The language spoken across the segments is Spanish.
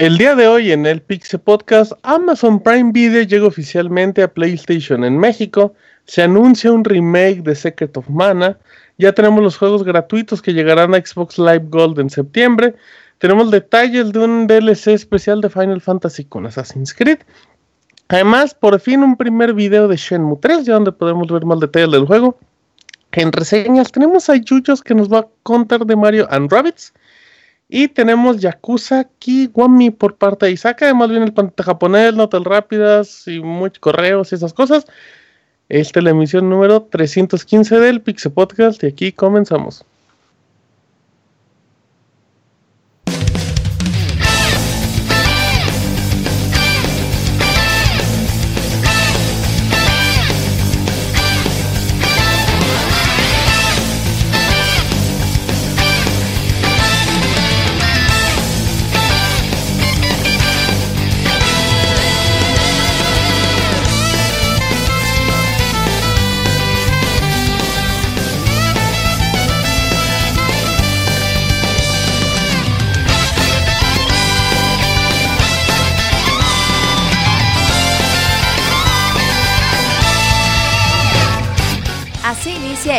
El día de hoy en el Pixel Podcast, Amazon Prime Video llega oficialmente a PlayStation en México. Se anuncia un remake de Secret of Mana. Ya tenemos los juegos gratuitos que llegarán a Xbox Live Gold en septiembre. Tenemos detalles de un DLC especial de Final Fantasy con Assassin's Creed. Además, por fin un primer video de Shenmue 3, ya donde podemos ver más detalles del juego. En reseñas tenemos a Yuyos que nos va a contar de Mario and Rabbits. Y tenemos Yakuza Kiwami por parte de Isaka. Además viene el pantalla japonés, notas rápidas y muchos correos y esas cosas. Esta es la emisión número 315 del Pixel Podcast y aquí comenzamos.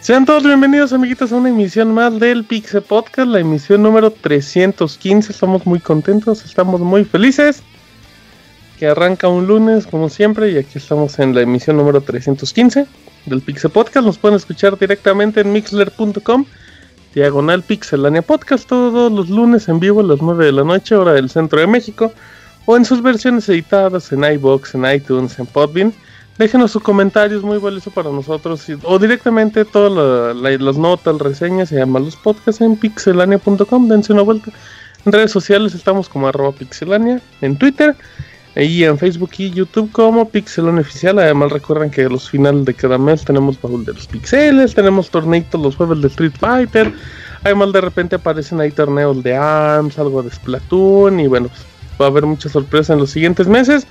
Sean todos bienvenidos amiguitos a una emisión más del Pixel Podcast, la emisión número 315. Estamos muy contentos, estamos muy felices. Que arranca un lunes como siempre y aquí estamos en la emisión número 315 del Pixel Podcast. Nos pueden escuchar directamente en mixler.com, diagonal pixelania podcast todos los lunes en vivo a las 9 de la noche, hora del centro de México, o en sus versiones editadas en iBox, en iTunes, en Podbean Déjenos sus comentarios, muy valioso para nosotros. o directamente todas las notas, reseñas y además los podcasts en pixelania.com. Dense una vuelta. En redes sociales estamos como arroba pixelania. En Twitter y en Facebook y YouTube como Pixelania Oficial. Además recuerden que los finales de cada mes tenemos baúl de los pixeles, tenemos torneitos los jueves de Street Fighter. Además de repente aparecen ahí torneos de ARMS, algo de Splatoon y bueno, pues, va a haber muchas sorpresas en los siguientes meses.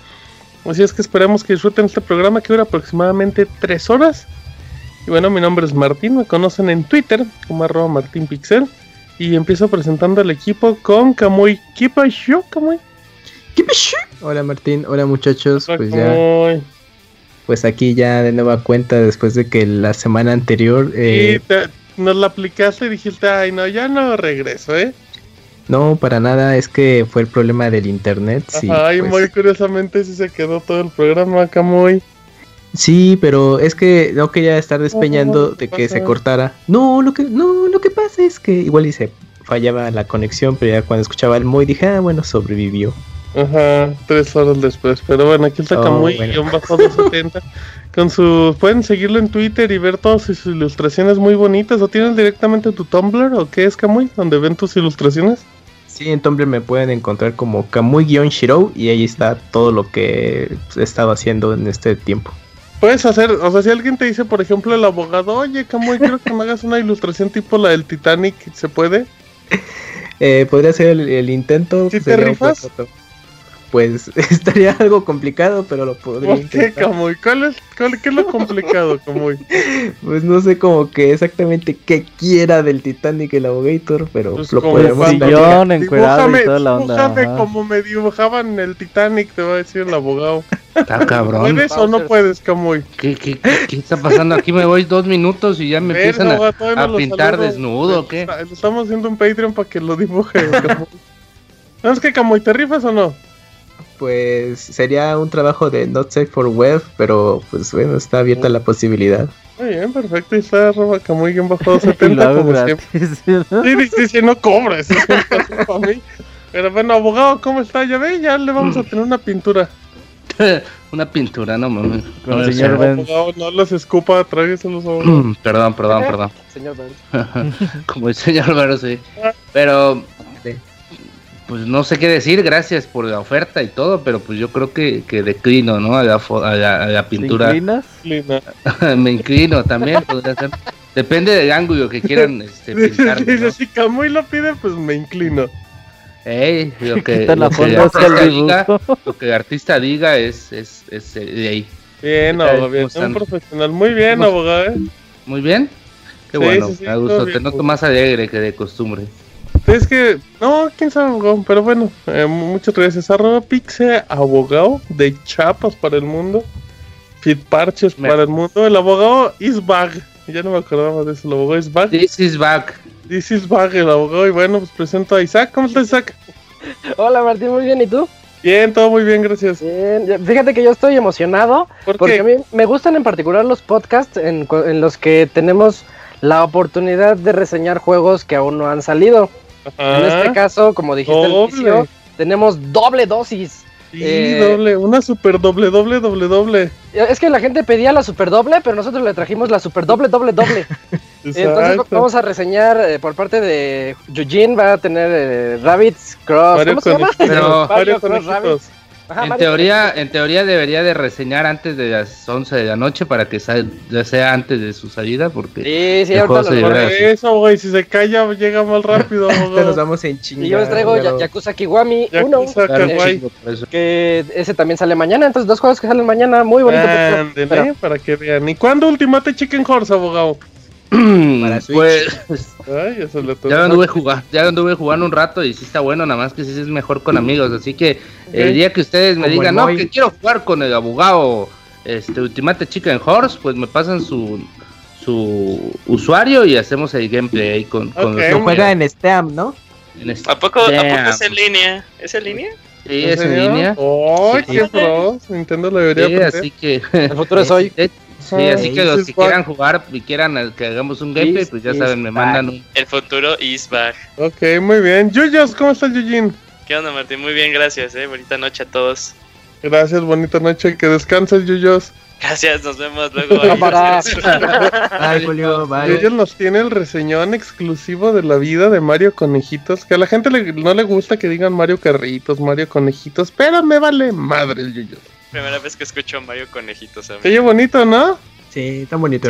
Así es que esperamos que disfruten este programa que dura aproximadamente 3 horas. Y bueno, mi nombre es Martín, me conocen en Twitter como arroba martinpixel. Y empiezo presentando al equipo con Kamui. ¿Qué pasó, Kamui? ¿Qué pasó? Hola Martín, hola muchachos. pues ya. Pues aquí ya de nueva cuenta después de que la semana anterior. Eh, nos la aplicaste y dijiste, ay no, ya no regreso, ¿eh? No, para nada, es que fue el problema del internet. Sí, Ay, pues. muy curiosamente sí se quedó todo el programa acá muy. Sí, pero es que no quería estar despeñando de que se cortara. No, lo que no, lo que pasa es que igual y se fallaba la conexión, pero ya cuando escuchaba el muy dije, ah, bueno, sobrevivió. Ajá, tres horas después. Pero bueno, aquí está oh, muy bueno. bajo 270. con su pueden seguirlo en Twitter y ver todas sus ilustraciones muy bonitas. ¿O tienes directamente tu Tumblr o qué es Camuy? Donde ven tus ilustraciones. Sí, en Tumblr me pueden encontrar como Kamui-Shiro y ahí está todo lo que he estado haciendo en este tiempo. Puedes hacer, o sea, si alguien te dice, por ejemplo, el abogado, oye, Kamui, quiero que me hagas una ilustración tipo la del Titanic, ¿se puede? Eh, podría ser el, intento. ¿Si te rifas? Pues estaría algo complicado, pero lo podría ¿Por qué, Camuy? ¿Cuál es, cuál, ¿Qué es lo complicado, Camuy? pues no sé como que exactamente qué quiera del Titanic el Abogator, pero pues lo podemos sillón, encuerado y toda la onda. como me dibujaban el Titanic, te va a decir el abogado. Está cabrón. ¿Puedes o no puedes, Camuy? ¿Qué, qué, qué, está pasando? Aquí me voy dos minutos y ya me empiezan a, a pintar desnudo, ¿qué? Estamos haciendo un Patreon para que lo dibuje, Camuy. ¿No es que Camuy te rifas o no? Pues sería un trabajo de Not Safe for Web, pero pues bueno, está abierta la posibilidad. Muy bien, perfecto. Y está arroba muy bien bajado 70 como siempre. Sí, sí, sí, no cobres. Pero bueno, abogado, ¿cómo está? Ya ve, ya le vamos a tener una pintura. una pintura, no mames. Con el señor Ben. No, los escupa, trágueselos a Perdón, perdón, perdón. señor Ben. Como el señor Ben, sí. Pero pues no sé qué decir, gracias por la oferta y todo, pero pues yo creo que, que declino, ¿no? A la, a la, pintura. Me inclino también, podría ser. Depende del ángulo que quieran este, pintar. ¿no? Si Camuy lo pide, pues me inclino. Ey, lo que, lo que, el artista diga, lo que el artista diga es, es, es de ahí. Bien, abogado, un profesional. Muy bien, abogado. ¿eh? Muy bien. Qué bueno, me gusto. Te noto más alegre que de costumbre. Es que, no, quién sabe, pero bueno, eh, muchas gracias. Arroba Pixe, abogado de chapas para el mundo. Fit parches para el mundo. El abogado is back. Ya no me acordaba de eso. El abogado is back. This is back. This is back, el abogado. Y bueno, pues presento a Isaac. ¿Cómo estás, Isaac? Hola, Martín, muy bien. ¿Y tú? Bien, todo muy bien, gracias. Bien. Fíjate que yo estoy emocionado. porque a mí me gustan en particular los podcasts en, en los que tenemos la oportunidad de reseñar juegos que aún no han salido. En este caso, como dijiste al inicio, tenemos doble dosis. Sí, eh, doble, una super doble, doble, doble, doble. Es que la gente pedía la super doble, pero nosotros le trajimos la super doble, doble, doble. Entonces vamos a reseñar eh, por parte de Eugene, va a tener eh, Rabbits Cross. ¿Cómo se llama? Mario Cross Rabbits en, teoría, en teoría debería de reseñar antes de las 11 de la noche para que ya sea antes de su salida porque sí, sí, ahorita se Eso, güey, si se calla llega más rápido. nos vamos en chingada. Y yo les traigo Yakuza Kiwami 1, que ese también sale mañana, entonces dos juegos que salen mañana, muy bonito. Para que vean. ¿Y cuándo Ultimate Chicken Horse, abogado? pues ya anduve jugar, ya anduve jugando un rato y sí está bueno, nada más que sí es mejor con amigos, así que el día que ustedes me digan, no, que quiero jugar con el abogado este Ultimate Chicken Horse, pues me pasan su su usuario y hacemos el gameplay ahí con, con juega en Steam, ¿no? ¿A, poco, ¿A poco es en línea? ¿Es en línea? Sí, es en línea. ¡Oh, qué pro! Nintendo lo debería sí, así que el futuro es hoy. Sí, así que los que quieran jugar y quieran que hagamos un gameplay, pues ya saben, me mandan un... El futuro is back. Ok, muy bien. Yuyos, ¿cómo estás, Yujin? ¿Qué onda, Martín? Muy bien, gracias, eh. Bonita noche a todos. Gracias, bonita noche. Que descanses, Yuyos. Gracias, nos vemos luego. Ay, Julio, bye. Yuyos nos tiene el reseñón exclusivo de la vida de Mario Conejitos. Que a la gente no le gusta que digan Mario Carritos, Mario Conejitos, pero me vale madre el Yuyos. Primera vez que escucho Mario Conejitos. Qué bonito, ¿no? Sí, tan bonito.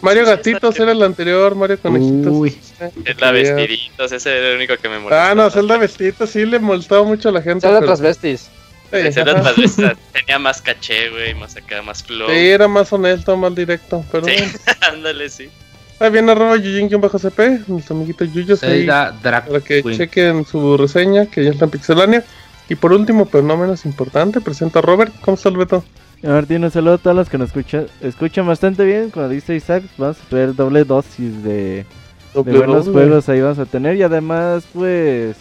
Mario Gatitos era el anterior, Mario Conejitos. Uy. Zelda Vestiditos, ese era el único que me molestaba. Ah, no, Zelda Vestiditos sí le molestaba mucho a la gente. Zelda pero... Transvestis. Sí, Zelda Transvestis tenía más caché, güey, más acá, más flow. Sí, era más honesto, más directo, pero sí. Ándale, sí. Ahí viene arroba Yujin-CP, nuestro amiguito Yuyo. Para que chequen su reseña, que ya está en Pixelania. Y por último, pero no menos importante, presento a Robert. ¿Cómo está el Beto? Martín, un saludo a todos los que nos escuchan, escuchan bastante bien. Como dice Isaac, vamos a ver doble dosis de, buenos juegos ahí vamos a tener. Y además, pues,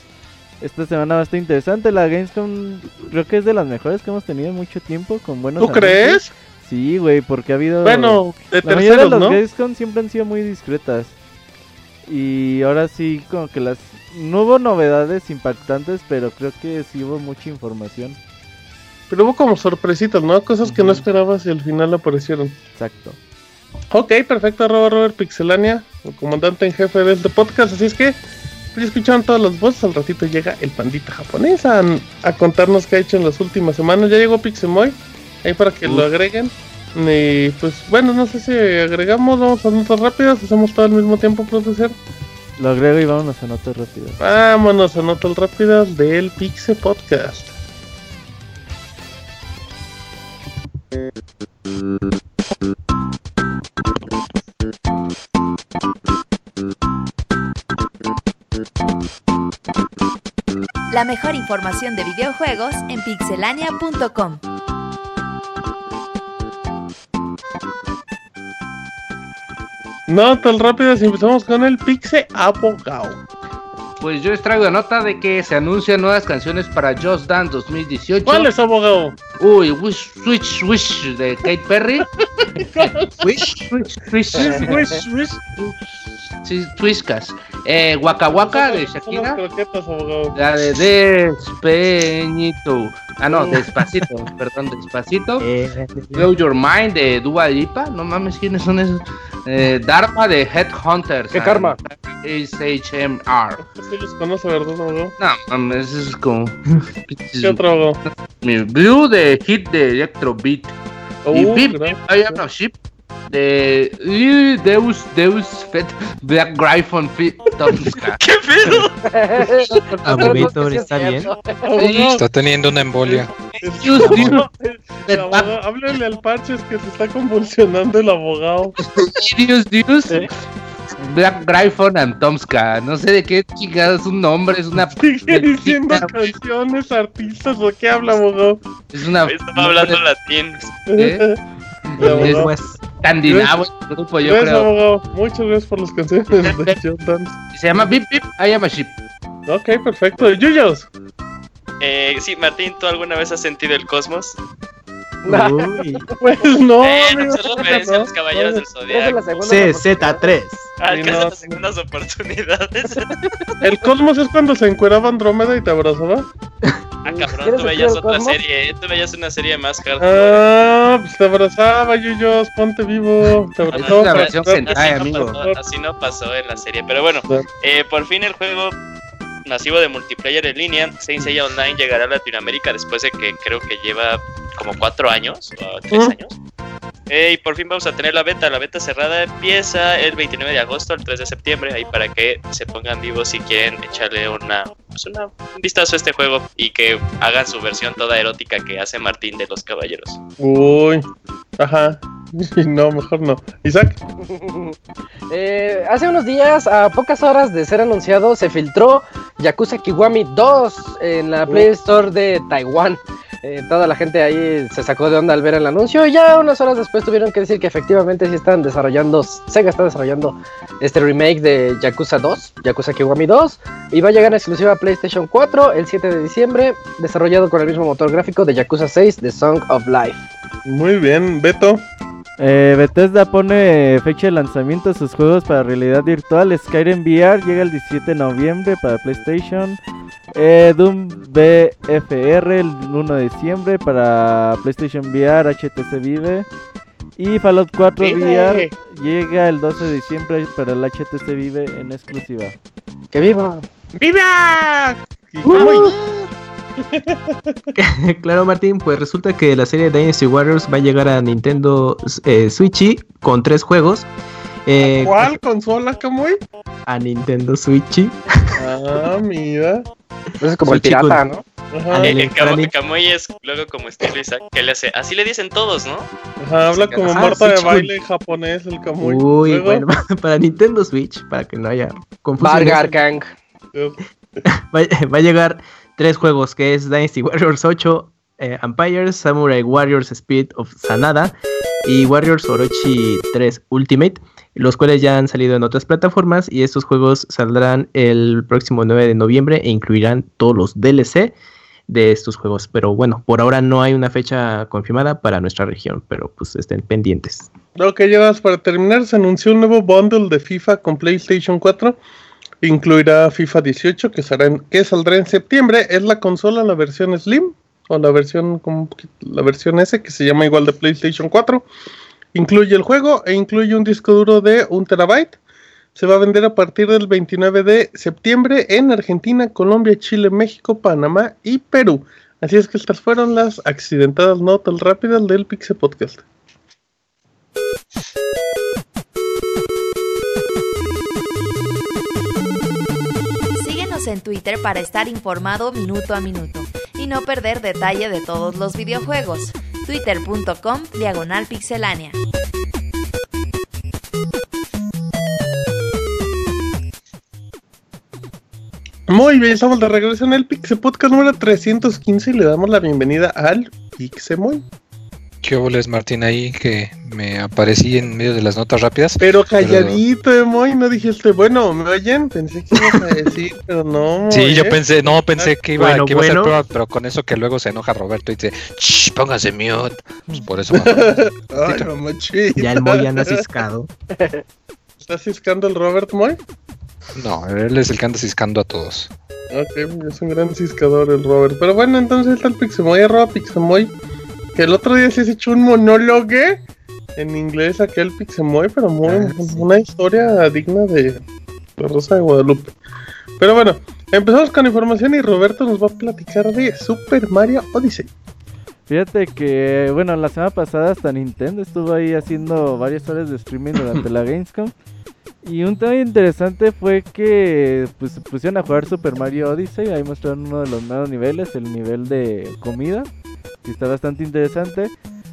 esta semana va a estar interesante. La Gamescom creo que es de las mejores que hemos tenido en mucho tiempo. con buenos ¿Tú crees? Sí, güey, porque ha habido... Bueno, de la mayoría de las Gamescom siempre han sido muy discretas. Y ahora sí, como que las no hubo novedades impactantes, pero creo que sí hubo mucha información. Pero hubo como sorpresitas, ¿no? Cosas que no esperabas y al final aparecieron. Exacto. Ok, perfecto, Robert, Robert Pixelania, el comandante en jefe de este podcast. Así es que pues, ya escucharon todas las voces. Al ratito llega el pandita japonés a, contarnos qué ha hecho en las últimas semanas. Ya llegó Pixemoy, ahí para que lo agreguen. Y pues bueno, no sé si agregamos, vamos a notas rápidas, hacemos todo al mismo tiempo, profesor. Lo agrego y vámonos a notas rápidas. Vámonos a notas rápidas del Pixel Podcast. La mejor información de videojuegos en pixelania.com. No tan rápido si empezamos con el Pixe Abogado. Pues yo les traigo la nota de que se anuncian nuevas canciones para Just Dance 2018. ¿Cuál es abogado? Uy, Wish, Switch, Wish de Kate Perry. wish, Wish, Wish, Wish, Wish. Sí, Twiskas. Eh, Waka Waka de Shakira. La de Despeñito. Ah, no, Despacito. perdón, Despacito. Eh, Blow Your Mind de Dua Lipa. No mames, ¿quiénes son esos? Eh, Dharma de Headhunters. ¿Qué karma? Es HMR. Sí los conoce, ¿verdad? No, mames, es como... ¿Qué otro, abogado? Blue de Hit de Electro Beat. y I am a ship de Deus Deus Fet Black Gryphon Tomska. ¿Qué pedo? Abuelito, ¿está bien? Está teniendo una embolia. Háblale al Parches que se está convulsionando el abogado. Dios, Dios. Black Gryphon and Tomska. No sé de qué chingada es un nombre, es una. Sigue diciendo canciones, artistas, ¿o qué habla, abogado? Es una. Estaba hablando latín. ¿Eh? Escandinavo, grupo, yo gracias, creo. abogado. Muchas gracias por las canciones de Dance. Se llama Bip Bip, I am a ship. Ok, perfecto. ¿Yuyos? Eh, sí, Martín, ¿tú alguna vez has sentido el cosmos? Uy. Pues no. eh, amigo, no se referencia a los caballeros del zodiaco. la segunda CZ3. Ah, Sí, que no, las segundas oportunidades. El cosmos es cuando se encueraba Andrómeda y te abrazaba. Ah, cabrón, ¿Quieres tú veías otra cosmos? serie, eh, tú veías una serie más hardcore. Ah, pues te abrazaba, Yuyos. Ponte vivo. Te Ah, abrazaba. así, amigo. no pasó, así no pasó en la serie. Pero bueno, eh, por fin el juego masivo de multiplayer en línea, Saint Seiya Online, llegará a Latinoamérica después de que creo que lleva como cuatro años, o tres años. Y por fin vamos a tener la beta. La beta cerrada empieza el 29 de agosto al 3 de septiembre. Ahí para que se pongan vivos si quieren echarle una, pues un vistazo a este juego y que hagan su versión toda erótica que hace Martín de los Caballeros. Uy. Ajá. No, mejor no. Isaac. Eh, hace unos días, a pocas horas de ser anunciado, se filtró Yakuza Kiwami 2 en la Play Store de Taiwán. Eh, toda la gente ahí se sacó de onda al ver el anuncio. Y ya unas horas después tuvieron que decir que efectivamente sí están desarrollando, Sega está desarrollando este remake de Yakuza 2, Yakuza Kiwami 2. Y va a llegar en exclusiva a PlayStation 4 el 7 de diciembre, desarrollado con el mismo motor gráfico de Yakuza 6, The Song of Life. Muy bien, Beto. Eh, Bethesda pone fecha de lanzamiento de sus juegos para realidad virtual. Skyrim VR llega el 17 de noviembre para PlayStation. Eh, Doom BFR el 1 de diciembre para PlayStation VR, HTC Vive. Y Fallout 4 Vive. VR llega el 12 de diciembre para el HTC Vive en exclusiva. ¡Que viva! ¡Viva! Uh. claro, Martín, pues resulta que la serie Dynasty Warriors va a llegar a Nintendo eh, Switch con tres juegos. Eh, ¿Cuál consola, Camuy? A Nintendo Switch. Ah, mira. Eso es como el pirata, chico. ¿no? Ajá, mí- Camuy es luego como estilo Isaac, que le hace. Así le dicen todos, ¿no? ajá, habla como Ajá, Marta de baile japonés, el Camuy. Uy, Luego, bueno, para Nintendo Switch, para que no haya confusión. Vargar Gang. Va a llegar tres juegos, que es Dynasty Warriors 8, eh, Empires, Samurai Warriors Spirit of Sanada y Warriors Orochi 3 Ultimate, los cuales ya han salido en otras plataformas y estos juegos saldrán el próximo 9 de noviembre e incluirán todos los DLC de estos juegos. Pero bueno, por ahora no hay una fecha confirmada para nuestra región, pero pues estén pendientes. Ok, ya vas para terminar. Se anunció un nuevo bundle de FIFA con PlayStation 4. Incluirá FIFA 18, que, saldrá en septiembre. Es la consola, la versión Slim, o la versión, la versión S, que se llama igual de PlayStation 4. Incluye el juego e incluye un disco duro de 1 terabyte. Se va a vender a partir del 29 de septiembre en Argentina, Colombia, Chile, México, Panamá y Perú. Así es que estas fueron las accidentadas notas rápidas del Pixel Podcast. En Twitter para estar informado minuto a minuto y no perder detalle de todos los videojuegos. Twitter.com Diagonal Pixelánea. Muy bien, estamos de regreso en el Pixel Podcast número 315 y le damos la bienvenida al Pixemoy. ¿Qué boles, Martín, ahí que me aparecí en medio de las notas rápidas? Pero calladito, Emoy, no dijiste, bueno, ¿me oyen? Pensé que ibas a decir, pero no. Sí, yo pensé, no, pensé que iba, Bueno, que iba a ser prueba, pero con eso que luego se enoja Roberto y dice, Shh, póngase mute. Pues por eso. me- Ay, no. Ya el Moy anda ciscado. ¿Está ciscando el Robert Moy? No, él es el que anda ciscando a todos. Ok, es un gran ciscador el Robert. Pero bueno, entonces está el Pixemoy, arroba Pixemoy. Que el otro día se ha hecho un monólogo en inglés aquel Pixemoy, pero muy, ah, una historia digna de, Rosa de Guadalupe. Pero bueno, empezamos con información y Roberto nos va a platicar de Super Mario Odyssey. Fíjate que, bueno, la semana pasada hasta Nintendo estuvo ahí haciendo varias horas de streaming durante la Gamescom. Y un tema interesante fue que pues, se pusieron a jugar Super Mario Odyssey. Ahí mostraron uno de los nuevos niveles, el nivel de comida. Que está bastante interesante.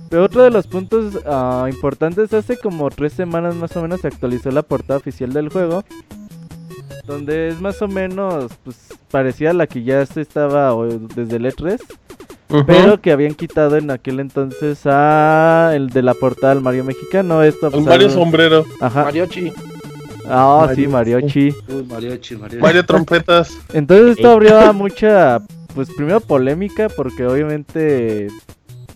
Pero otro de los puntos uh, importantes, hace como tres semanas más o menos se actualizó la portada oficial del juego. Donde es más o menos, pues parecía la que ya se estaba desde el E3. Pero que habían quitado en aquel entonces a el de la portada del Mario mexicano. Esto, pues, Mario Sombrero. Ajá. Mariochi. Ah, sí, Mariochi. Mariochi, Mariochi. Mario Trompetas. Entonces esto abrió mucha, pues primero polémica porque obviamente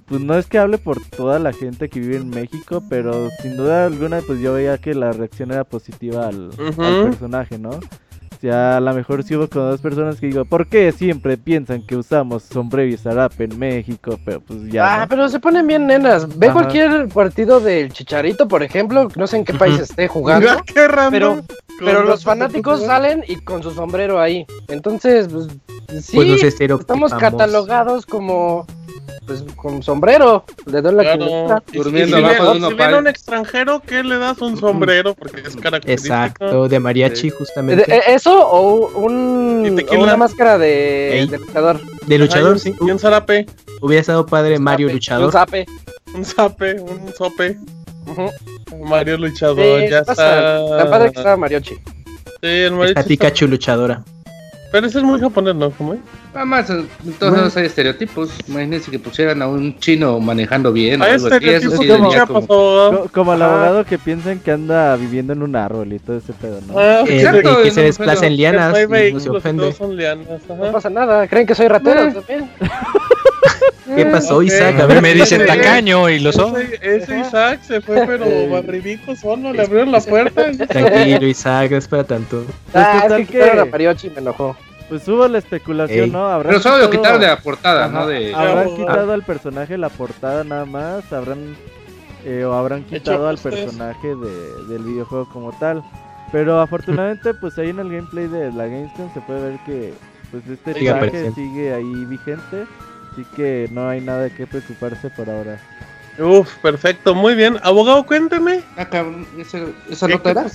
pues no es que hable por toda la gente que vive en México, pero sin duda alguna, pues yo veía que la reacción era positiva al, personaje, ¿no? O sea, a lo mejor sí hubo con dos personas que digo, ¿por qué siempre piensan que usamos sombrero y zarape en México? Pero pues ya. Ah, pero se ponen bien nenas. Ve cualquier partido del Chicharito, por ejemplo, no sé en qué país esté jugando. qué pero, pero los fanáticos salen y con su sombrero ahí. Entonces, pues, sí, pues estamos catalogados como pues con sombrero. Le doy la claro. Durmiendo si abajo de Si viene un extranjero, ¿qué le das un sombrero? Porque es característico. Exacto, de mariachi, justamente. Eh, ¿Eso o, un, una máscara de, de, luchador? De luchador, sí. Y un zarape. Hubiera estado padre Mario luchador. Un zape. Un zape, un sope. Mario luchador, ya está. La padre que estaba Mariochi. Sí, el Mariochi. Está Pikachu luchadora. Pero eso es muy japonés, ¿no? ¿Cómo es? Además, todos hay estereotipos. Imagínense que pusieran a un chino manejando bien. O algo así, eso sí como, como, el abogado que piensan que anda viviendo en un árbol y todo ese pedo, ¿no? Ah, exacto, y que se desplaza en lianas. Y se ofende. no pasa nada. ¿Creen que soy ratero también? ¿Qué pasó, Isaac? A ver, me dicen tacaño y lo son. Ese, Isaac se fue, pero barridito solo, le abrieron la puerta. Tranquilo, Isaac, no es para tanto. Ah, es que la Pariochi me enojó. Pues hubo la especulación, ¿no? Pero solo lo quitaron de la portada, ¿no? De... Habrán quitado al personaje la portada nada más, habrán eh, o habrán quitado al personaje de, del videojuego como tal. Pero afortunadamente, pues ahí en el gameplay de la Gamescom se puede ver que pues este personaje sigue ahí vigente, así que no hay nada de qué preocuparse por ahora. Uf, perfecto, muy bien. Abogado, cuénteme. Ah, ¿esa nota era?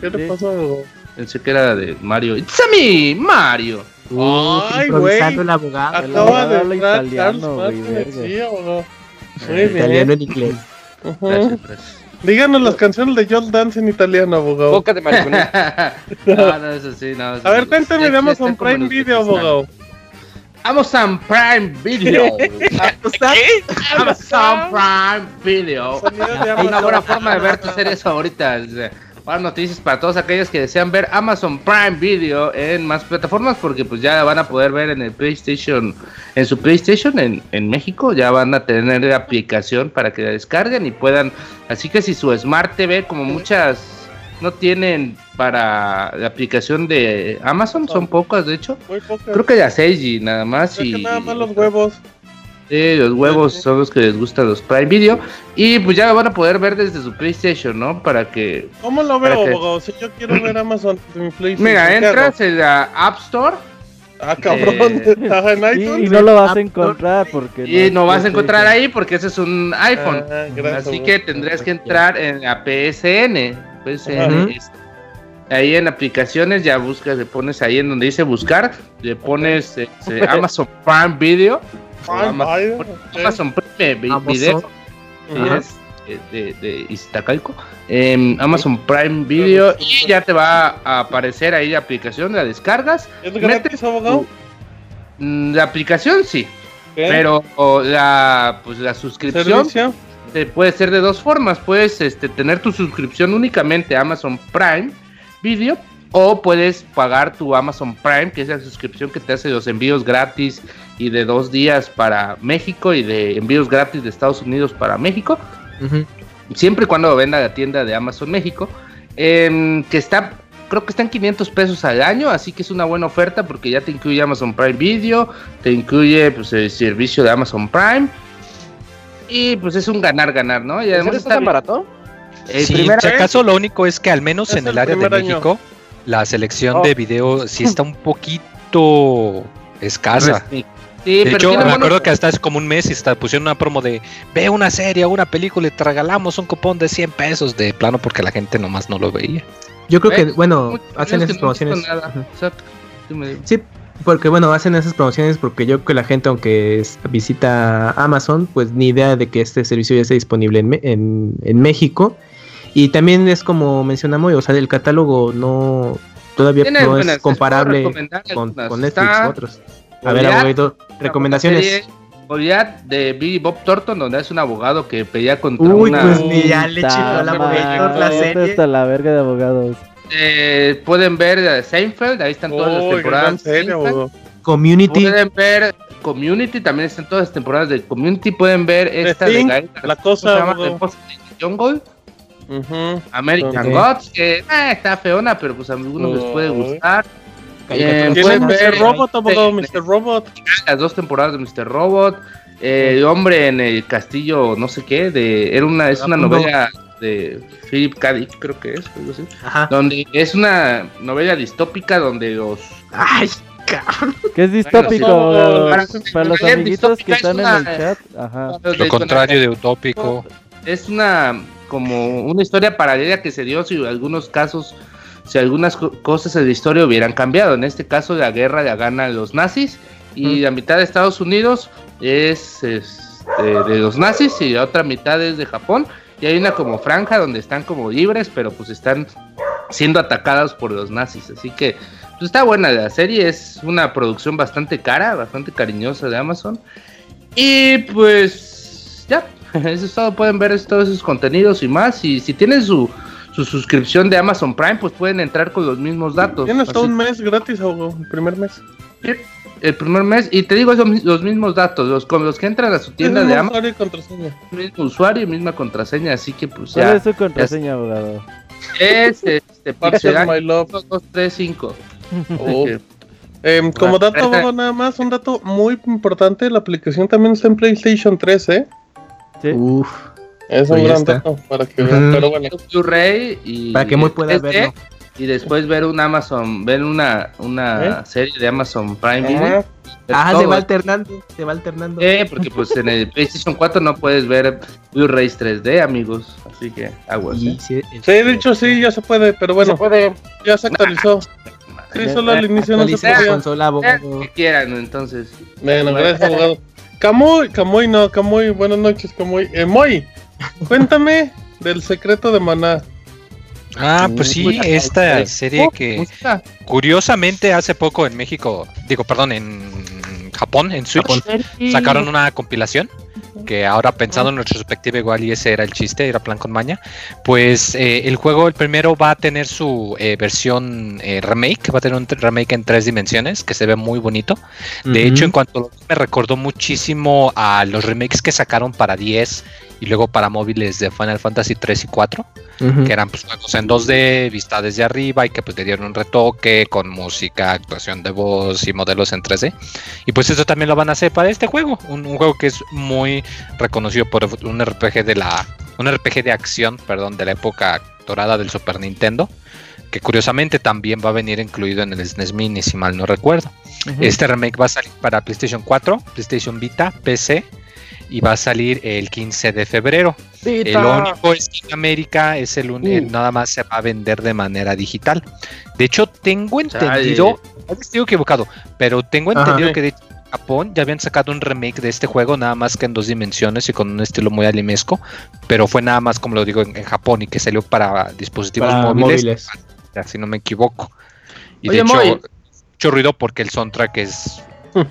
¿Qué le pasó, Pensé que era de Mario. ¡It's a me, Mario! Ay, güey. el abogado. Acaba de hablar italiano, güey. Sí, abogado. Muy bien. Italiano en inglés. Díganos las canciones de Just Dance en italiano, abogado. Boca de mariconita. no, no, eso sí, no. a ver, cuéntame de Amazon Prime Video, abogado. Amazon Prime Video. ¿Qué? Amazon Prime Video. Una buena forma de ver tus series favoritas buenas noticias para todos aquellos que desean ver Amazon Prime Video en más plataformas porque pues ya van a poder ver en el PlayStation, en su PlayStation en, en México, ya van a tener la aplicación para que la descarguen y puedan, así que si su Smart TV como muchas no tienen para la aplicación de Amazon, son pocas de hecho, creo que ya 6 y nada más y nada más los huevos los huevos son los que les gustan los Prime Video. Y pues ya van a poder ver desde su PlayStation, ¿no? Para que. ¿Cómo lo veo, abogado? Si yo quiero ver Amazon mi PlayStation. Mira, entras en la App Store. Ah, cabrón. Eh, y, no lo vas a encontrar porque. Y no, vas a encontrar ahí porque ese es un iPhone. Ah, Así que tendrías que entrar en la PSN. PSN. Ahí en aplicaciones ya buscas, le pones ahí en donde dice buscar, le pones este, Amazon Prime Video Amazon, Prime Video de, de Iztacalco, Amazon Prime Video y ya te va a aparecer ahí la aplicación, la descargas. ¿Es gratis, abogado? Mm, la aplicación sí, pero la, pues, la suscripción puede ser de dos formas. Puedes este, tener tu suscripción únicamente a Amazon Prime Video o puedes pagar tu Amazon Prime, que es la suscripción que te hace los envíos gratis y de dos días para México y de envíos gratis de Estados Unidos para México. Siempre y cuando venda la tienda de Amazon México. Em, que está creo que está en 500 pesos al año, así que es una buena oferta porque ya te incluye Amazon Prime Video, te incluye pues el servicio de Amazon Prime y pues es un ganar ganar, ¿no? Y además está tan barato. si acaso lo único es que al menos en el, área de México la selección de oh. video sí está un poquito escasa. Sí, de hecho, me acuerdo que hasta hace como un mes está, pusieron una promo de ve una serie o una película y te regalamos un cupón de 100 pesos de plano porque la gente nomás no lo veía. Yo creo que, bueno, hacen esas promociones. Sí, porque bueno, hacen esas promociones porque yo creo que la gente, aunque visita Amazon, pues ni idea de que este servicio ya esté disponible en, en, México. Y también es como mencionamos, o sea, el catálogo no todavía no es comparable con, con, Netflix u otros. A ver, abogado, recomendaciones. Goliath de Billy Bob Thornton, donde es un abogado que pedía contra Uy, una. Uy, pues ya le chingó la la serie. Hasta la verga de abogados. Eh, pueden ver Seinfeld, ahí están todas las temporadas. Community. Pueden ver Community, también están todas las temporadas de Community. Pueden ver esta de Guy, La cosa. Jungle. American Gods, que eh, está feona, pero pues a algunos les puede gustar. Eh, pueden ver Robot, abogado, Mr. Robot. Las dos temporadas de Mr. Robot. Eh, el hombre en el castillo, no sé qué, de era una es una novela de Philip K. Dick, creo que es, algo así. Ajá. Donde es una novela distópica donde los ay, cabrón. ¿Qué es distópico? para, los amiguitos que están en el chat, ajá. Lo contrario de utópico. Es una como una historia paralela que se dio si algunos casos si algunas cosas de la historia hubieran cambiado. En este caso, la guerra la ganan los nazis y la mitad de Estados Unidos es, de los nazis y la otra mitad es de Japón. Y hay una como franja donde están como libres, pero pues están siendo atacados por los nazis. Así que pues está buena la serie, es una producción bastante cara, bastante cariñosa de Amazon. Y pues ya, eso es todo. Pueden ver todos esos contenidos y más. Y si tienen su su suscripción de Amazon Prime, pues pueden entrar con los mismos datos. Tiene hasta un mes gratis o el primer mes. Sí, el primer mes. Y te digo, son los mismos datos, los, con los que entran a su tienda de Amazon. Usuario y contraseña. Mismo usuario y misma contraseña, así que pues ya. ¿Cuál es su contraseña, abogado? Es este Pixel 235. Oh. Em, como dato, abogado, nada más, un dato muy importante, la aplicación también está en PlayStation 3, ¿eh? Sí. Uf. Es un gran dato para que vean, pero bueno. Blu-ray y para que muy pueda verlo. Y después ver un Amazon, ver una, una ¿Eh? serie de Amazon Prime Video. Ah, se va alternando, se va alternando. Eh, porque pues en el PlayStation 4 no puedes ver Blu-rays 3D, amigos. Así que aguas. ¿eh? Sí, de hecho sí, ya se puede, pero bueno, se puede. ya se actualizó. Sí, solo al inicio no se podía. Consola, Que quieran, entonces. Bueno, gracias, abogado. Camuy, Camuy no, Camuy, buenas noches, Camuy. Eh, Moy, Cuéntame del secreto de Maná. Ah, pues sí, esta serie que curiosamente hace poco en México, digo, perdón, en Japón, en Switch, sacaron una compilación que ahora pensando en retrospectiva igual y ese era el chiste, era plan con maña, pues eh, el juego, el primero va a tener su eh, versión eh, remake, va a tener un remake en tres dimensiones que se ve muy bonito. De hecho, en cuanto a lo me recordó muchísimo a los remakes que sacaron para 10 y luego para móviles de Final Fantasy 3 y 4, que eran pues juegos en 2D, vista desde arriba y que pues le dieron un retoque con música, actuación de voz y modelos en 3D. Y pues eso también lo van a hacer para este juego, un, juego que es muy reconocido por un RPG de la un RPG de acción, perdón, de la época dorada del Super Nintendo que curiosamente también va a venir incluido en el SNES Mini, si mal no recuerdo. Este remake va a salir para PlayStation 4, PlayStation Vita, PC y va a salir el 15 de febrero. El único es que en América es el único, uh. nada más se va a vender de manera digital. De hecho, tengo entendido, estoy equivocado, pero tengo entendido que de Japón ya habían sacado un remake de este juego, nada más que en dos dimensiones y con un estilo muy animesco, pero fue nada más, como lo digo, en, Japón y que salió para dispositivos móviles, si no me equivoco. Y de hecho, mucho ruido porque el soundtrack es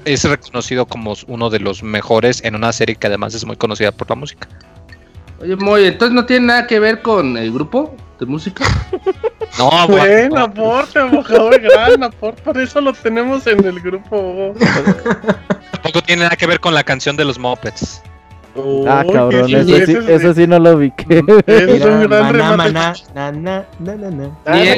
es reconocido como uno de los mejores en una serie que además es muy conocida por la música. Oye, Moy, entonces no tiene nada que ver con el grupo de música. No, buen aporte, mojador, gran aporte, por eso lo tenemos en el grupo. Tampoco tiene nada que ver con la canción de los Muppets. ah, cabrón, eso, sí, eso sí no lo vi. es un gran maná,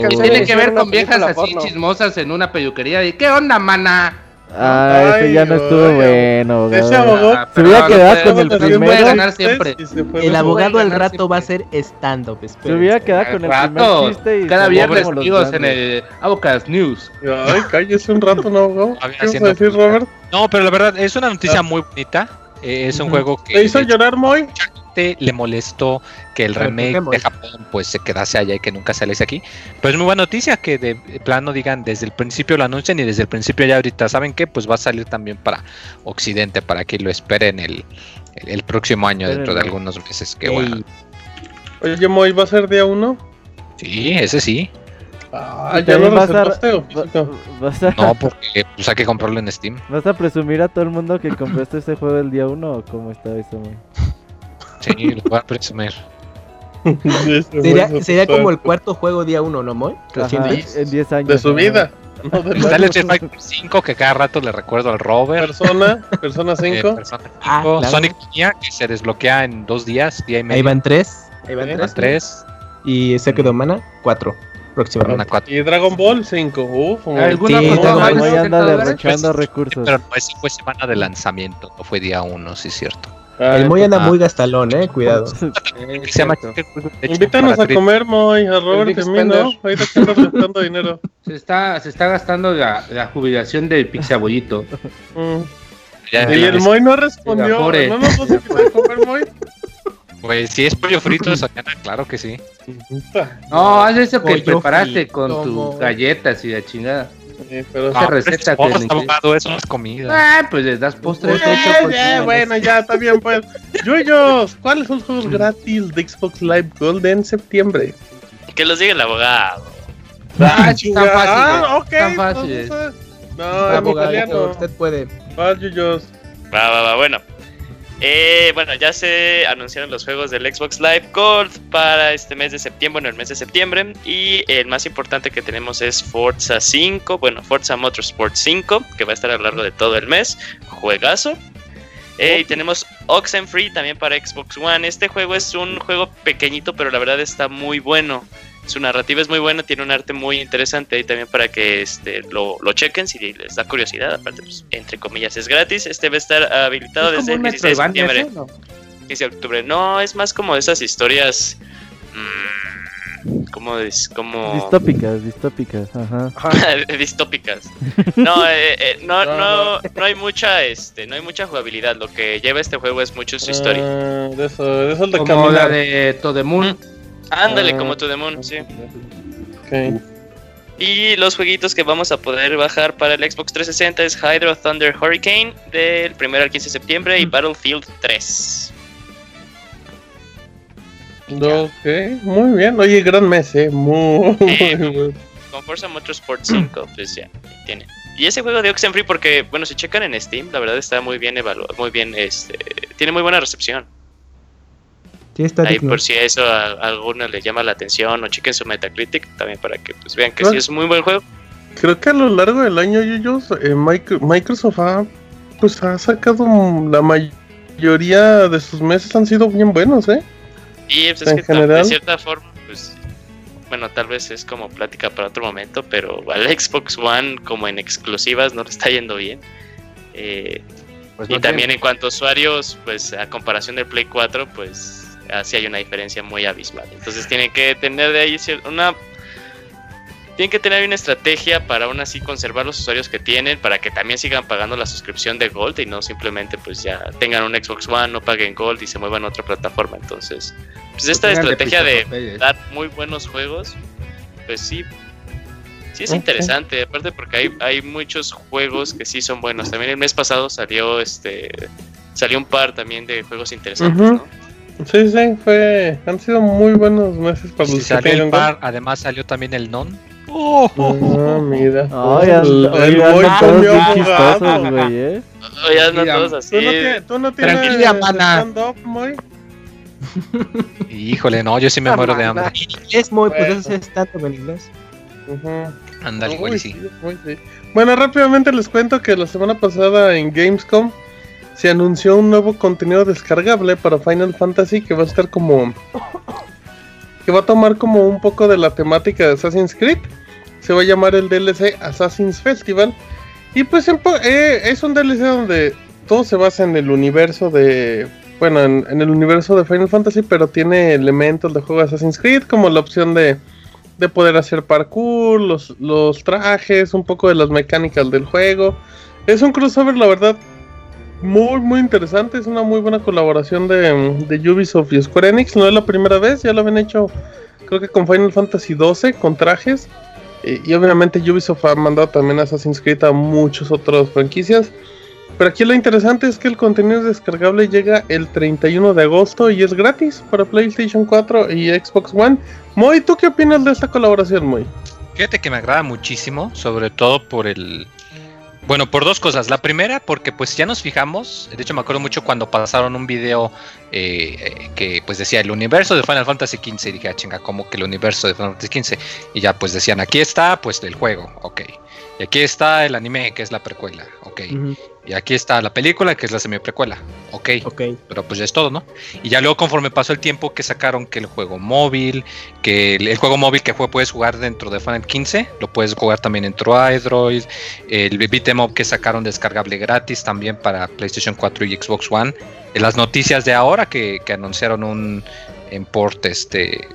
tiene que ver con viejas así chismosas en una peluquería. ¿Y qué onda, mana? Ah, ese ya no estuvo bueno. Ese abogado se hubiera quedado con el primero. Ganar siempre. El abogado al rato va a ser stand-up. Se hubiera quedado con el primer chiste y cada viernes amigos en el Abocas News. Ay, cállese un rato, ¿no, abogado? ¿Qué vas a decir, Robert? No, pero la verdad es una noticia muy bonita. Eh, es un juego que. ¿Te hizo llorar, Moy? Le molestó que el remake de Japón pues se quedase allá y que nunca saliese aquí. Pero es muy buena noticia que de plano digan desde el principio lo anuncien y desde el principio ya ahorita saben que pues va a salir también para Occidente para que lo esperen el, el, próximo año dentro de algunos meses. Que bueno. Oye, Moy, ¿va a ser día uno? Sí, ese sí. Ah, ¿ya lo vas a, No, porque pues, hay que comprarlo en Steam. ¿Vas a presumir a todo el mundo que compraste este juego el día uno o cómo está eso, Moy? Sí, lo voy a presumir. sería, sería como el cuarto juego día uno, ¿no, Moy? en 10 años. De su vida. No, Está el Street Fighter 5 que cada rato le recuerdo al Robert. Persona, Persona 5. Eh, persona 5. Ah, claro. Sonic Mania que se desbloquea en dos días, día y medio. Ahí van tres. Ahí van tres. tres. Y Secret of Mana, cuatro. Próximamente. Y Dragon Ball 5. Uf, ¿Alguna sí, cosa anda derrochando recursos. Pero no, ese fue semana de lanzamiento, no fue día 1, sí es cierto. Ah, el Moy anda muy gastalón, eh, cuidado. Invítanos a comer, Moy, a Robert y a mí, ¿no? Ahorita estamos gastando dinero. Se está, se está gastando la, la jubilación del pixabollito. Mm. y el Moy no respondió. ¿No nos vas a quitar a comer, Moy? Pues si es pollo frito mañana, claro que sí. No, haz eso que preparaste con tus galletas y la chingada pero esa receta que abogado, eso no es comida. Ah, pues les das postre hecho. bueno, ya, está bien, pues. Yuyos, ¿cuáles son los juegos gratis de Xbox Live Gold en septiembre? Que los diga el abogado. Ah, tan fácil. Ah, ok. Tan fácil. No, en italiano. Usted puede. Va, Yuyos. Va, va, va, bueno. Eh, bueno, ya se anunciaron los juegos del Xbox Live Gold para este mes de septiembre, bueno, el mes de septiembre. Y el más importante que tenemos es Forza 5, bueno, Forza Motorsport 5, que va a estar a lo largo de todo el mes. Juegazo. Eh, y tenemos Oxenfree también para Xbox One. Este juego es un juego pequeñito, pero la verdad está muy bueno. Su narrativa es muy buena, tiene un arte muy interesante y también para que este, lo, lo chequen si les da curiosidad. Aparte, pues, entre comillas, es gratis. Este va a estar habilitado desde el 16 de septiembre. ¿no? 15 de octubre. No, es más como de esas historias. Mmm, como, como distópicas, distópicas, ajá. distópicas. No, eh, eh, no, no, no, hay mucha, este, no hay mucha jugabilidad. Lo que lleva este juego es mucho su historia. Uh, de eso, de eso de como la de Todemun. Ándale, como ah, tu Demon, sí. Y los jueguitos que vamos a poder bajar para el Xbox 360 es Hydro Thunder Hurricane del 1 al 15 de septiembre y mm. Battlefield 3. Ok, muy bien. Oye, gran mes, eh. Muy, eh, Con Forza Motorsport 5, pues ya, tiene. Y ese juego de Oxenfree, porque, bueno, si checan en Steam, la verdad está muy bien evaluado, muy bien, este, tiene muy buena recepción. Ahí por si eso a, alguno le llama la atención o chequen su Metacritic también para que pues vean que sí es un muy buen juego. Creo que a lo largo del año ellos, eh, Microsoft ha, pues ha sacado la mayoría de sus meses han sido bien buenos, ¿eh? Y pues, es que de cierta forma, pues bueno, tal vez es como plática para otro momento, pero al Xbox One como en exclusivas no le está yendo bien. Eh, pues y también en cuanto a usuarios, pues a comparación del Play 4, pues así hay una diferencia muy abismal. Entonces tienen que tener de ahí una tienen que tener una estrategia para aún así conservar los usuarios que tienen, para que también sigan pagando la suscripción de Gold y no simplemente pues ya tengan un Xbox One, no paguen Gold y se muevan a otra plataforma. Entonces, pues esta estrategia de dar muy buenos juegos, pues sí, sí es interesante, aparte porque hay, hay muchos juegos que sí son buenos. También el mes pasado salió este salió un par también de juegos interesantes, ¿no? Sí, sí, fue. Han sido muy buenos meses para los que el par, Además salió también el non. Oh, oh, mira. Ay, el, el, todos bien chistosos, güey, eh. Oye, andan todos así. ¿Tú no, tú no tienes Tranquila, mana. muy? Híjole, no, yo sí me muero de hambre. Es muy, pues eso es tanto en inglés. Ándale, güey, sí. Bueno, rápidamente les cuento que la semana pasada en Gamescom se anunció un nuevo contenido descargable para Final Fantasy que va a estar como que va a tomar como un poco de la temática de Assassin's Creed. Se va a llamar el DLC Assassin's Festival. Y pues eh, es un DLC donde todo se basa en el universo de. Bueno, en, el universo de Final Fantasy, pero tiene elementos de juego de Assassin's Creed, como la opción de, de poder hacer parkour, los, los trajes, un poco de las mecánicas del juego. Es un crossover, la verdad, muy, muy interesante. Es una muy buena colaboración de, de, Ubisoft y Square Enix. No es la primera vez, ya lo habían hecho, creo que con Final Fantasy XII, con trajes. Y, obviamente Ubisoft ha mandado también Assassin's Creed a muchas otras franquicias. Pero aquí lo interesante es que el contenido descargable llega el 31 de agosto y es gratis para PlayStation 4 y Xbox One. Moy, ¿tú qué opinas de esta colaboración, Moy? Fíjate que me agrada muchísimo, sobre todo por el, bueno, por dos cosas. La primera, porque pues ya nos fijamos, de hecho me acuerdo mucho cuando pasaron un video eh, que pues decía el universo de Final Fantasy XV y dije, ah, chinga, ¿cómo que el universo de Final Fantasy XV? Y ya pues decían, aquí está pues el juego, ok. Y aquí está el anime, que es la precuela, ok. Y aquí está la película, que es la semi-precuela, ok. Ok. Pero pues ya es todo, ¿no? Y ya luego conforme pasó el tiempo que sacaron que el juego móvil, que el, juego móvil que fue, puedes jugar dentro de Final 15, lo puedes jugar también dentro de Android, el beat'em up que sacaron descargable gratis también para PlayStation 4 y Xbox One. En las noticias de ahora que, que anunciaron un import este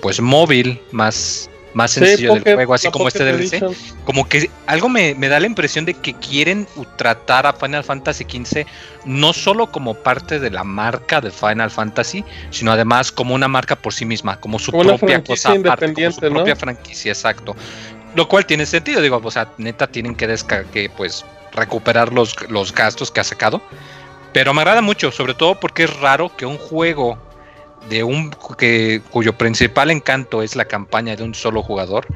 pues móvil más más sencillo del juego, así como este DLC. Como que algo me, da la impresión de que quieren tratar a Final Fantasy XV no solo como parte de la marca de Final Fantasy, sino además como una marca por sí misma, como su propia cosa aparte, como su propia franquicia, exacto. Lo cual tiene sentido, digo, o sea, neta tienen que, que pues recuperar los, los gastos que ha sacado. Pero me agrada mucho, sobre todo porque es raro que un juego de un que cuyo principal encanto es la campaña de un solo jugador,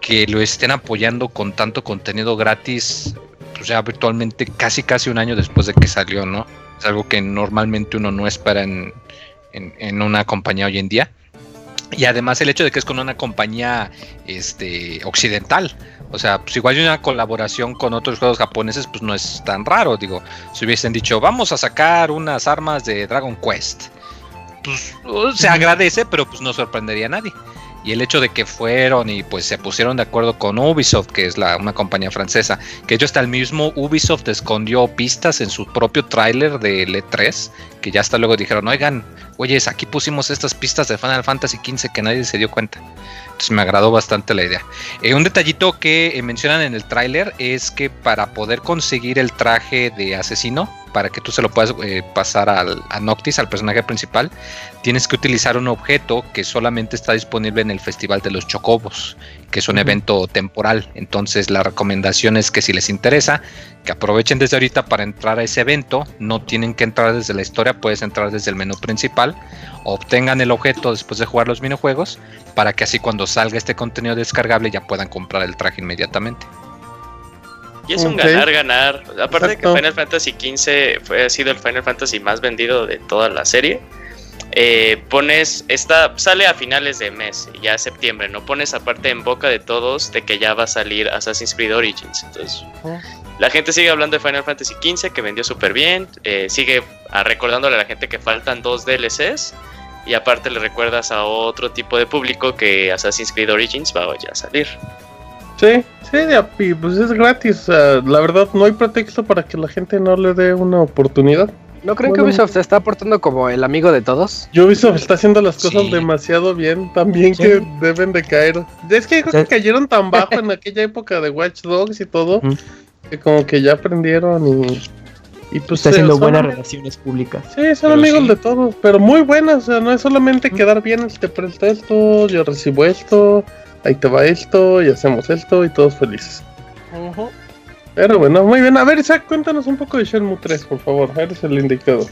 que lo estén apoyando con tanto contenido gratis, o sea, virtualmente casi casi un año después de que salió, ¿no? Es algo que normalmente uno no espera en, en, una compañía hoy en día. Y además el hecho de que es con una compañía este, occidental. O sea, pues igual una colaboración con otros juegos japoneses, pues no es tan raro. Digo, si hubiesen dicho, vamos a sacar unas armas de Dragon Quest pues se agradece, pero pues no sorprendería a nadie. Y el hecho de que fueron y pues se pusieron de acuerdo con Ubisoft, que es la, una compañía francesa, que ellos hasta el mismo Ubisoft escondió pistas en su propio tráiler de E3, que ya hasta luego dijeron, oigan, oyes, aquí pusimos estas pistas de Final Fantasy XV que nadie se dio cuenta. Entonces me agradó bastante la idea. Eh, un detallito que eh, mencionan en el tráiler es que para poder conseguir el traje de asesino, para que tú se lo puedas eh, pasar al, a Noctis, al personaje principal, tienes que utilizar un objeto que solamente está disponible en el Festival de los Chocobos, que es un evento temporal. Entonces la recomendación es que si les interesa, que aprovechen desde ahorita para entrar a ese evento, no tienen que entrar desde la historia, puedes entrar desde el menú principal, obtengan el objeto después de jugar los minijuegos, para que así cuando salga este contenido descargable ya puedan comprar el traje inmediatamente. Y es un ganar-ganar. Aparte de que Final Fantasy XV fue, ha sido el Final Fantasy más vendido de toda la serie. Eh, pones, esta sale a finales de mes, ya septiembre, no pones aparte en boca de todos de que ya va a salir Assassin's Creed Origins. Entonces, ah. la gente sigue hablando de Final Fantasy XV, que vendió súper bien, eh, sigue recordándole a la gente que faltan dos DLCs, y aparte le recuerdas a otro tipo de público que Assassin's Creed Origins va a ya a salir. Sí, sí, pues es gratis. la verdad, no hay pretexto para que la gente no le dé una oportunidad. ¿No creen que Ubisoft se está portando como el amigo de todos? Ubisoft está haciendo las cosas demasiado bien, también que deben de caer. Es que creo que cayeron tan bajo en aquella época de Watch Dogs y todo, que como que ya aprendieron y... Y pues está haciendo buenas relaciones públicas. Sí, son amigos de todos, pero muy buenas, o sea, no es solamente quedar bien, te presto esto, yo recibo esto, ahí te va esto, y hacemos esto, y todos felices. Pero bueno, muy bien. A ver, Isaac, cuéntanos un poco de Shenmue 3, por favor. Eres el indicado.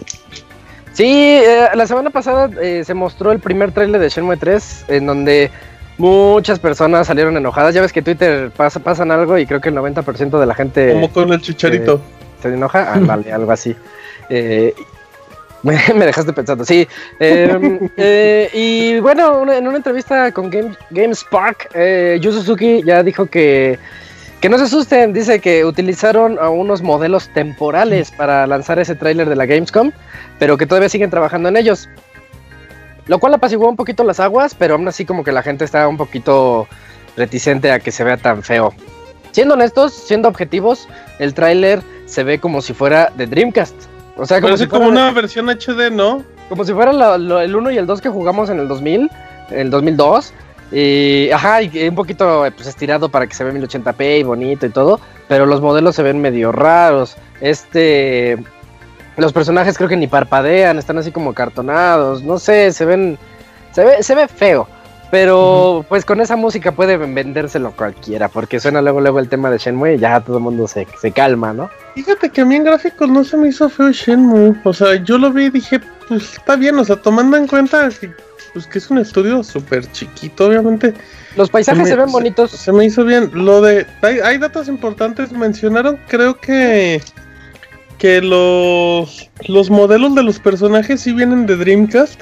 Sí, eh, la semana pasada eh, se mostró el primer trailer de Shenmue 3, en donde muchas personas salieron enojadas. Ya ves que Twitter pasa, pasan algo y creo que el 90% de la gente... Como con el chicharito. ¿Se enoja? Ah, vale, algo así. Eh, me, dejaste pensando, sí. Em, eh, y bueno, en una entrevista con Game, GameSpark, eh, Yu Suzuki ya dijo que, Que no se asusten, dice que utilizaron a unos modelos temporales para lanzar ese tráiler de la Gamescom, pero que todavía siguen trabajando en ellos. Lo cual apaciguó un poquito las aguas, pero aún así como que la gente está un poquito reticente a que se vea tan feo. Siendo honestos, siendo objetivos, el tráiler se ve como si fuera de Dreamcast. O sea, como, si como una versión HD, ¿no? Como si fuera el 1 y el 2 que jugamos en el 2000, el 2002. Y, ajá, y un poquito pues, estirado para que se vea 1080p y bonito y todo, pero los modelos se ven medio raros. Este, los personajes creo que ni parpadean, están así como cartonados, no sé, se ven, se ve, se ve feo. Pero pues con esa música puede vendérselo cualquiera, porque suena luego luego el tema de Shenmue y ya todo el mundo se, se calma, ¿no? Fíjate que a mí en gráficos no se me hizo feo Shenmue, o sea, yo lo vi y dije, pues está bien, o sea, tomando en cuenta que pues que es un estudio súper chiquito, obviamente. Los paisajes se, ven bonitos. Se, me hizo bien. Lo de. Hay, datos importantes. Mencionaron, creo que. Que los. Los modelos de los personajes sí vienen de Dreamcast.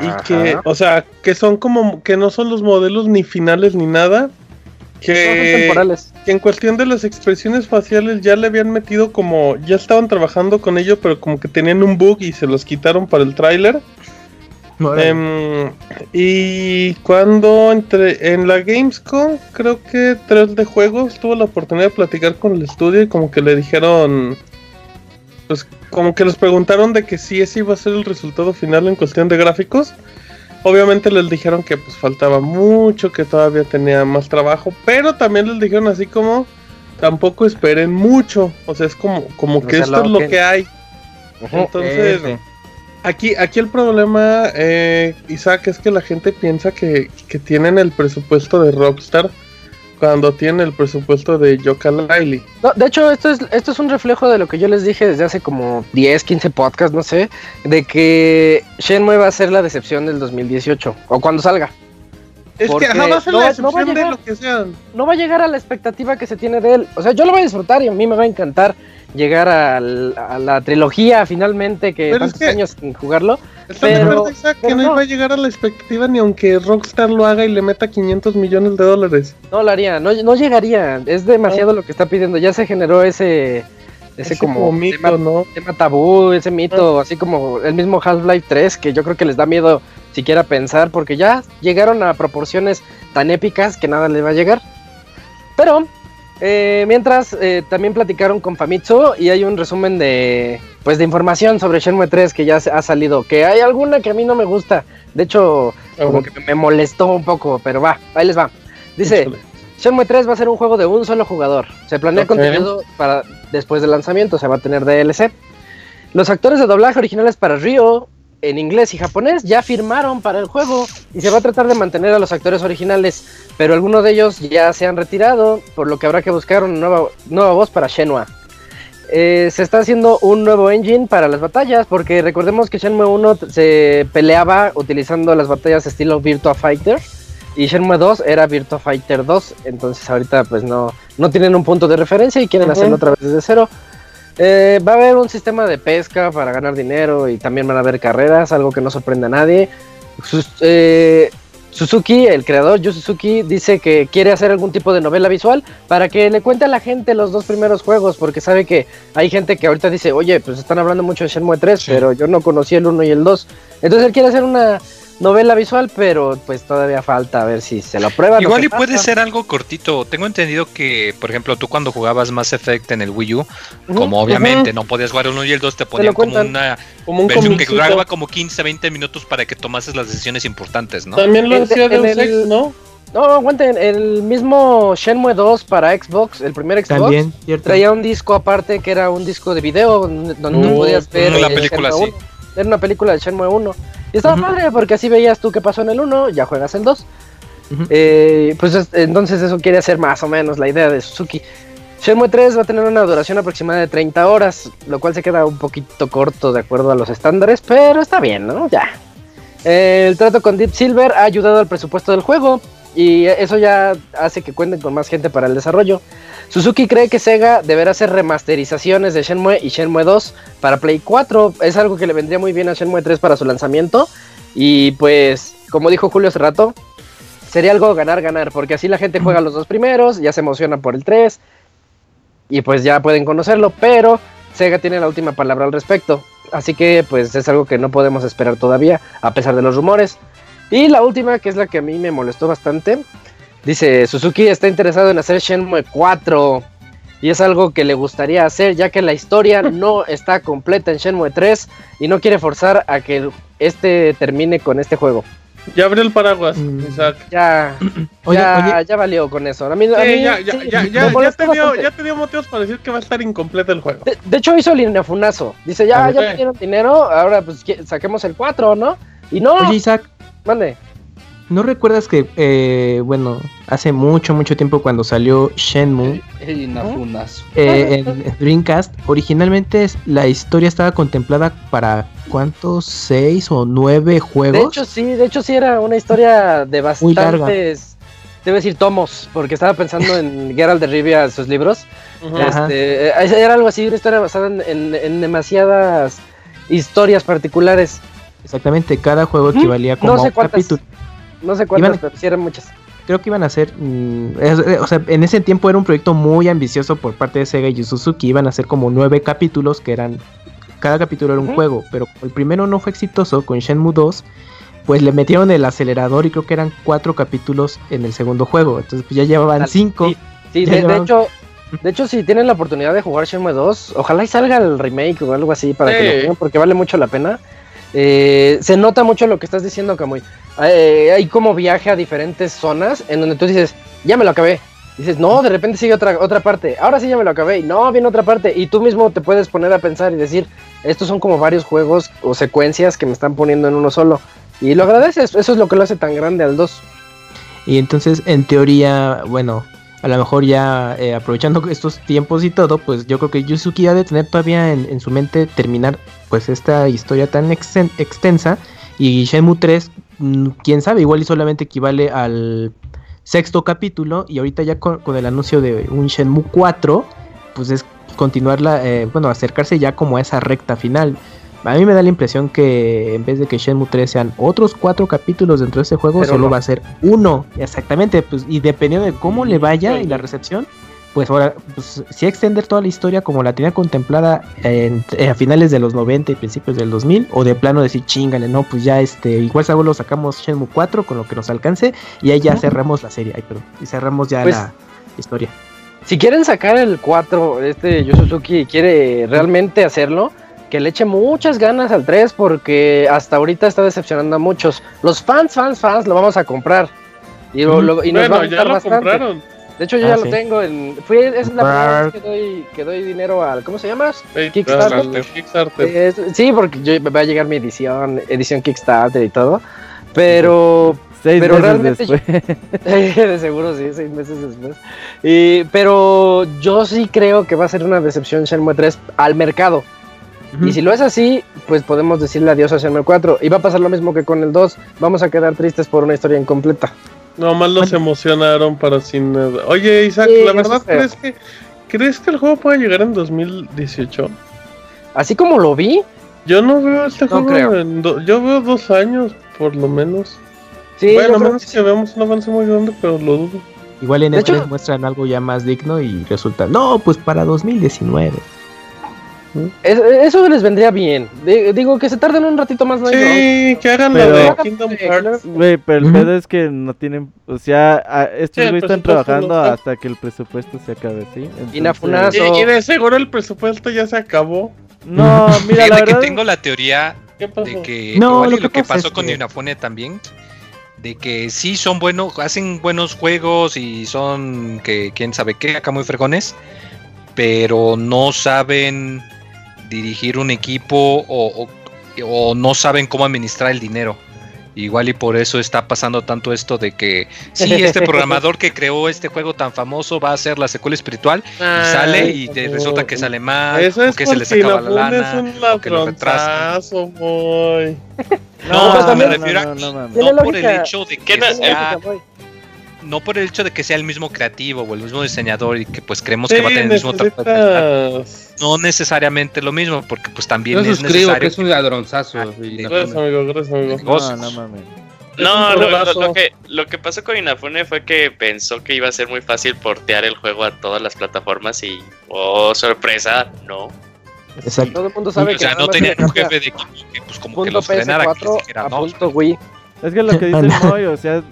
Y que. O sea, que son como. Que no son los modelos ni finales ni nada. Que, temporales. que en cuestión de las expresiones faciales ya le habían metido como. Ya estaban trabajando con ello, pero como que tenían un bug y se los quitaron para el tráiler. Em, y cuando entre en la Gamescom, creo que tres de juegos tuvo la oportunidad de platicar con el estudio y como que le dijeron, pues como que les preguntaron de que si ese iba a ser el resultado final en cuestión de gráficos. Obviamente les dijeron que pues faltaba mucho, que todavía tenía más trabajo, pero también les dijeron así como tampoco esperen mucho, o sea, es como como que esto es lo que, hay. Entonces, Aquí, aquí el problema, eh, Isaac, es que la gente piensa que, tienen el presupuesto de Rockstar cuando tienen el presupuesto de Yoka Lily. No, de hecho, esto es, esto es un reflejo de lo que yo les dije desde hace como 10, 15 podcasts, no sé, de que Shenmue va a ser la decepción del 2018, o cuando salga. Es que va a ser la decepción de lo que sea. No va a llegar a la expectativa que se tiene de él. O sea, yo lo voy a disfrutar y a mí me va a encantar llegar a, la trilogía finalmente que pero tantos años sin jugarlo. Pero, que no, iba a llegar a la expectativa ni aunque Rockstar lo haga y le meta 500 millones de dólares. No lo haría, no, no llegaría. Es demasiado lo que está pidiendo. Ya se generó ese ese, como, mito, tema, ¿no? tema tabú, ese mito, así como el mismo Half-Life 3, que yo creo que les da miedo siquiera pensar, porque ya llegaron a proporciones tan épicas que nada les va a llegar. Pero eh, mientras eh, también platicaron con Famitsu y hay un resumen de pues de información sobre Shenmue 3 que ya ha salido, que hay alguna que a mí no me gusta, de hecho como que me molestó un poco, pero va, ahí les va. Dice, Shenmue 3 va a ser un juego de un solo jugador. Se planea contenido para después del lanzamiento, se va a tener DLC. Los actores de doblaje originales para Ryo, en inglés y japonés ya firmaron para el juego y se va a tratar de mantener a los actores originales, pero algunos de ellos ya se han retirado, por lo que habrá que buscar una nueva, nueva voz para Shenmue. Eh, se está haciendo un nuevo engine para las batallas, porque recordemos que Shenmue 1 se peleaba utilizando las batallas estilo Virtua Fighter y Shenmue 2 era Virtua Fighter 2, entonces ahorita pues no, no tienen un punto de referencia y quieren hacerlo otra vez desde cero. Eh, va a haber un sistema de pesca para ganar dinero y también van a haber carreras, algo que no sorprende a nadie. Eh, Suzuki, el creador Yu Suzuki, dice que quiere hacer algún tipo de novela visual para que le cuente a la gente los dos primeros juegos, porque sabe que hay gente que ahorita dice, oye, pues están hablando mucho de Shenmue 3, pero yo no conocí el 1 y el 2. Entonces él quiere hacer una novela visual, pero pues todavía falta a ver si se lo prueban. Igual y puede ser algo cortito. Tengo entendido que, por ejemplo, tú cuando jugabas Mass Effect en el Wii U, como obviamente no podías jugar el 1 y el 2, te ponían como una como versión que grababa como 15, 20 minutos para que tomases las decisiones importantes, ¿no? También lo decía de el, ¿no? No, aguanten, el mismo Shenmue 2 para Xbox, el primer Xbox, También, traía un disco aparte que era un disco de video donde no, podías ver. la película, sí. Era una película de Shenmue 1. Y estaba padre porque así veías tú qué pasó en el 1, ya juegas el 2. Eh, pues entonces eso quiere hacer más o menos la idea de Suzuki. Shenmue 3 va a tener una duración aproximada de 30 horas, lo cual se queda un poquito corto de acuerdo a los estándares, pero está bien, ¿no? Ya. el trato con Deep Silver ha ayudado al presupuesto del juego y eso ya hace que cuenten con más gente para el desarrollo. Suzuki cree que Sega deberá hacer remasterizaciones de Shenmue y Shenmue 2 para Play 4. Es algo que le vendría muy bien a Shenmue 3 para su lanzamiento. Y pues, como dijo Julio hace rato, sería algo ganar-ganar, porque así la gente juega los dos primeros, ya se emociona por el 3, y pues ya pueden conocerlo, pero Sega tiene la última palabra al respecto. Así que pues es algo que no podemos esperar todavía, a pesar de los rumores. Y la última, que es la que a mí me molestó bastante, dice, Suzuki está interesado en hacer Shenmue 4. Y es algo que le gustaría hacer, ya que la historia no está completa en Shenmue 3 y no quiere forzar a que este termine con este juego. Ya abrió el paraguas, mm. Ya, ya, ya valió con eso. A mí, a mí, ya, ya, ya, ya, te dio, ya te dio motivos para decir que va a estar incompleto el juego. De, hecho, hizo el inafunazo. Dice, ya, ya me dieron dinero, ahora pues saquemos el 4, ¿no? Y no. Oye, Isaac. Mande. ¿No recuerdas que, eh, bueno, hace mucho, mucho tiempo cuando salió Shenmue eh, en Dreamcast, originalmente la historia estaba contemplada para ¿cuántos? ¿Seis o nueve juegos? De hecho, sí, de hecho sí era una historia de bastantes, debo decir tomos, porque estaba pensando en Geralt de Rivia, sus libros. Este, eh, era algo así, una historia basada en, demasiadas historias particulares. Exactamente, cada juego equivalía como no sé capítulo. No sé cuántas, pero sí eran muchas. Creo que iban a ser, mm, eh, o sea, en ese tiempo era un proyecto muy ambicioso por parte de Sega y Suzuki, iban a ser como nueve capítulos que eran, cada capítulo era un juego, pero el primero no fue exitoso con Shenmue 2, pues le metieron el acelerador y creo que eran cuatro capítulos en el segundo juego, entonces pues ya llevaban cinco. Sí, de, hecho, de hecho, si tienen la oportunidad de jugar Shenmue 2, ojalá y salga el remake o algo así para que lo vean, porque vale mucho la pena. Eh, se nota mucho lo que estás diciendo, Kamui. Eh, hay como viaje a diferentes zonas en donde tú dices, ya me lo acabé. Dices, no, de repente sigue otra, otra parte. Ahora sí ya me lo acabé. No, viene otra parte. Y tú mismo te puedes poner a pensar y decir, estos son como varios juegos o secuencias que me están poniendo en uno solo. Y lo agradeces. Eso es lo que lo hace tan grande al 2. Y entonces, en teoría, bueno, a lo mejor ya eh, aprovechando estos tiempos y todo, pues yo creo que Yusuki ha de tener todavía en, su mente terminar pues esta historia tan extensa. Y Shenmue 3, mm, quién sabe, igual y solamente equivale al sexto capítulo. Y ahorita ya con, el anuncio de un Shenmue 4, pues es continuarla, eh, bueno, acercarse ya como a esa recta final. A mí me da la impresión que en vez de que Shenmue 3 sean otros cuatro capítulos dentro de este juego, solo va a ser uno, exactamente, pues y dependiendo de cómo le vaya y la recepción, pues ahora, pues sí extender toda la historia como la tenía contemplada en, a finales de los 90 y principios del 2000, o de plano decir, chingale, no, pues ya este, igual lo sacamos Shenmue 4 con lo que nos alcance, y ahí ya cerramos la serie, ay, perdón, y cerramos ya pues, la historia. Si quieren sacar el 4, este Yosuzuki quiere realmente hacerlo, que le eche muchas ganas al 3 porque hasta ahorita está decepcionando a muchos. Los fans, fans, fans lo vamos a comprar. Y, lo, y nos va a gustar bastante. De hecho, yo ah, ya lo tengo. En, fui, es la primera vez que doy, que doy dinero al. ¿Cómo se llama? Kickstarter. Kickstarter. sí, porque yo, va a llegar mi edición, edición Kickstarter y todo. Pero. Seis pero meses realmente después. de seguro sí, seis meses después. Y, pero yo sí creo que va a ser una decepción Shenmue 3 al mercado. Y si lo es así, pues podemos decirle adiós a Shenmue 4. Y va a pasar lo mismo que con el 2. Vamos a quedar tristes por una historia incompleta. No, más los emocionaron para sin nada. Oye, Isaac, ¿la verdad crees que, crees que el juego puede llegar en 2018? Así como lo vi. Yo no veo este juego en yo veo dos años, por lo menos. Sí, bueno, a menos que, veamos un avance muy grande, pero lo dudo. Igual en este muestran algo ya más digno y resulta, no, pues para 2019. Eso les vendría bien. Digo que se tarden un ratito más. ¿no? Sí, que hagan lo de Kingdom Hearts. pero el pedo es que no tienen. O sea, estos güeyes están trabajando hasta que el presupuesto se acabe, ¿sí? y, de seguro el presupuesto ya se acabó. No, mira, la verdad. que tengo la teoría de que. No, lo, que, pasó con Inafune también. De que sí son buenos, hacen buenos juegos y son que quién sabe qué, acá muy fregones. Pero no saben dirigir un equipo o, no saben cómo administrar el dinero. Igual y por eso está pasando tanto esto de que sí, este programador que creó este juego tan famoso va a ser la secuela espiritual y sale y resulta que sale mal, o que se les acaba la lana, o que lo retrasa. No, me refiero no, por el hecho de que sea, no por el hecho de que sea el mismo creativo o el mismo diseñador y que pues creemos que va a tener el mismo trato no necesariamente lo mismo porque pues también es necesario que es un ladronzazo gracias amigo gracias amigo no, no mames No, lo, que, lo que pasó con Inafune fue que pensó que iba a ser muy fácil portear el juego a todas las plataformas y, oh, sorpresa, no. Exacto. Todo el mundo sabe o que sea, no tenía un jefe de equipo que pues como que los frenara a punto Wii. Es que lo que dice Moy, o sea,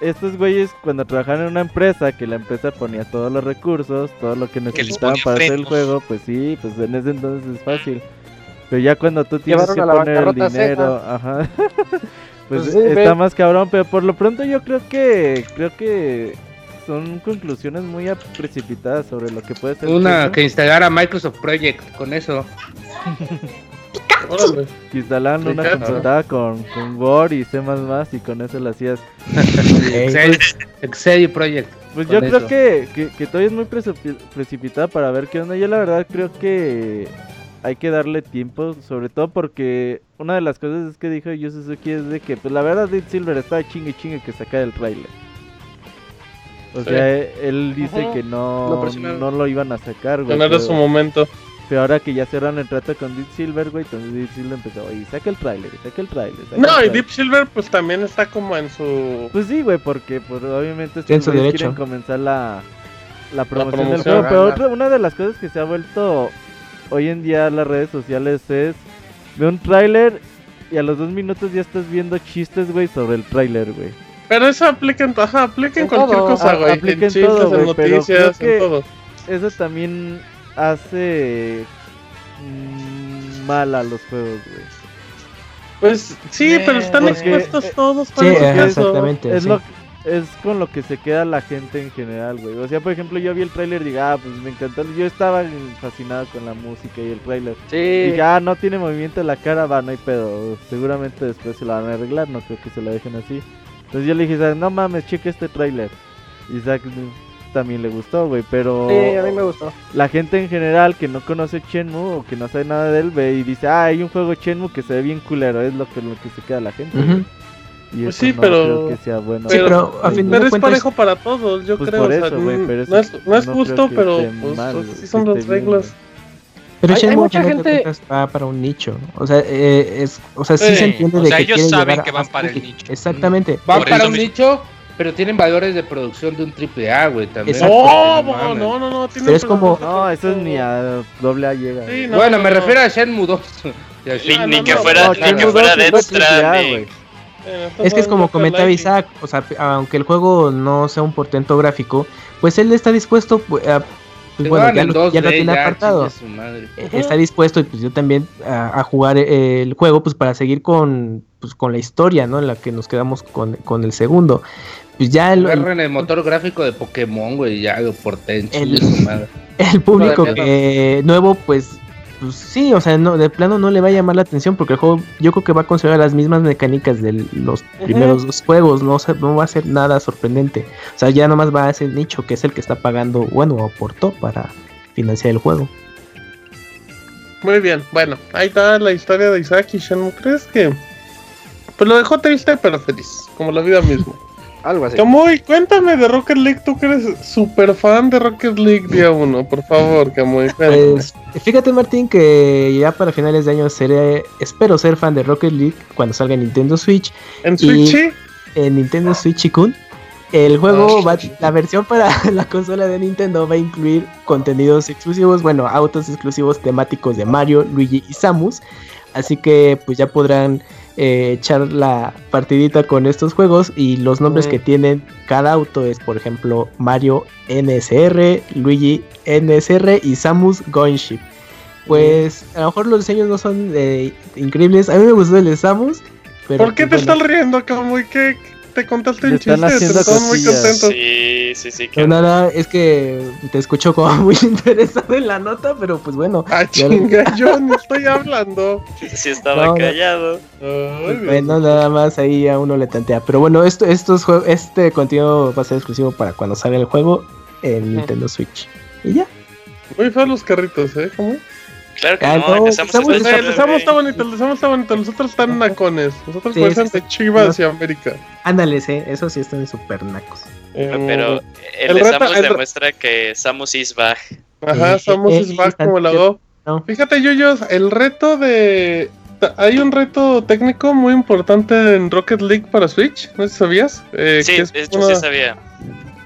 estos güeyes cuando trabajaban en una empresa que la empresa ponía todos los recursos, todo lo que necesitaban para hacer el juego, pues sí, pues en ese entonces es fácil. Pero ya cuando tú tienes que poner el dinero, ajá. pues, pues está más cabrón, pero por lo pronto yo creo que creo que son conclusiones muy precipitadas sobre lo que puede ser. Una que instalara Microsoft Project con eso. Instalaron una computadora con, con Word y C++ y con eso lo hacías. Excel, Project. Pues yo creo que, que, todavía es muy precipitada para ver qué onda. Yo la verdad creo que hay que darle tiempo, sobre todo porque una de las cosas que dijo Yu Suzuki es de que, pues la verdad, Dead Silver estaba chingue chingue que saca el trailer. O sea, él dice que no, no, lo iban a sacar, güey. No era su momento. Pero ahora que ya cerraron el trato con Deep Silver, güey, entonces Deep Silver empezó, oye, saca el trailer, saca el trailer. no, y Deep Silver pues también está como en su... Pues sí, güey, porque pues, obviamente estos quieren comenzar la, la promoción, del juego. Pero otra, una de las cosas que se ha vuelto hoy en día las redes sociales es, ve un tráiler y a los dos minutos ya estás viendo chistes, güey, sobre el tráiler, güey. Pero eso aplica en, ajá, aplica en, cualquier cosa, güey. En, todo, en noticias, en todo. Eso también hace mm, mal a los juegos, güey. Pues sí, pero están expuestos eh, todos para sí, exactamente. Es, lo, es con lo que se queda la gente en general, güey. O sea, por ejemplo, yo vi el tráiler y dije, ah, pues me encantó. Yo estaba fascinado con la música y el tráiler. Sí. Y dije, ah, no tiene movimiento en la cara, va, no hay pedo. Seguramente después se lo van a arreglar, no creo que se lo dejen así. Entonces yo le dije, no mames, cheque este tráiler. Y Isaac también le gustó, güey, pero... Sí, a mí me gustó. La gente en general que no conoce Shenmue o que no sabe nada de él ve y dice, ah, hay un juego Shenmue que se ve bien culero, es lo que, lo que se queda la gente. Y pues sí, pero... que sea bueno. Pero, pero, a fin es parejo para todos, yo pues creo. Por eso, güey, pero no, es, no es justo, pero pues, mal, sí son las reglas. Pero hay, Shenmue hay mucha gente va para un nicho, o sea, eh, es, o sea, sí, sí se entiende o de sea, que ellos saben que van para el nicho. Exactamente. Van para un nicho, pero tienen valores de producción de un triple A, güey, también. No, no, no, no, no, pero es como... No, eso es ni a doble A llega. Sí, no, bueno, me refiero a Shenmue 2. ni, que fuera, ni que fuera Death Stranding. Es que es como comentaba Isaac, o sea, aunque el juego no sea un portento gráfico, pues él está dispuesto pues, a pues bueno, ya, lo, ya lo, tiene apartado. E, está dispuesto y pues yo también a, jugar el juego pues para seguir con pues con la historia, ¿no? En la que nos quedamos con, con el segundo. Pues ya el, el, motor gráfico de Pokémon, güey, ya lo porté el, el público que, nuevo, pues, pues sí, o sea, no, de plano no le va a llamar la atención porque el juego yo creo que va a conservar las mismas mecánicas de los primeros dos juegos, no, no va a ser nada sorprendente. O sea, ya nomás va a ser nicho que es el que está pagando, bueno, aportó para financiar el juego. Muy bien, bueno, ahí está la historia de Isaac y Shenmue. ¿Crees que pues lo dejó triste pero feliz, como la vida misma? Algo así. Camuy, cuéntame de Rocket League, tú que eres súper fan de Rocket League día 1, por favor, Camuy. Pues, fíjate Martín que ya para finales de año seré, espero ser fan de Rocket League cuando salga en Nintendo Switch. ¿En Switch? En Nintendo Switch Kun. El juego, va, la versión para la consola de Nintendo va a incluir contenidos exclusivos, bueno, autos exclusivos temáticos de Mario, Luigi y Samus. Así que pues ya podrán eh, echar la partidita con estos juegos y los nombres que tienen cada auto es por ejemplo Mario NSR, Luigi NSR y Samus Gunship. Pues a lo mejor los diseños no son eh, increíbles, a mí me gustó el de Samus. Pero, ¿Por qué pues, te estás riendo muy que te contaste un chiste, estás muy contento. Sí, sí, sí. Que... nada, es que te escucho como muy interesado en la nota, pero pues bueno. Ah, chinga, yo no estoy hablando. Sí, estaba callado. bueno, nada más ahí a uno le tantea. Pero bueno, esto, estos este contenido va a ser exclusivo para cuando salga el juego en Nintendo Switch. Y ya. Muy feos los carritos, ¿eh? ¿Cómo? Claro que ah, no, empezamos, empezamos, está bonito, empezamos está bonito, nosotros están nacones, nosotros sí, parecen de Chivas y América. Ándale, sí, eso sí están súper nacos. Eh, pero el, el de Samus el... demuestra que Samus is back. Ajá, Samus is back como la do. No. Fíjate, Yoyos, el reto de hay un reto técnico muy importante en Rocket League para Switch, ¿no sabías? Eh, sí, de hecho sí sabía.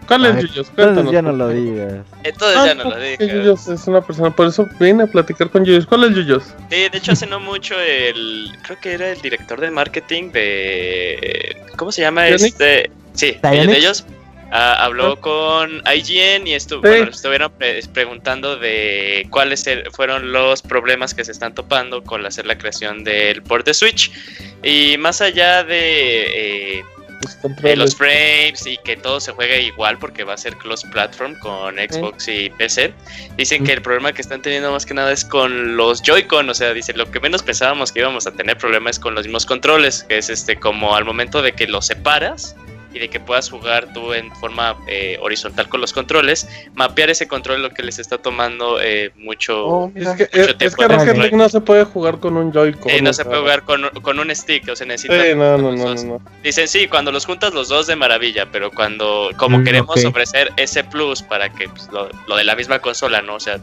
¿Cuál es Yuyos? Entonces ya no lo digas. Entonces ya no lo digas. Yuyos es una persona, por eso vine a platicar con Yuyos. ¿Cuál es Yuyos? Sí, de hecho hace no mucho el, creo que era el director de marketing de, ¿cómo se llama este? Sí, de ellos. Ah, habló con IGN y estuvieron preguntando de cuáles er, fueron los problemas que se están topando con hacer la creación del port de Switch. Y más allá de eh, los frames y que todo se juegue igual porque va a ser cross platform con Xbox y PC. Dicen que el problema que están teniendo más que nada es con los Joy-Con, o sea, dice lo que menos pensábamos que íbamos a tener problemas es con los mismos controles, que es este como al momento de que los separas y de que puedas jugar tú en forma eh, horizontal con los controles, mapear ese control lo que les está tomando eh, mucho, oh, es que, mucho es, que Rocket League no se puede jugar con un Joy-Con. no se puede jugar con, con, un stick, o sea, necesita. Sí, no, no, no, no, Dicen, sí, cuando los juntas los dos de maravilla, pero cuando, como mm, queremos ofrecer ese plus para que pues, lo, lo de la misma consola, ¿no? O sea,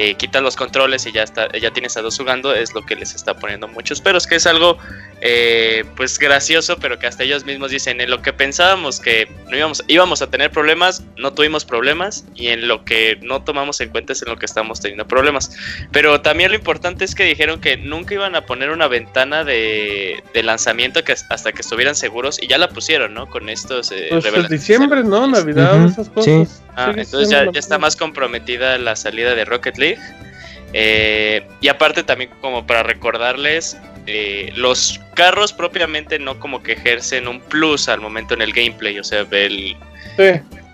eh, quitas los controles y ya está, ya tienes a dos jugando, es lo que les está poniendo muchos pero es que es algo eh, pues gracioso, pero que hasta ellos mismos dicen, en lo que pensábamos que no íbamos, íbamos a tener problemas, no tuvimos problemas, y en lo que no tomamos en cuenta es en lo que estamos teniendo problemas. Pero también lo importante es que dijeron que nunca iban a poner una ventana de, lanzamiento que hasta que estuvieran seguros, y ya la pusieron, ¿no? Con estos... Eh, pues diciembre, ¿no? Navidad, esas cosas. Ah, entonces ya, ya, está más comprometida la salida de Rocket League. Eh, y aparte también como para recordarles, eh, los carros propiamente no como que ejercen un plus al momento en el gameplay, o sea, el...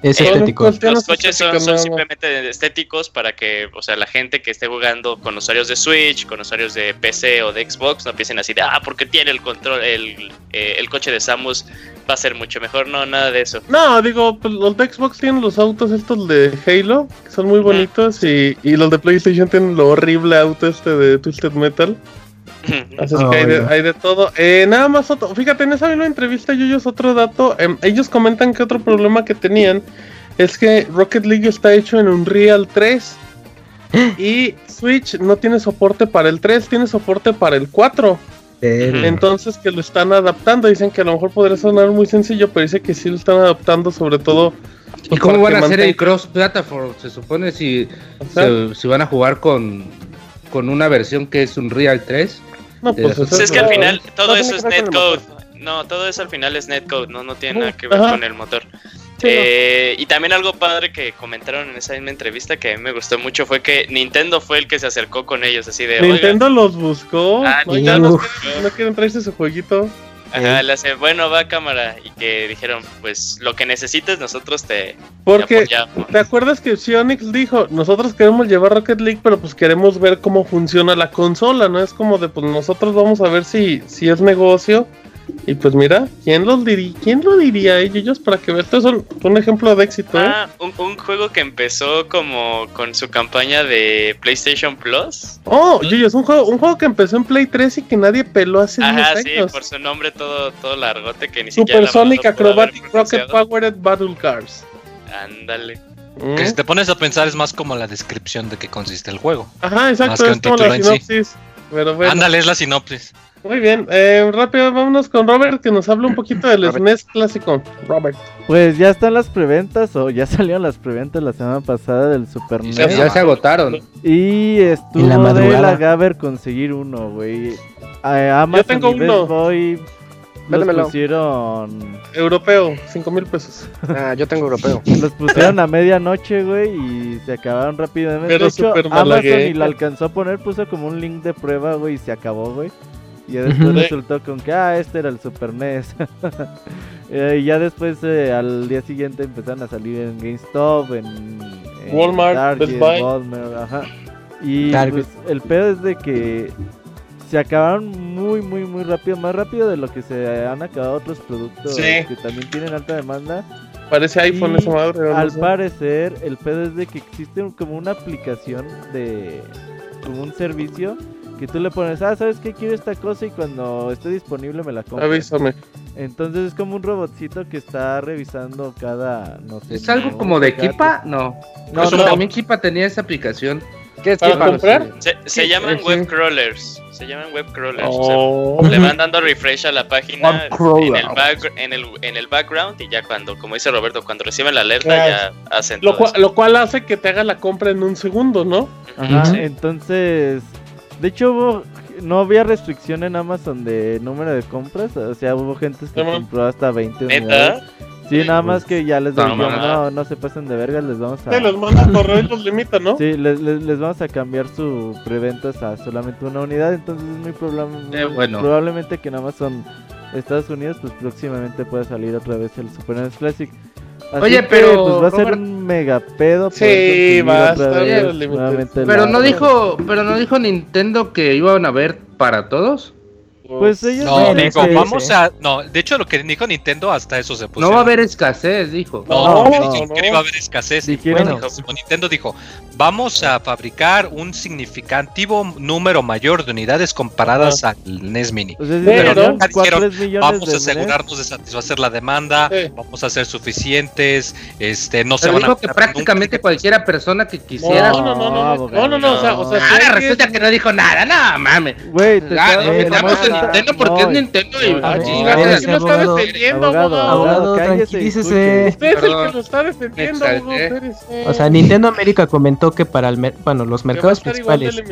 Es estético. Los coches son, simplemente estéticos para que, o sea, la gente que esté jugando con usuarios de Switch, con usuarios de PC o de Xbox, no empiecen así de, ah, porque tiene el control, el, eh, el coche de Samus va a ser mucho mejor, no, nada de eso. No, digo, pues, los de Xbox tienen los autos estos de Halo, que son muy bonitos, y, y los de PlayStation tienen lo horrible auto este de Twisted Metal. Que hay de, todo. Eh, nada más otro. Fíjate, en esa misma entrevista, ellos otro dato. Em, ellos comentan que otro problema que tenían es que Rocket League está hecho en Unreal 3. y Switch no tiene soporte para el 3, tiene soporte para el 4. Entonces que lo están adaptando. Dicen que a lo mejor podría sonar muy sencillo, pero dice que sí lo están adaptando, sobre todo. ¿Y cómo van a hacer el cross platform? Se supone si, si van a jugar con, con una versión que es un Real 3. No, pues es que al final todo eso es netcode. No, todo eso al final es netcode, no, no tiene nada que ver con el motor. Eh, y también algo padre que comentaron en esa misma entrevista que a mí me gustó mucho fue que Nintendo fue el que se acercó con ellos, así de... Nintendo los buscó. Ah, no, quieren traerse su jueguito. Ajá, le hace, bueno, va cámara. Y que dijeron, pues lo que necesites, nosotros te. Porque, te, acuerdas que Sionix dijo, nosotros queremos llevar Rocket League, pero pues queremos ver cómo funciona la consola, ¿no? Es como de, pues nosotros vamos a ver si, si es negocio y pues mira, ¿quién, los diría, ¿quién lo diría ellos para que? Esto es un, ejemplo de éxito. ¿eh? Ah, un, juego que empezó como con su campaña de PlayStation Plus. Oh, es un juego, un juego que empezó en Play 3 y que nadie peló hace Ajá, sí, por su nombre todo, todo largote que ni siquiera. Supersonic Acrobatic Rocket Powered Battle Cars. Ándale. Que si te pones a pensar es más como la descripción de qué consiste el juego. Ajá, exacto, es como la sinopsis. Pero bueno. Ándale, es la sinopsis. Muy bien, eh, rápido, vámonos con Robert que nos habla un poquito del SNES clásico. Robert. Pues ya están las preventas o ya salieron las preventas la semana pasada del Super NES. Ya, se agotaron. Y estuvo la de la Gaber conseguir uno, güey. Amazon Yo tengo uno. Boy los pusieron europeo, 5 mil pesos. Ah, yo tengo europeo. Los pusieron a medianoche, güey, y se acabaron rápidamente. Pero de hecho, Amazon y la alcanzó a poner, puso como un link de prueba, güey, y se acabó, güey. Y después resultó con que, ah, este era el Super NES. Eh, y ya después, eh, al día siguiente, empezaron a salir en GameStop, en, Walmart, Best Buy. ajá. Y pues, el pedo es de que se acabaron muy, muy, muy rápido, más rápido de lo que se han acabado otros productos que también tienen alta demanda. Parece iPhone esa madre. Al parecer, el pedo es de que existe como una aplicación de. como un servicio que tú le pones, ah, ¿sabes qué? Quiero esta cosa y cuando esté disponible me la compro. Avísame. Entonces es como un robotcito que está revisando cada, no sé. ¿Es algo como de Kipa? No. No, no. También Kipa tenía esa aplicación. ¿Qué es para comprar? Se, llaman web crawlers. Se llaman web crawlers. Oh. le van dando refresh a la página en el, en, el, en el background y ya cuando, como dice Roberto, cuando reciben la alerta ya hacen lo, cual, lo cual hace que te haga la compra en un segundo, ¿no? Ajá, entonces, de hecho no había restricción en Amazon de número de compras, o sea, hubo gente que compró hasta 20 unidades. Sí, nada más que ya les digo, no, no, se pasen de verga, les vamos a... Sí, los manda correr y los limita, ¿no? Sí, les, les, vamos a cambiar su preventas a solamente una unidad, entonces es muy probable, eh, bueno. probablemente que en Amazon Estados Unidos, pues próximamente pueda salir otra vez el Super NES Classic. Oye, pero pues va a ser un mega pedo. Sí, va a estar Pero no dijo, pero no dijo Nintendo que iban a ver para todos. Pues ellos no, dijo, vamos a. No, de hecho, lo que dijo Nintendo, hasta eso se puso. No va a haber escasez, dijo. No, no, no, no, iba a haber escasez. Bueno, Nintendo dijo: Vamos a fabricar un significativo número mayor de unidades comparadas al NES Mini. Pues Pero nunca dijeron: Vamos a asegurarnos de satisfacer la demanda, vamos a ser suficientes, este, no se van dijo que prácticamente cualquiera persona que quisiera. No, no, no, no, no, no, no, o sea, o sea, ah, resulta que no dijo nada, no mames. Güey, te Nintendo porque es Nintendo y así lo está defendiendo, abogado. Abogado, tranquilícese. Usted es el que lo está defendiendo, abogado. O sea, Nintendo América comentó que para el bueno, los mercados principales.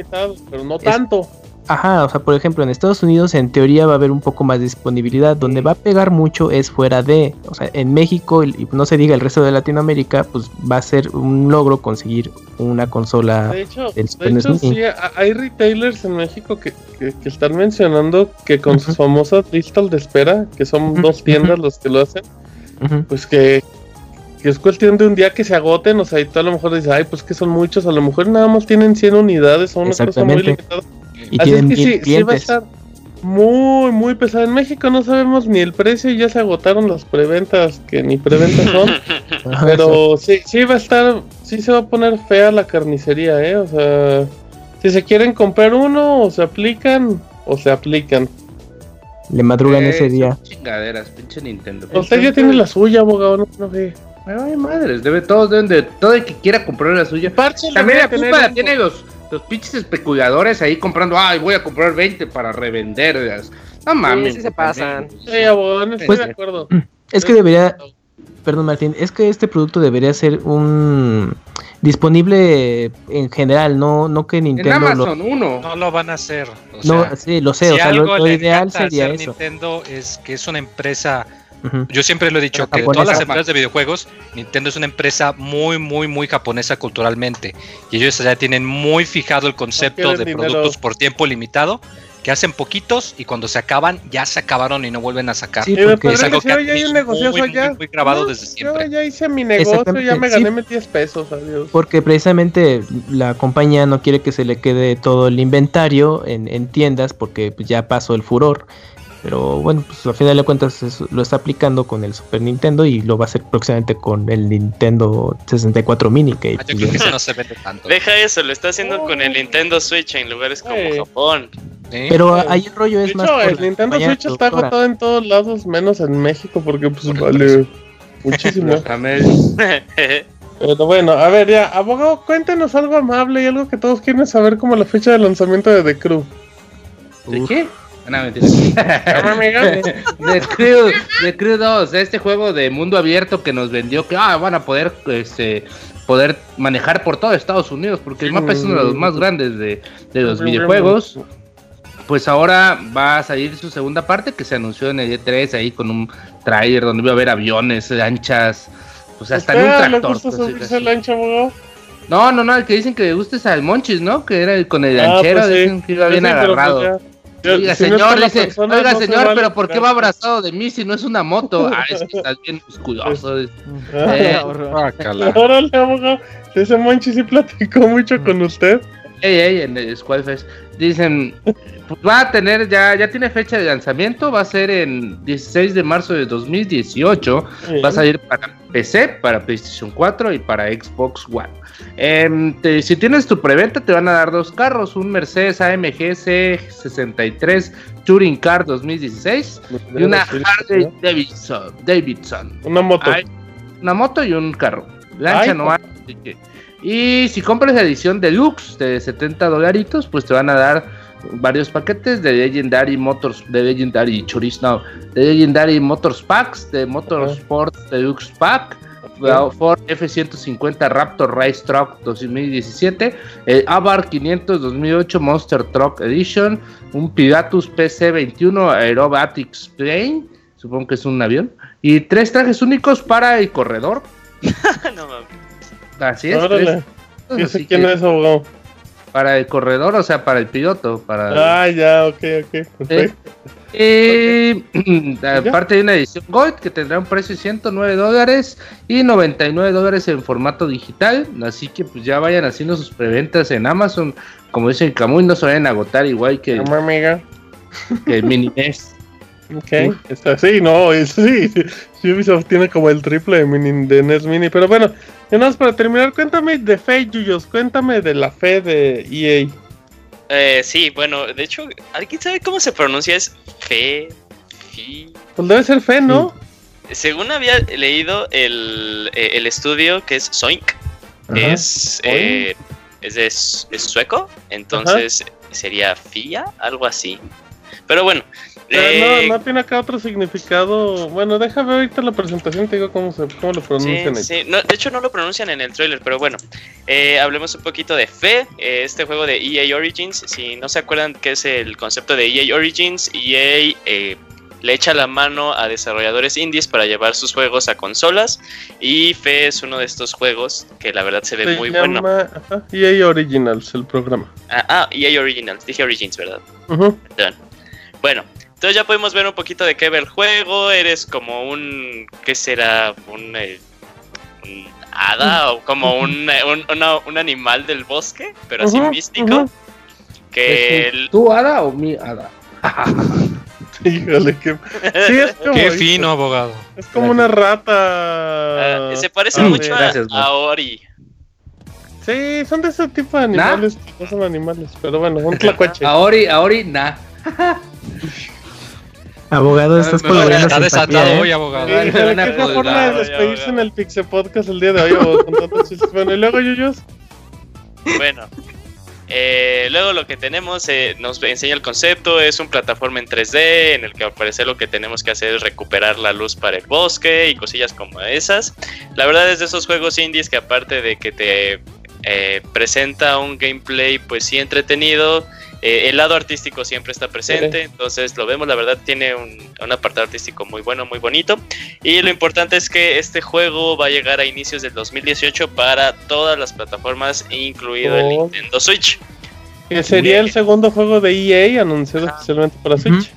pero no tanto. Ajá, o sea, por ejemplo, en Estados Unidos en teoría va a haber un poco más de disponibilidad. Donde va a pegar mucho es fuera de, o sea, en México y no se diga el resto de Latinoamérica, pues va a ser un logro conseguir una consola. De hecho, de hecho sí, hay retailers en México que, que, están mencionando que con sus famosas listas de espera, que son dos tiendas los que lo hacen, pues que, que es cuestión de un día que se agoten, o sea, y tú a lo mejor dices, ay, pues que son muchos, a lo mejor nada más tienen 100 unidades o una cosa muy limitada. Y Así es que sí, sí va a estar muy, muy pesado. En México no sabemos ni el precio, ya se agotaron las preventas, que ni preventas son. pero sí, sí va a estar, sí se va a poner fea la carnicería, ¿eh? O sea, si se quieren comprar uno, o se aplican, o se aplican. Le madrugan ese día. Chingaderas, pinche Nintendo. Usted ya tiene la suya, abogado, no, no sé. Ay, madres, debe, todos deben de, todo el que quiera comprar la suya. También la culpa la tiene los los pinches especuladores ahí comprando, ay, voy a comprar 20 para revender. No mames. Sí, se pasan. Sí, abogado, estoy pues, de acuerdo. Es que debería, perdón Martín, es que este producto debería ser un disponible en general, no, no que Nintendo en Amazon lo... uno. No lo van a hacer. no, sí, lo sé, o sea, lo, ideal sería eso. Nintendo es que es una empresa yo siempre lo he dicho, que todas las empresas de videojuegos, Nintendo es una empresa muy, muy, muy japonesa culturalmente. Y ellos ya tienen muy fijado el concepto de productos por tiempo limitado, que hacen poquitos y cuando se acaban, ya se acabaron y no vuelven a sacar. Sí, porque es algo que hay un negocio muy, muy, grabado desde siempre. Yo ya hice mi negocio, ya me gané 10 pesos, adiós. Porque precisamente la compañía no quiere que se le quede todo el inventario en, en tiendas porque pues, ya pasó el furor. Pero bueno, pues al final de cuentas lo está aplicando con el Super Nintendo y lo va a hacer próximamente con el Nintendo 64 Mini. Que, ah, yo creo que eso no se vende tanto. Deja eso, lo está haciendo con el Nintendo Switch en lugares como Japón. Pero ahí el rollo es más. el Nintendo Switch está agotado en todos lados, menos en México, porque pues vale muchísimo. Pero bueno, a ver, ya, abogado, cuéntenos algo amable y algo que todos quieren saber, como la fecha de lanzamiento de The Crew. ¿De qué? No, mentira. The Crew, The Crew 2, este juego de mundo abierto que nos vendió que ah, van a poder este poder manejar por todo Estados Unidos, porque el mapa es uno de los más grandes de, de los videojuegos. Pues ahora va a salir su segunda parte que se anunció en el E3 ahí con un trailer donde iba a haber aviones, lanchas, pues hasta en un tractor. Pues, lancha, no, no, no, el que dicen que le gusta es al Monchis, ¿no? Que era con el ah, lanchero, pues dicen que iba bien pues agarrado. Oiga, señor, dice, oiga, señor, pero ¿por qué va abrazado de mí si no es una moto? Ah, es que estás bien musculoso. eh, Órale, abogado. Ese Monchi sí platicó mucho con usted. Ey, ey, en el Squadfest. Dicen, pues va a tener, ya, ya tiene fecha de lanzamiento, va a ser en 16 de marzo de 2018. Va a salir para PC, para PlayStation 4 y para Xbox One. Em, si tienes tu preventa, te van a dar dos carros: un Mercedes AMG C63 Touring Car 2016 y una Harley Davidson. Davidson. Una moto. una moto y un carro. Lancha no hay, Y si compras la edición deluxe de 70 dolaritos, pues te van a dar varios paquetes de Legendary Motors, de Legendary no, de Legendary Motors Packs, de Motorsport Deluxe Pack, Ford F-150 Raptor Race Truck 2017, el Avar 500 2008 Monster Truck Edition, un Pilatus PC-21 Aerobatics Plane, supongo que es un avión, y tres trajes únicos para el corredor. no mames. Así es. quién es abogado. Para el corredor, o sea, para el piloto. Para ah, ya, ok, ok. Perfecto. Y aparte de una edición Gold que tendrá un precio de 109 dólares y 99 dólares en formato digital. Así que pues ya vayan haciendo sus preventas en Amazon. Como dice el Camuy, no se vayan a agotar igual que, el, que el Mini NES. Ok, está así, no, es, sí. Ubisoft tiene como el triple de, mini, de NES Mini. Pero bueno, y nada más para terminar, cuéntame de fe, Yuyos, cuéntame de la fe de EA. Eh, sí, bueno, de hecho, ¿alguien sabe cómo se pronuncia? Es fe, fi. Pues debe ser fe, ¿no? Según había leído el, eh, estudio que es Soink, es, eh, es, sueco, entonces sería FIA, algo así. Pero bueno, no, eh, no tiene acá otro significado. Bueno, déjame ahorita la presentación, te digo cómo, se, cómo lo pronuncian. Sí, de hecho no lo pronuncian en el trailer, pero bueno, eh, hablemos un poquito de Fe, eh, este juego de EA Origins. Si no se acuerdan qué es el concepto de EA Origins, EA le echa la mano a desarrolladores indies para llevar sus juegos a consolas. Y Fe es uno de estos juegos que la verdad se ve muy bueno. EA Originals, el programa. Ah, ah, EA Originals, dije Origins, ¿verdad? Bueno, entonces ya podemos ver un poquito de qué ve el juego. Eres como un. ¿Qué será? Un. Eh, hada o como un, eh, un, animal del bosque, pero así místico. Que ¿Tu hada o mi hada? Híjole, qué, sí, es como, qué fino, abogado. Es como una rata. Ah, se parece ah, mucho a, Ori. Sí, son de ese tipo de animales. No son animales, pero bueno, un tlacuache. A Ori, a Ori, nah. Abogado, estás colaborando. Está desatado ¿eh? hoy, abogado. Sí, ¿Qué forma de despedirse en el Pixel Podcast el día de hoy, Bueno, y luego, Yuyos. Bueno, eh, luego lo que tenemos eh, nos enseña el concepto, es un plataforma en 3D en el que al parecer lo que tenemos que hacer es recuperar la luz para el bosque y cosillas como esas. La verdad es de esos juegos indies que aparte de que te eh, presenta un gameplay pues sí entretenido, eh, el lado artístico siempre está presente, entonces lo vemos, la verdad tiene un, apartado artístico muy bueno, muy bonito. Y lo importante es que este juego va a llegar a inicios del 2018 para todas las plataformas, incluido el. Nintendo Switch. Que sería el segundo juego de EA anunciado especialmente para Switch.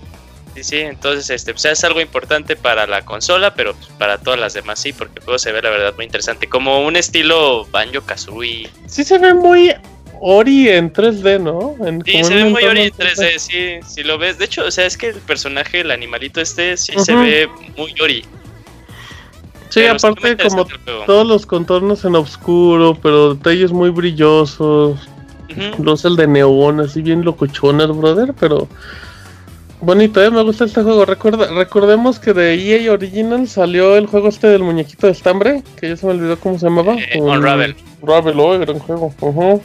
Sí, sí, entonces este, pues, es algo importante para la consola, pero para todas las demás sí, porque el juego se ve la verdad muy interesante, como un estilo Banjo Kazooie. Sí se ve muy Ori en 3D, ¿no? sí, se ve muy Ori en 3D, sí, si lo ves. De hecho, o sea, es que el personaje, el animalito este, sí se ve muy Ori. Sí, aparte como todos los contornos en oscuro, pero detalles muy brillosos. Los el de neón, así bien locochones, brother, pero bonito, ¿eh? me gusta este juego. Recuerda, recordemos que de EA Original salió el juego este del muñequito de estambre, que ya se me olvidó cómo se llamaba. Eh, Unravel. Unravel, oh, gran juego. Uh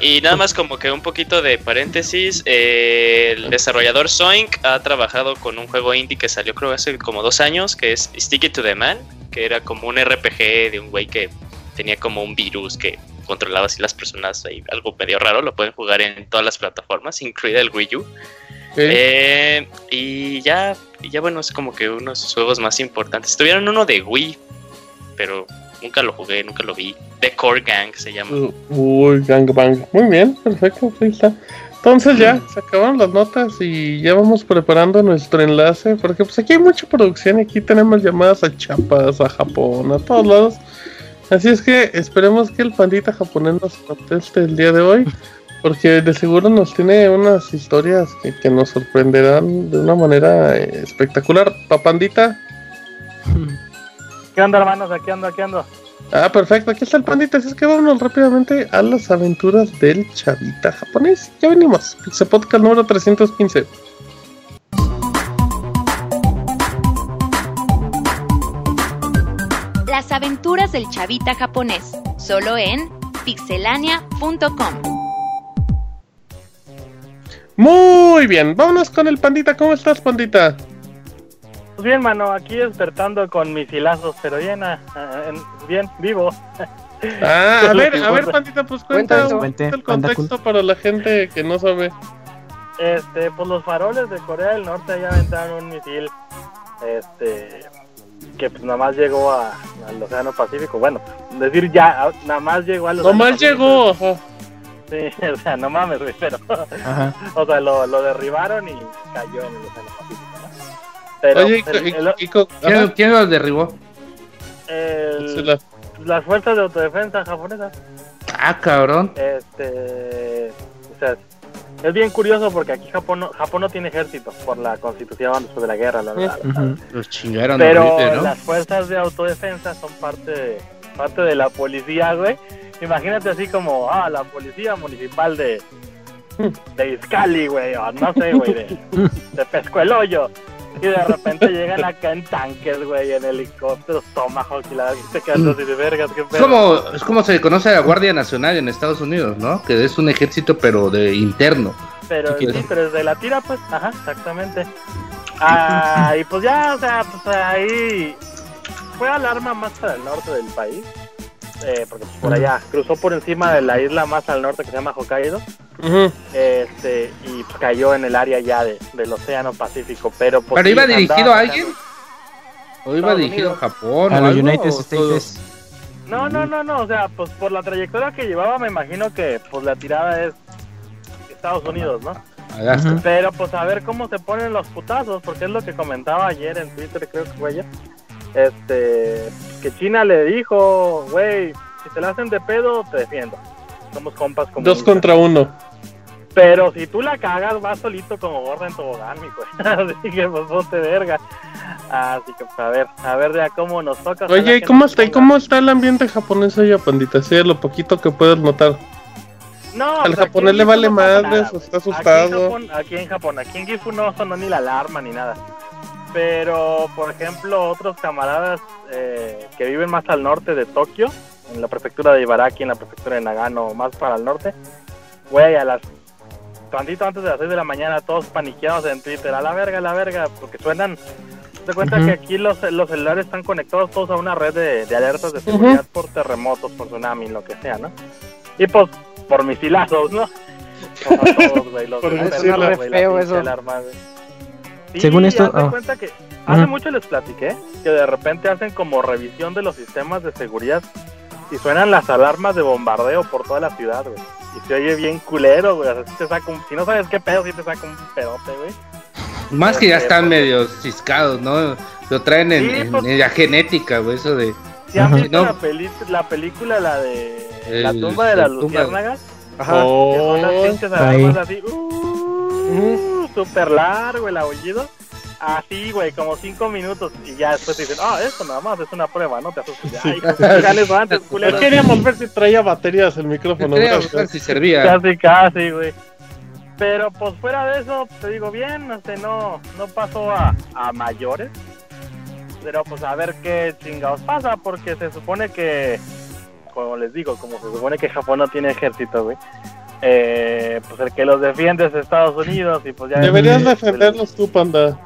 y nada más como que un poquito de paréntesis, eh, el desarrollador Soink ha trabajado con un juego indie que salió creo hace como dos años, que es Stick It to the Man, que era como un RPG de un güey que tenía como un virus que controlaba así las personas, y algo medio raro, lo pueden jugar en todas las plataformas, incluida el Wii U. Eh, y ya, y ya bueno, es como que uno de sus juegos más importantes. Tuvieron uno de Wii, pero Nunca lo jugué, nunca lo vi. The Core Gang se llama. Uh, uy, Gang Bang. Muy bien, perfecto, ahí está. Entonces ya, se acabaron las notas y ya vamos preparando nuestro enlace, porque pues aquí hay mucha producción y aquí tenemos llamadas a Chapas, a Japón, a todos lados. Así es que esperemos que el pandita japonés nos conteste el día de hoy, porque de seguro nos tiene unas historias que, que nos sorprenderán de una manera eh, espectacular. Papandita. ¿Qué onda, hermanos? Aquí ando, aquí ando. Ah, perfecto. Aquí está el pandita. Así es que vámonos rápidamente a las aventuras del chavita japonés. Ya venimos. Pixel Podcast número 315. La Las aventuras del chavita japonés, solo en pixelania.com. Muy bien, vámonos con el pandita. ¿Cómo estás, pandita? Pues bien, mano, aquí despertando con mis hilazos, pero bien, ah, bien, vivo. Ah, a ver, a ver, pandita, pues cuenta, el contexto para la gente que no sabe. Este, pues los faroles de Corea del Norte ya aventaron un misil, este, que pues nada más llegó a, al Océano Pacífico. Bueno, decir ya, ah, nada más llegó al Océano Nomás llegó, ajá. Sí, o sea, no mames, güey, pero, ajá. o sea, lo, lo derribaron y cayó en el Océano Pacífico. Pero, Oye, ¿quién, ¿quién, lo derribó? El, las fuerzas de autodefensa japonesas. Ah, cabrón. Este, o sea, es bien curioso porque aquí Japón no, Japón no tiene ejército por la constitución después de la guerra, la verdad. Los chingaron Pero las fuerzas de autodefensa son parte, parte de la policía, güey. Imagínate así como, ah, la policía municipal de, de Iscali, güey, o no sé, güey, de, de Pescueloyo. Y de repente llegan acá en tanques, güey, en helicópteros, Tomahawk y la te quedas así de vergas. Qué es, como, es como se conoce a la Guardia Nacional en Estados Unidos, ¿no? Que es un ejército, pero de interno. Pero sí, pero desde la tira, pues, ajá, exactamente. Ah, y pues ya, o sea, pues ahí fue alarma más para el norte del país. Eh, porque pues, por allá cruzó por encima de la isla más al norte que se llama Hokkaido este y pues, cayó en el área ya de, del Océano Pacífico pero pues, pero iba dirigido a alguien o iba dirigido a Japón a los United States. no no no no o sea pues por la trayectoria que llevaba me imagino que pues la tirada es Estados Unidos no pero pues a ver cómo se ponen los putazos porque es lo que comentaba ayer en Twitter creo que fue ayer este que China le dijo güey si te la hacen de pedo te defiendo somos compas como dos contra uno pero si tú la cagas, vas solito como gorda en tobogán, mijo. Así que pues ponte verga. Así que pues, a ver, a ver de a cómo nos toca. Oye, ¿y cómo está, cómo está el ambiente japonés allá, pandita? Sí, lo poquito que puedes notar. No, al pues, japonés le vale madre, está asustado. Aquí en, Japón, aquí en Gifu no sonó ni la alarma ni nada. Pero, por ejemplo, otros camaradas eh, que viven más al norte de Tokio, en la prefectura de Ibaraki, en la prefectura de Nagano, más para el norte, güey, a las tantito antes de las 6 de la mañana, todos paniqueados en Twitter, a la verga, a la verga, porque suenan. Se cuenta que aquí los, los celulares están conectados todos a una red de, alertas de seguridad por terremotos, por tsunami, lo que sea, ¿no? Y pues, por misilazos, ¿no? todos, güey, los feo eso. Según esto, oh. cuenta que hace mucho les platiqué que de repente hacen como revisión de los sistemas de seguridad y suenan las alarmas de bombardeo por toda la ciudad, güey. Y se oye bien culero, güey. O sea, si, te saca un, si no sabes qué pedo, si te saca un pedote, güey. Más que ya están medio ciscados, ¿no? Lo traen en, pues, la genética, güey, eso de... ¿Si han visto la, la película, la de La tumba de las luciérnagas? Ajá. Oh, que son las pinches alarmas así, uh, super largo el aullido. Así, güey, como cinco minutos y ya después te dicen, ah, esto nada más es una prueba, no te asustes. Ay, antes, culero. Queríamos ver si traía baterías el micrófono. Queríamos ver si servía. Casi, casi, güey. Pero pues fuera de eso, te digo bien, este, no, no pasó a, a mayores. Pero pues a ver qué chingados pasa, porque se supone que, como les digo, como se supone que Japón no tiene ejército, güey. Eh, pues el que los defiende es Estados Unidos y pues ya... Deberías defenderlos tú, panda.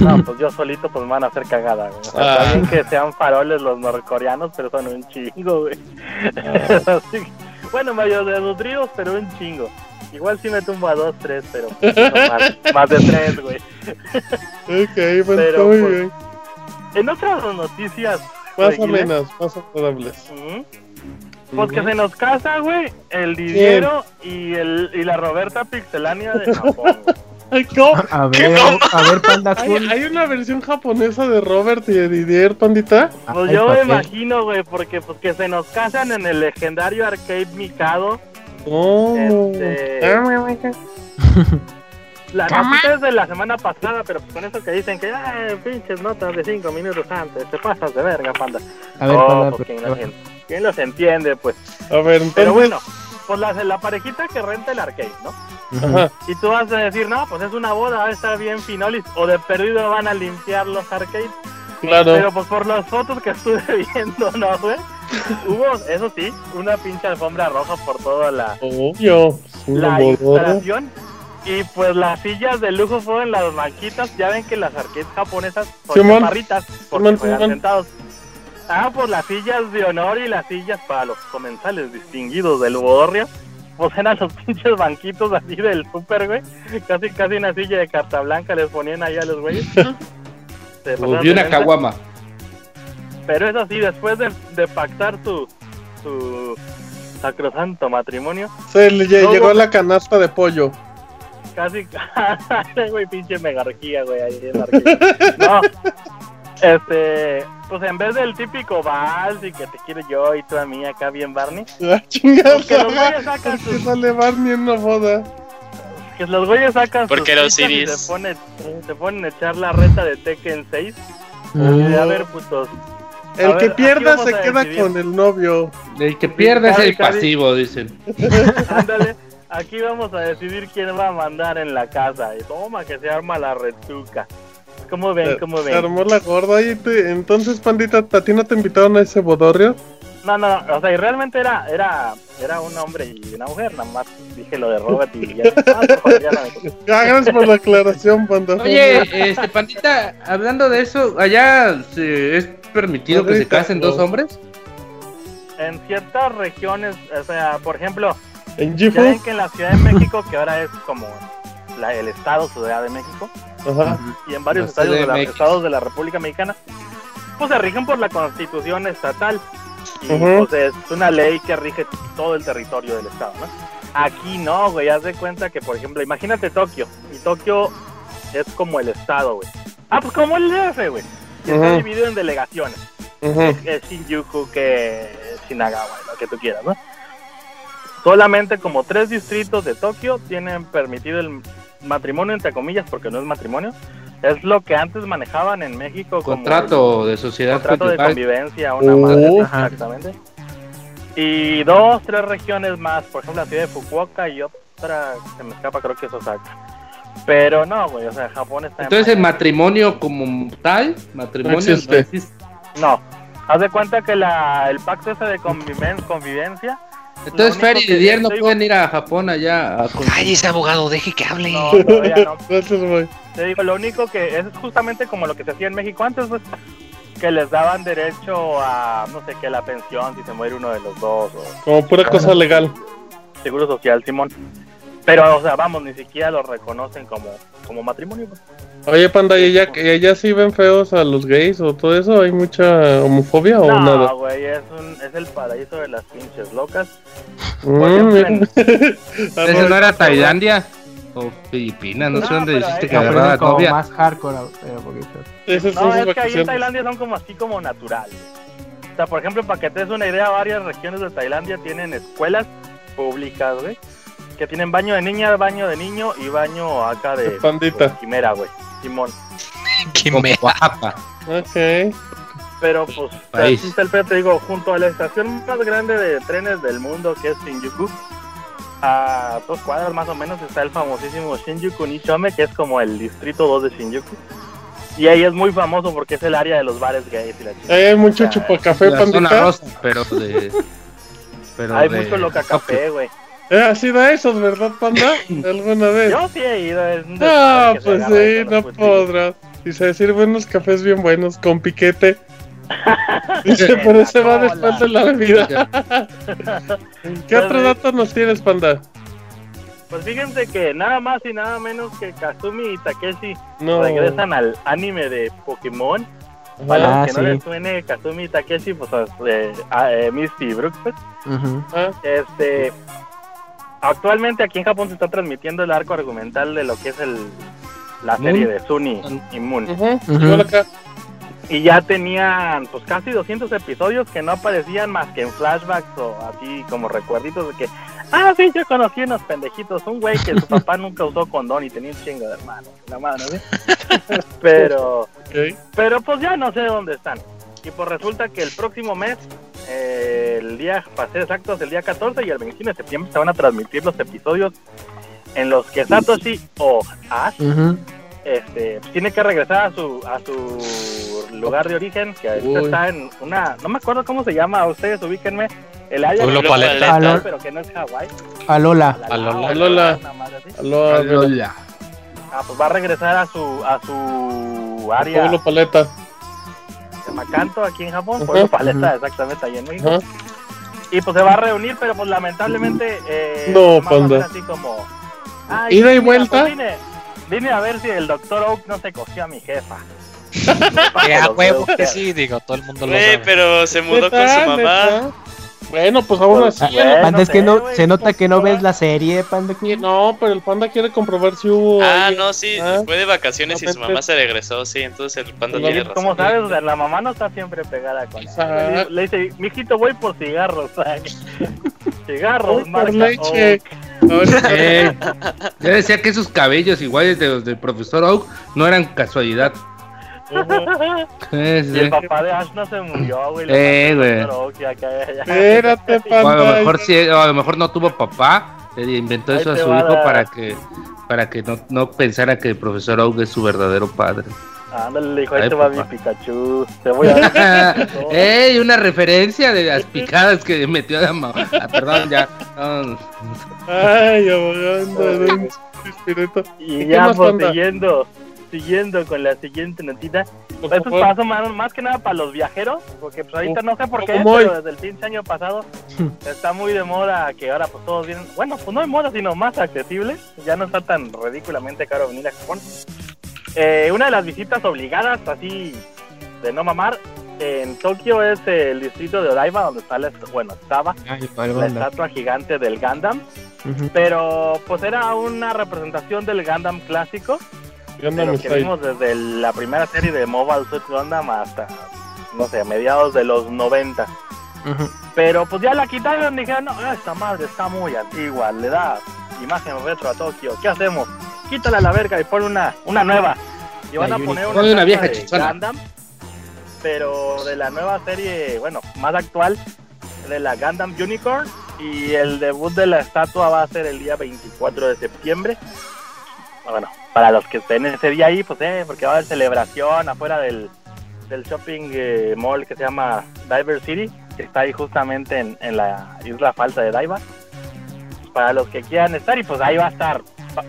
No, pues yo solito pues me van a hacer cagada, güey. O ah. que sean faroles los norcoreanos, pero son un chingo, güey. Ah. bueno, medio desnutridos, pero un chingo. Igual sí me tumbo a dos, tres, pero pues, más, de tres, güey. ok, pues pero, muy pues, bien. En otras noticias... Más o menos, más o menos. Pues que se nos casa, güey, el Didiero y, el, y la Roberta Pixelania de Japón, A ver, a ver, Panda ¿Hay, una versión japonesa de Robert y de Didier, Pandita? Pues yo me imagino, güey, porque pues que se nos casan en el legendario arcade Mikado. Oh. Este... La noticia es de la semana pasada, pero pues con eso que dicen que, ay, pinches notas de 5 minutos antes, te pasas de verga, panda. A ver, panda, pues, ¿quién, los, ¿quién, los, entiende, pues? A ver, entonces... Pero bueno, pues la, la parejita que renta el arcade, ¿no? Y tú vas a decir, no, pues es una boda, va a estar bien finolis, o de perdido van a limpiar los arcades. Claro. Pero pues por las fotos que estuve viendo, ¿no, güey? Hubo, eso sí, una pinche alfombra roja por toda la, Obvio. la instalación. Y pues las sillas de lujo fueron las banquitas. Ya ven que las arcades japonesas son chaparritas porque juegan sentados. Ah, pues las sillas de honor y las sillas para los comensales distinguidos del Bodorrio. Pues eran los pinches banquitos así del super, güey. Casi, casi una silla de carta blanca les ponían ahí a los güeyes. De una caguama. Pero eso sí, después de, de pactar su, su sacrosanto matrimonio, Se le llegó la canasta de pollo. casi, güey, pinche megarquía, güey, ahí en la. No, este, pues en vez del típico vals y que te quiero yo y tú a mí acá bien Barney, Ah, chingada. Porque los güeyes sacan ¿Por qué sus- sale Barney en una boda? que los güeyes sacan sus Porque los fichas y iris. se ponen, se ponen a echar la reta de Tekken 6. Mm. A ver, putos, El que pierda se queda decidir. con el novio. El que pierde es el pasivo, dicen. ándale, aquí vamos a decidir quién va a mandar en la casa. Y toma que se arma la retuca. ¿Cómo ven? ¿Cómo Se ven? armó la gorda. Oye, te- entonces, pandita, ¿a ti no te invitaron a ese bodorrio? No, no, o sea, y realmente era, era, era un hombre y una mujer, nada más dije lo de Robert y ya, ah, por ya no me- Gracias por la aclaración, panda. Oye, este pandita, hablando de eso, allá se- es permitido que se casen no. dos hombres. En ciertas regiones, o sea, por ejemplo, en ya ven que en la Ciudad de México, que ahora es como la- el estado Ciudad de México, Ajá. y en varios La estados de, la- estados de la República Mexicana, pues se rigen por la constitución estatal. Y Ujú. pues es una ley que rige todo el territorio del estado, ¿no? Aquí no, güey, haz de cuenta que, por ejemplo, imagínate Tokio, y Tokio es como el estado, güey. Ah, pues como el DF, güey. Y está dividido en delegaciones. Ujú. Que es Shinjuku, que es Shinagawa, lo que tú quieras, ¿no? Solamente como tres distritos de Tokio tienen permitido el matrimonio, entre comillas, porque no es matrimonio. Es lo que antes manejaban en México como Contrato de sociedad contrato de convivencia, una madre, Ajá. exactamente. Y dos, tres regiones más, por ejemplo, la ciudad de Fukuoka y otra, se me escapa, creo que es Osaka. Pero no, güey, o sea, Japón está en Entonces el matrimonio como tal, matrimonio No existe. existe. No, haz de cuenta que la, el pacto ese de conviven- convivencia. Entonces Fer y Didier no pueden ir a Japón allá a ese abogado, deje que hable. No, todavía no. Gracias, güey. Te digo, lo único que es justamente como lo que se hacía en México antes, pues, que les daban derecho a, no sé qué, la pensión si se muere uno de los dos, o Como pura cosa legal. seguro social, Simón. Pero, o sea, vamos, ni siquiera lo reconocen como, como matrimonio. pues. Oye, panda, ¿y allá, y allá sí ven feos a los gays o todo eso? ¿Hay mucha homofobia o No, nada? güey, es, un, es el paraíso de las pinches locas. Mm, ejemplo, en- ¿Ese no era Tailandia? O Filipinas, no, sé No, dónde dijiste que No, agarraba es como novia. más hardcore, pero poquito. Esas son No, es que ahí en. Tailandia son como así como naturales. O sea, por ejemplo, para que te des una idea, varias regiones de Tailandia tienen escuelas públicas, güey, que tienen baño de niña, baño de niño y baño acá de, De pandita. de quimera, güey, Simón. Qué Como me- Oaxaca. Ok. Pero pues, País. está el pedo, te digo, junto a la estación más grande de trenes del mundo, que es Shinjuku, a dos cuadras más o menos está el famosísimo Shinjuku Nichome, que es como el distrito 2 de Shinjuku. Y ahí es muy famoso porque es el área de los bares gays y la. Ahí hay mucho chupacafé, pandita. rosa, pero de. Pero Hay de mucho loca café, güey. Eh, ¿Has ido a esos, verdad, panda? ¿Alguna vez? Yo sí he ido. Es un se pues sí, no podrás. Y se sirven unos cafés bien buenos con piquete. Dice, pero se va después de la bebida. ¿Qué otro dato nos tienes, panda? Pues fíjense que nada más y nada menos que Kazumi y Takeshi No. regresan al anime de Pokémon. Para Ah, los que no les suene Kazumi y Takeshi, pues eh, a- eh, Misty y Brooks, pues. Ujú. Ah, Este, actualmente aquí en Japón se está transmitiendo el arco argumental de lo que es el la serie Moon. de Suni y Moon. Y ya tenían pues casi 200 episodios que no aparecían más que en flashbacks o así como recuerditos de que, ah, sí, yo conocí unos pendejitos, un güey que su papá nunca usó condón y tenía un chingo de hermanos, la ¿sí? Pero, pero pues ya no sé dónde están. Y pues resulta que el próximo mes, eh, el día, para ser exactos, el día 14 y el 21 de septiembre se van a transmitir los episodios en los que Satoshi o Ash Ujú. este, tiene que regresar a su, a su lugar de origen, que está en una, no me acuerdo cómo se llama, ustedes ubíquenme, el área de Paleta, pero que no es Hawái. Alola. Alola. Alola. Alola. Ah, pues va a regresar a su, a su área. Pueblo Paleta. Se llama Kanto aquí en Japón, Pueblo Paleta, exactamente, ahí en México. Y pues se va a reunir, pero pues lamentablemente... Eh, no, panda. Así como... ¿Ida y vuelta? Pues, vine, a ver si el doctor Oak no se cogió a mi jefa. a huevo que sí, digo, todo el mundo lo sabe. pero se mudó con su mamá. Bueno, pues aún así. panda, es que no, se nota que no ves la serie, Panda. No, pero el Panda quiere comprobar si hubo. Ah, no, sí, ¿Ah? fue de vacaciones y su mamá se regresó, sí, entonces el Panda tiene razón. Como sabes, la mamá no está siempre pegada con él. Le dice, mijito, voy por cigarros. cigarros, marca. Leche. Eh, ya decía que esos cabellos iguales de los del profesor Oak no eran casualidad. Y el papá de Ash no se murió, güey. Eh, güey. Espérate, o a lo mejor sí, a lo mejor no tuvo papá, le inventó eso a su hijo para que para que no, no pensara que el profesor Oak es su verdadero padre. Ándale, le dijo, ahí te va mi Pikachu. Te voy a. ¡Ey! Una referencia de las picadas que metió la mamá. Ah, perdón, ya. Ay, abogando. y ya, pues, siguiendo siguiendo con la siguiente notita. Pues, Esto pasó más, más, que nada para los viajeros, porque pues ahorita no sé por qué, pero desde el pinche año pasado está muy de moda que ahora pues todos vienen, bueno, pues no de moda, sino más accesible, ya no está tan ridículamente caro venir a Japón. Eh, una de las visitas obligadas, así de no mamar, en Tokio es el distrito de Odaiba, donde está la, bueno, estaba la estatua gigante del Gundam. Pero pues era una representación del Gundam clásico Gundam que vimos desde la primera serie de Mobile Suit Gundam hasta, no sé, mediados de los 90. Pero pues ya la quitaron y dijeron, no, esta madre está muy antigua, le da imagen retro a Tokio, ¿qué hacemos? Quítala a la verga y pon una, una nueva. Y van a poner una, vieja de Gundam, pero de la nueva serie, bueno, más actual, de la Gundam Unicorn. Y el debut de la estatua va a ser el día 24 de septiembre. Bueno, para los que estén ese día ahí, pues eh, porque va a haber celebración afuera del, del shopping eh, mall que se llama Diver City, que está ahí justamente en, en la isla falsa de Daiba. Para los que quieran estar, y pues ahí va a estar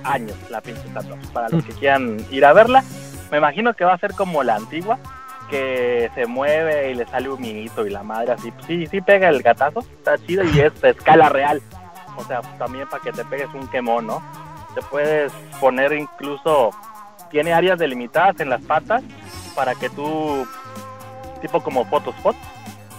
años la pinche estatua. Para los que quieran ir a verla, me imagino que va a ser como la antigua, que se mueve y le sale un minito y la madre así, pues sí, sí pega el gatazo, está chido y es escala real. O sea, también para que te pegues un quemón, ¿no? Te puedes poner incluso, tiene áreas delimitadas en las patas para que tú, tipo como Photospot,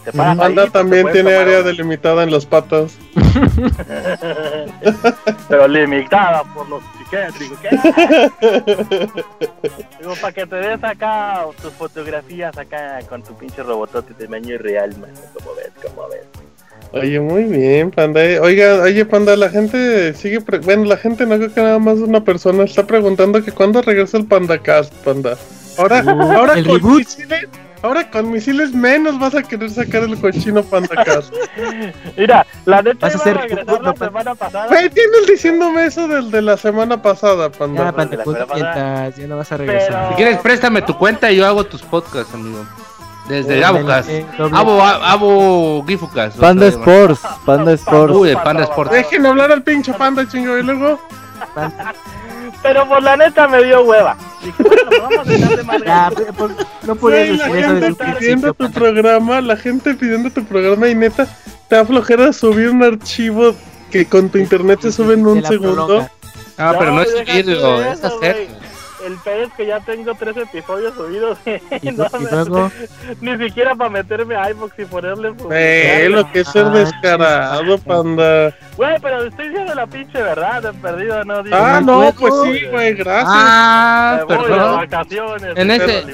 te Panda también tiene área delimitada en las patas. Pero limitada por los psiquiátricos. Digo, para que te des acá tus fotografías acá con tu pinche robotote de tamaño real, man. Como ves, como ves. Oye, muy bien, Panda. Eh, oiga, oye, Panda, la gente sigue... Bueno, la gente no creo que nada más una persona está preguntando que cuándo regresa el Panda Cast, Panda. Ahora, ahora con misiles, ahora con misiles menos vas a querer sacar el cochino Panda Cast. Mira, la neta vas a hacer regresar la semana pasada. Güey, tienes diciéndome eso del de la semana pasada, Panda. Ya, Panda, ya no vas a regresar. Si quieres, préstame tu cuenta y yo hago tus podcasts, amigo. Desde Abucas. Abo, Abo Gifucas. Panda Sports. Panda Sports. Uy, Panda Sports. Dejen hablar al pinche panda, chingo. Y luego. Pero por la neta me dio hueva. Dije, bueno, vamos a dejar de madre. Pues, no puedes decir eso pidiendo tu programa, la gente pidiendo tu programa y neta, te da flojera subir un archivo que con tu internet se sube en un segundo. Ah, pero no es subirlo, es hacerlo el peor es que ya tengo tres episodios subidos. ni siquiera para meterme a iBox y ponerle. Eh, lo que es ser ah, descarado, panda. Güey, pero estoy diciendo la pinche verdad, he perdido, no Ah, no, pues sí, güey, gracias. Ah, perdón. vacaciones. En ese,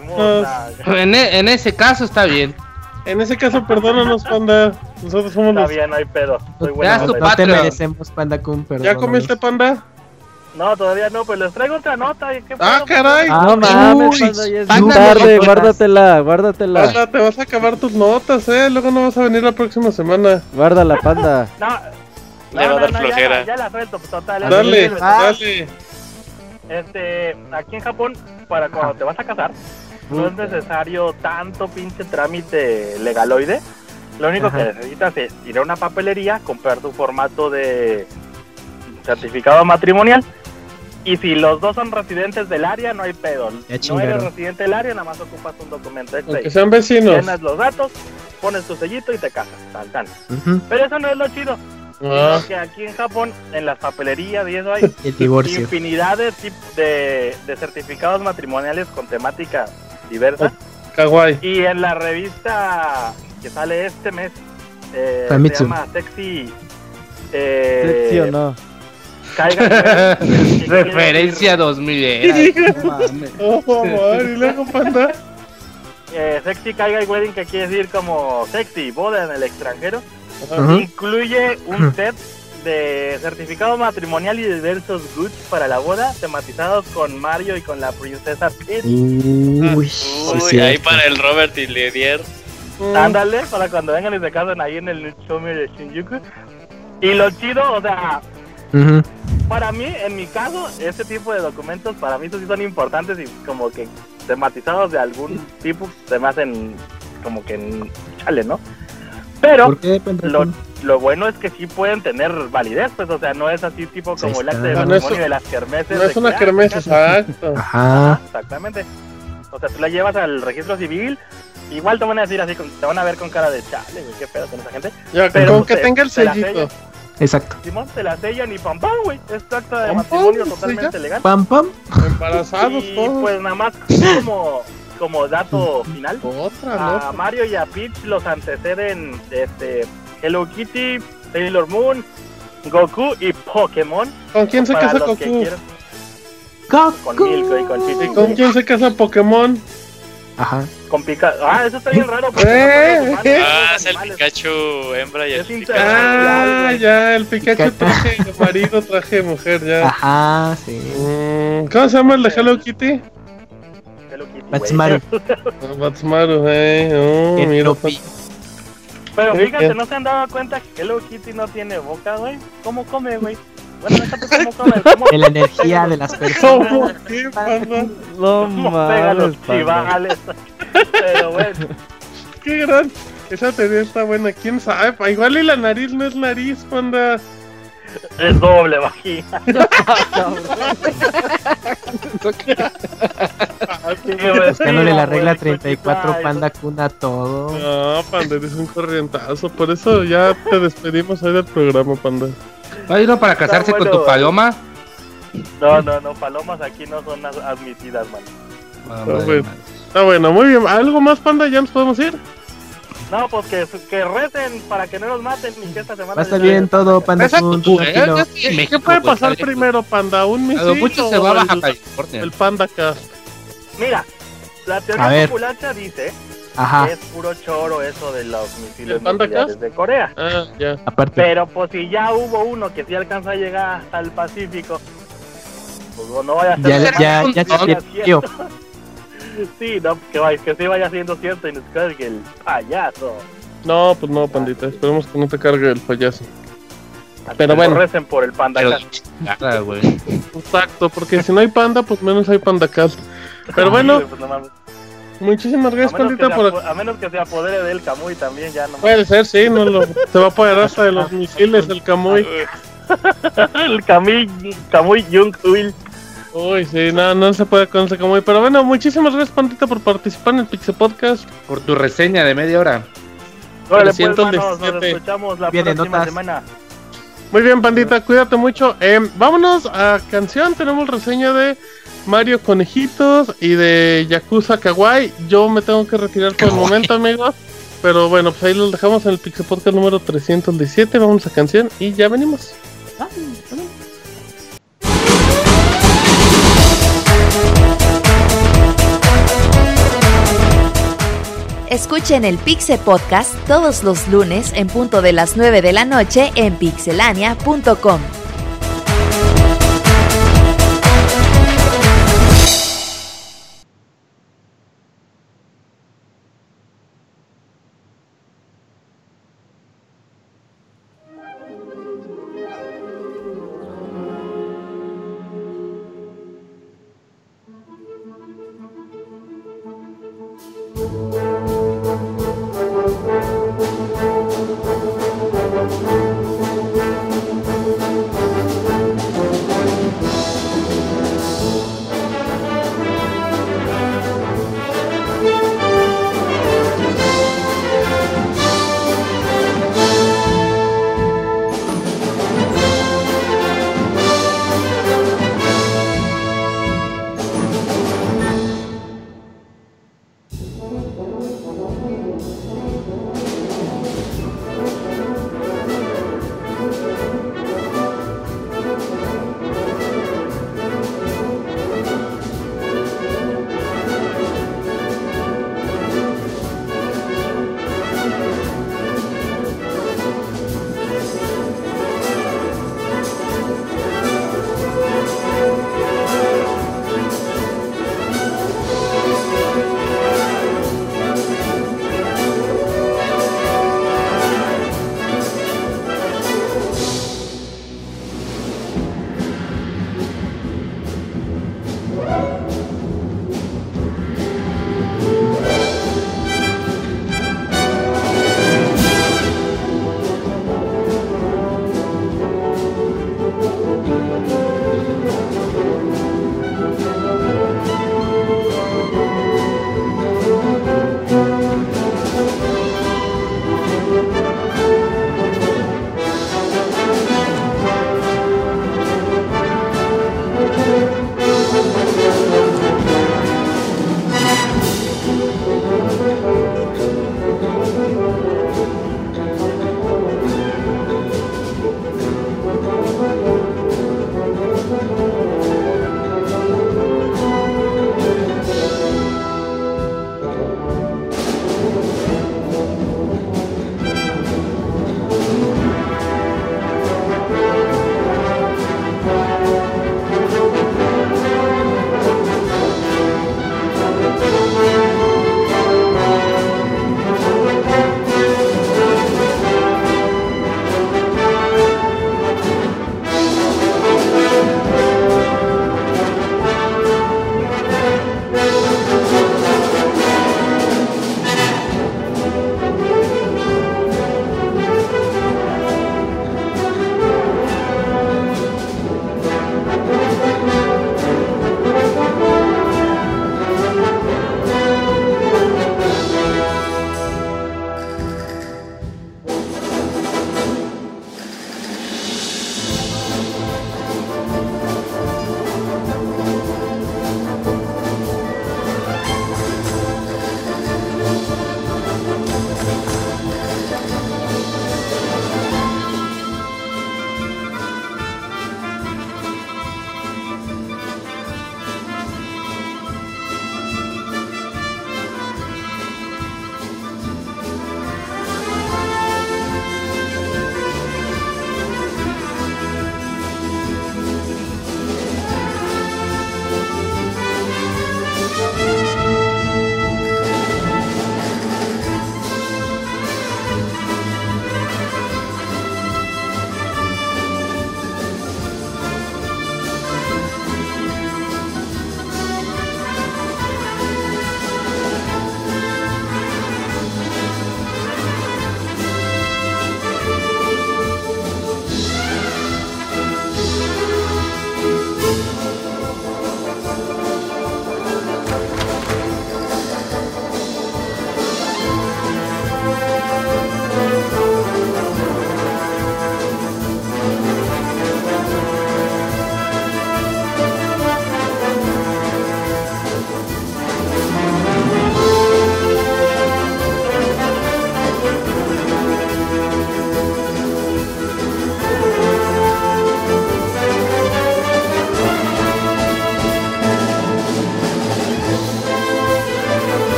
en, e, en ese caso está bien. En ese caso, perdónanos, panda. Nosotros somos Está bien, no hay pedo. Soy no te merecemos, panda Kun, ¿Ya comiste, panda? No, todavía no, pues les traigo otra nota. ¿qué ah, caray. Ah, no mames, es tarde, guárdatela, guárdatela. Panda, te vas a acabar tus notas, eh. Luego no vas a venir la próxima semana. Guárdala, panda. no. Le va a dar flojera. Ya, la suelto, pues, total. Dale, dale. Este, aquí en Japón, para cuando te vas a casar, no es necesario tanto pinche trámite legaloide. Lo único que necesitas es ir a una papelería, comprar tu formato de certificado matrimonial. Y si los dos son residentes del área, no hay pedo. no eres residente del área, nada más ocupas un documento extra. Que sean vecinos. Llenas los datos, pones tu sellito y te casas. Tal, Pero eso no es lo chido. Ah. que aquí en Japón, en las papelerías y eso hay infinidad de, de, de, certificados matrimoniales con temática diversa. kawaii. Y en la revista que sale este mes, eh, se llama Sexy. Eh, ¿Sexy o no? Caiga, Referencia 2000 oh, y luego panda. Eh, sexy Caiga y Wedding, que quiere decir como sexy, boda en el extranjero. Incluye un set de certificado matrimonial y diversos goods para la boda, tematizados con Mario y con la princesa Peach. Uy, ahí para el Robert y Lidier. Mm. Ándale, para cuando vengan y se casen ahí en el Shomi de Shinjuku. Y lo chido, o sea, para mí, en mi caso, este tipo de documentos para mí sí son importantes y como que tematizados de algún tipo se me hacen como que chale, ¿no? Pero lo, lo, bueno es que sí pueden tener validez, pues, o sea, no es así tipo como el acta de matrimonio de las kermeses. No es una kermesa, exacto. Ajá. Exactamente. O sea, tú la llevas al registro civil, igual te van a decir así, te van a ver con cara de chale, güey, qué pedo con esa gente. Ya, pero con que tenga el sellito. Exacto. Simón te la sellan y pam pam, güey. Es acta de matrimonio totalmente legal. Pam pam. Embarazados y, pues nada más como como dato final, a Mario y a Peach los anteceden este, Hello Kitty, Sailor Moon, Goku y Pokémon. ¿Con quién se casa Goku? Con Milko y con Chichi. ¿Y con quién se casa Pokémon? Ajá. Con Pikachu. Ah, eso está bien raro. ¿Eh? Ah, es el Pikachu hembra y el Pikachu. Ah, ya, el Pikachu traje marido, traje mujer, ya. Ajá, sí. Mm, ¿Cómo se llama el de Hello Kitty? Batsmaru. Batsmaru, eh. Oh, mira. Pero fíjate, ¿no se han dado cuenta que Hello Kitty no tiene boca, güey? ¿Cómo come, güey? Bueno, come. ¿Cómo la energía de las personas. ¿Cómo qué, No mames, los chivales. Pero bueno. Qué gran. Esa teoría está buena. ¿Quién sabe? Igual y la nariz no es nariz, panda. Es doble vagina. Buscándole la regla 34, panda cuna todo. No, panda, eres un corrientazo. Por eso ya te despedimos hoy del programa, panda. ¿Va a ir para casarse con tu paloma? No, no, no, palomas aquí no son admitidas, man. Ah, Está bueno, muy bien. ¿Algo más, panda? ¿Ya nos podemos ir? No, pues que, que recen para que no nos maten ni que esta semana. Va a estar bien todo, Panda. ¿Qué puede pasar primero, Panda? ¿Un misil mucho se va a bajar el, Panda Cast? Mira, la teoría popular dice Ajá. es puro choro eso de los misiles nucleares de Corea. Ah, ya. Aparte. Pero pues si ya hubo uno que sí alcanza a llegar al Pacífico, pues no vaya a ser... Ya, ya, ya, ya, ya, Sí, no, que, vaya, que sí vaya siendo cierto y nos cargue el payaso. No, pues no, pandita. Esperemos que no te cargue el payaso. Pero bueno. Recen por el panda Exacto, porque si no hay panda, pues menos hay panda Pero bueno. Muchísimas gracias, pandita. Por... A menos que se apodere del Camuy también, ya no. Puede ser, sí, no lo... se va a apoderar hasta de los misiles el Camuy. el Camuy, Camuy Jung Will. Uy, sí, no, no se puede con ese muy. Pero bueno, muchísimas gracias, Pandita, por participar en el Pixel Podcast. Por tu reseña de media hora. Vale, pues, nos escuchamos la próxima semana. Muy bien, Pandita, cuídate mucho. Eh, vámonos a canción. Tenemos reseña de Mario Conejitos y de Yakuza Kawaii. Yo me tengo que retirar por el momento, amigos. Pero bueno, pues ahí los dejamos en el Pixel Podcast número 317. Vamos a canción y ya venimos. Ah, Escuchen el Pixel Podcast todos los lunes en punto de las 9 de la noche en pixelania.com.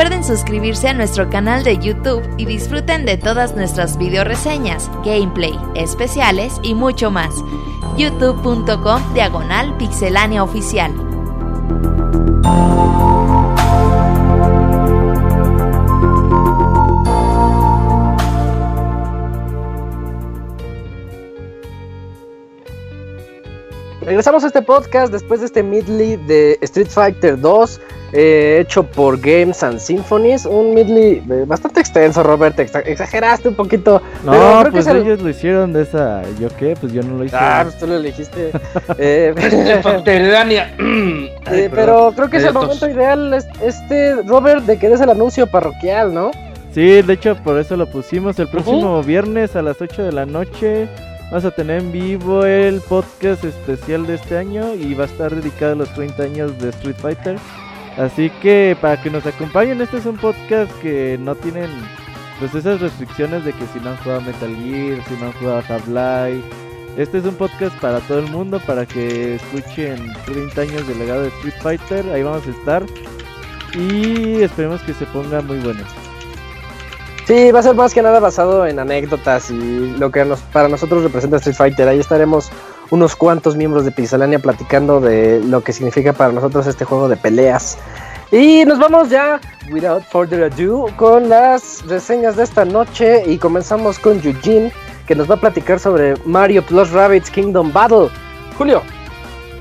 olviden suscribirse a nuestro canal de YouTube y disfruten de todas nuestras video reseñas, gameplay, especiales y mucho más. youtube.com diagonal pixelánea oficial. Regresamos a este podcast después de este midley de Street Fighter 2, eh, hecho por Games and Symphonies. Un midley eh, bastante extenso, Robert. exageraste un poquito. No, pues ellos lo hicieron de esa. ¿Yo qué? Pues yo no lo hice. Ah, pues tú lo elegiste. eh, eh pero creo que es el momento ideal, este, Robert, de que des el anuncio parroquial, ¿no? Sí, de hecho, por eso lo pusimos el próximo viernes a las 8 de la noche. Vamos a tener en vivo el podcast especial de este año y va a estar dedicado a los 30 años de Street Fighter. Así que para que nos acompañen, este es un podcast que no tienen pues esas restricciones de que si no han jugado Metal Gear, si no han jugado Half-Life. Este es un podcast para todo el mundo, para que escuchen 30 años de legado de Street Fighter. Ahí vamos a estar. Y esperemos que se ponga muy bueno. Sí, va a ser más que nada basado en anécdotas y lo que para nosotros representa Street Fighter. Ahí estaremos unos cuantos miembros de Pixelania platicando de lo que significa para nosotros este juego de peleas. Y nos vamos ya, without further ado, con las reseñas de esta noche y comenzamos con Eugene, que nos va a platicar sobre Mario Plus Rabbids Kingdom Battle. Julio,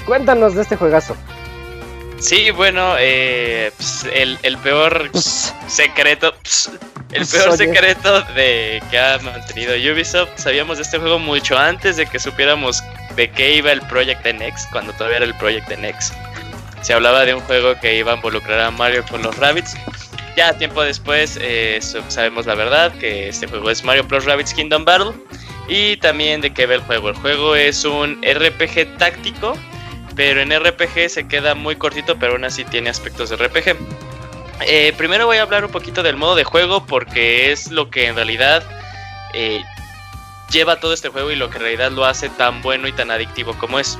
cuéntanos de este juegazo. Sí, bueno, eh, pues, el, peor secreto, el peor secreto de que ha mantenido Ubisoft. Sabíamos de este juego mucho antes de que supiéramos de qué iba el Project NX, cuando todavía era el Project NX. Se hablaba de un juego que iba a involucrar a Mario con los Rabbits. Ya tiempo después eh, sabemos la verdad, que este juego es Mario Plus Rabbits Kingdom Battle. Y también de qué va el juego. El juego es un RPG táctico pero en RPG se queda muy cortito, pero aún así tiene aspectos de RPG. Eh, primero voy a hablar un poquito del modo de juego porque es lo que en realidad eh, lleva todo este juego y lo que en realidad lo hace tan bueno y tan adictivo como es.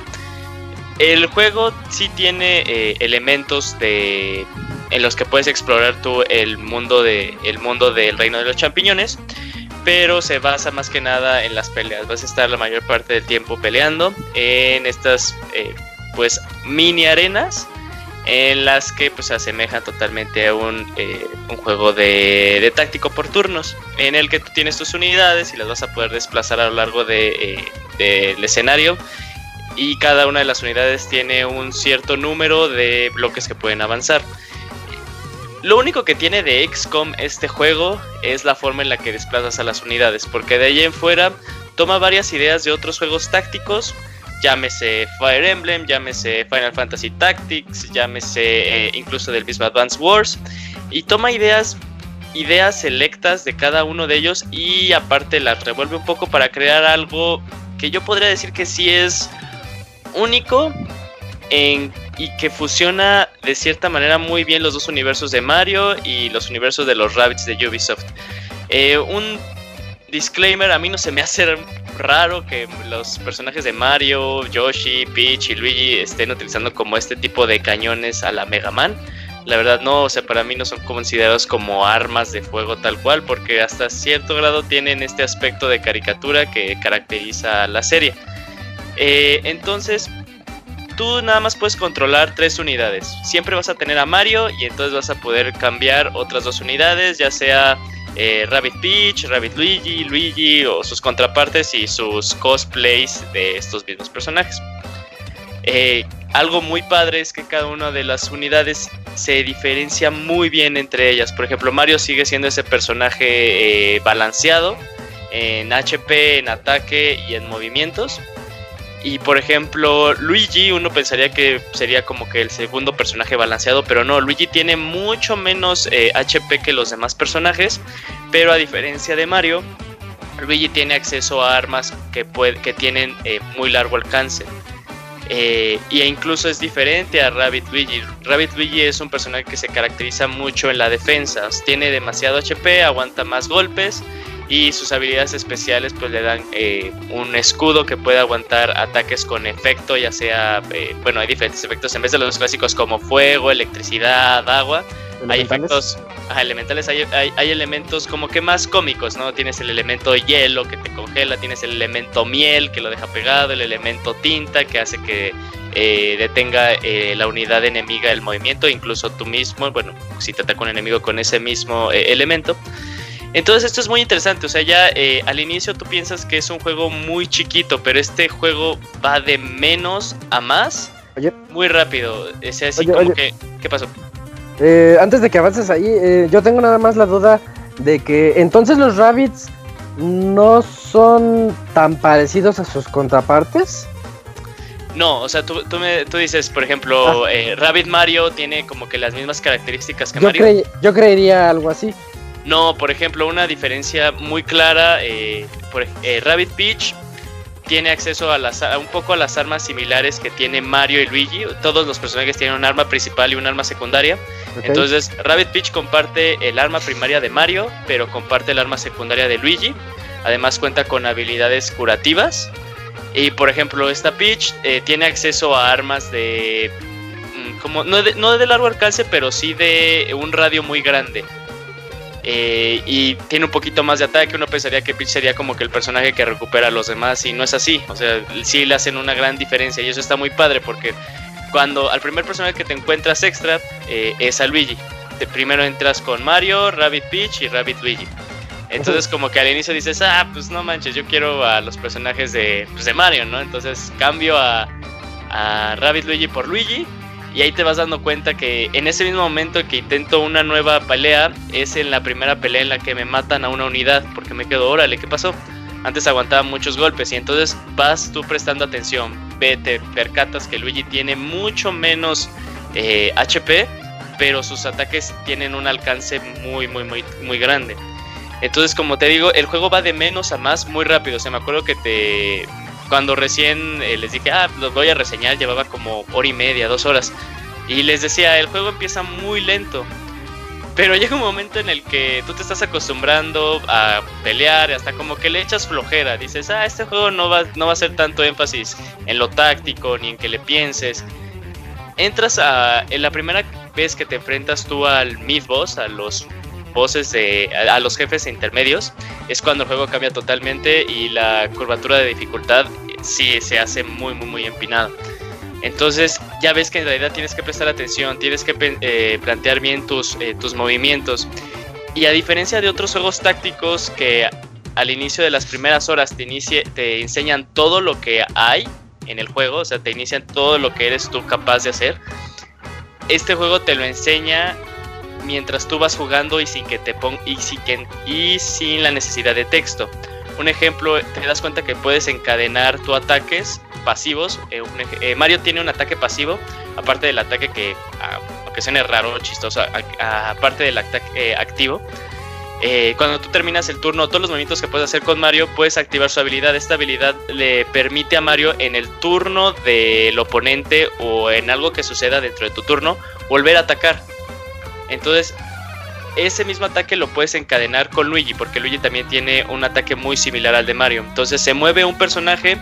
El juego sí tiene eh, elementos de en los que puedes explorar tú el mundo de el mundo del reino de los champiñones, pero se basa más que nada en las peleas. Vas a estar la mayor parte del tiempo peleando en estas pues mini arenas en las que pues se asemeja totalmente a un, eh, un juego de, táctico por turnos en el que tú tienes tus unidades y las vas a poder desplazar a lo largo de, eh, del escenario y cada una de las unidades tiene un cierto número de bloques que pueden avanzar. Lo único que tiene de XCOM este juego es la forma en la que desplazas a las unidades, porque de ahí en fuera toma varias ideas de otros juegos tácticos, llámese Fire Emblem, llámese Final Fantasy Tactics, llámese eh, incluso del mismo Advance Wars, y toma ideas, ideas selectas de cada uno de ellos y aparte las revuelve un poco para crear algo que yo podría decir que sí es único y que fusiona de cierta manera muy bien los dos universos de Mario y los universos de los Rabbits de Ubisoft. Eh, un disclaimer, a mí no se me hace raro que los personajes de Mario, Yoshi, Peach y Luigi estén utilizando como este tipo de cañones a la Mega Man. La verdad no, o sea, para mí no son considerados como armas de fuego tal cual, porque hasta cierto grado tienen este aspecto de caricatura que caracteriza a la serie. Eh, entonces, tú nada más puedes controlar tres unidades. Siempre vas a tener a Mario y entonces vas a poder cambiar otras dos unidades, ya sea eh, Rabbit Peach, Rabbit Luigi, Luigi o sus contrapartes y sus cosplays de estos mismos personajes. Eh, algo muy padre es que cada una de las unidades se diferencia muy bien entre ellas. Por ejemplo, Mario sigue siendo ese personaje eh, balanceado en HP, en ataque y en movimientos. Y por ejemplo, Luigi, uno pensaría que sería como que el segundo personaje balanceado, pero no, Luigi tiene mucho menos HP eh, que los demás personajes, pero a diferencia de Mario, Luigi tiene acceso a armas que, que tienen eh, muy largo alcance. Eh, e incluso es diferente a Rabbit Luigi. Rabbit Luigi es un personaje que se caracteriza mucho en la defensa. Tiene demasiado HP, aguanta más golpes y sus habilidades especiales pues le dan eh, un escudo que puede aguantar ataques con efecto, ya sea, eh, bueno, hay diferentes efectos, en vez de los clásicos como fuego, electricidad, agua, hay efectos elementales, hay, hay, elementos como que más cómicos, ¿no? Tienes el elemento hielo que te congela, tienes el elemento miel que lo deja pegado, el elemento tinta que hace que eh, detenga eh, la unidad enemiga el movimiento, incluso tú mismo, bueno, si te ataca un enemigo con ese mismo eh, elemento. Entonces esto es muy interesante, o sea, ya al inicio tú piensas que es un juego muy chiquito, pero este juego va de menos a más muy rápido. Es así como que, ¿qué pasó? antes de que avances ahí, yo tengo nada más la duda de que entonces los rabbits no son tan parecidos a sus contrapartes. No, o sea, tú, tú, me, tú dices, por ejemplo, ah. eh, Rabbit Mario tiene como que las mismas características que Mario. yo creería algo así. No, por ejemplo, una diferencia muy clara, eh, por, eh, Rabbit Peach tiene acceso a, las, un poco a las armas similares que tiene Mario y Luigi. Todos los personajes tienen un arma principal y un arma secundaria. Entonces, Rabbit Peach comparte el arma primaria de Mario, pero comparte el arma secundaria de Luigi. Además cuenta con habilidades curativas y por ejemplo, esta Peach eh, tiene acceso a armas de. Mm, como, no, de, no de largo alcance, pero sí de un radio muy grande. Eh, y tiene un poquito más de ataque. Uno pensaría que Peach sería como que el personaje que recupera a los demás, y no es así. O sea, sí le hacen una gran diferencia, y eso está muy padre porque cuando al primer personaje que te encuentras extra eh, es a Luigi. primero entras con Mario, Rabbit Peach y Rabbit Luigi. Entonces como que al inicio dices, ah, pues no manches, yo quiero a los personajes de, pues, de Mario, ¿no? Entonces cambio a, a Rabbit Luigi por Luigi y ahí te vas dando cuenta que en ese mismo momento que intento una nueva pelea es en la primera pelea en la que me matan a una unidad porque me quedo, órale, ¿qué pasó? Antes aguantaba muchos golpes y entonces vas tú prestando atención, vete, percatas que Luigi tiene mucho menos HP, eh, pero sus ataques tienen un alcance muy, muy, muy, muy grande. Entonces, como te digo, el juego va de menos a más muy rápido. O sea, me acuerdo que te. Cuando recién eh, les dije, ah, los voy a reseñar, llevaba como hora y media, dos horas. Y les decía, el juego empieza muy lento. Pero llega un momento en el que tú te estás acostumbrando a pelear, hasta como que le echas flojera. Dices, ah, este juego no va, no va a ser tanto énfasis en lo táctico ni en que le pienses. Entras a. En la primera vez que te enfrentas tú al mid boss, a los voces de, a, los jefes intermedios, es cuando el juego cambia totalmente y la curvatura de dificultad sí se hace muy, muy, muy empinada. Entonces ya ves que en realidad tienes que prestar atención, tienes que eh, plantear bien tus, eh, tus movimientos. Y a diferencia de otros juegos tácticos que al inicio de las primeras horas te, inicie, te enseñan todo lo que hay en el juego, o sea, te inician todo lo que eres tú capaz de hacer, este juego te lo enseña mientras tú vas jugando y sin que te pon y, y sin la necesidad de texto. Un ejemplo, te das cuenta que puedes encadenar tus ataques pasivos. Eh, eh, Mario tiene un ataque pasivo, aparte del ataque que, ah, aunque suene raro chistoso, aparte del ataque eh, activo. cuando tú terminas el turno, todos los movimientos que puedes hacer con Mario, puedes activar su habilidad. Esta habilidad le permite a Mario en el turno del oponente o en algo que suceda dentro de tu turno, volver a atacar. Entonces, ese mismo ataque lo puedes encadenar con Luigi, porque Luigi también tiene un ataque muy similar al de Mario. Entonces se mueve un personaje,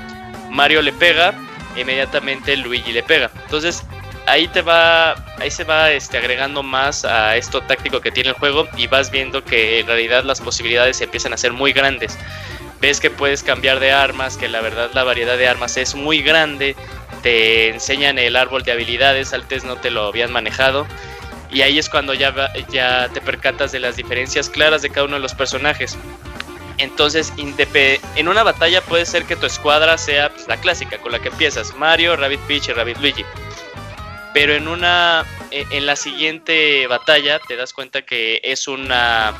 Mario le pega, inmediatamente Luigi le pega. Entonces ahí te va, ahí se va este, agregando más a esto táctico que tiene el juego y vas viendo que en realidad las posibilidades empiezan a ser muy grandes. Ves que puedes cambiar de armas, que la verdad la variedad de armas es muy grande. Te enseñan el árbol de habilidades, antes no te lo habían manejado y ahí es cuando ya, ya te percatas de las diferencias claras de cada uno de los personajes. Entonces, en una batalla puede ser que tu escuadra sea pues, la clásica, con la que empiezas, Mario, Rabbit Peach y Rabbit Luigi. Pero en una e, en la siguiente batalla te das cuenta que es una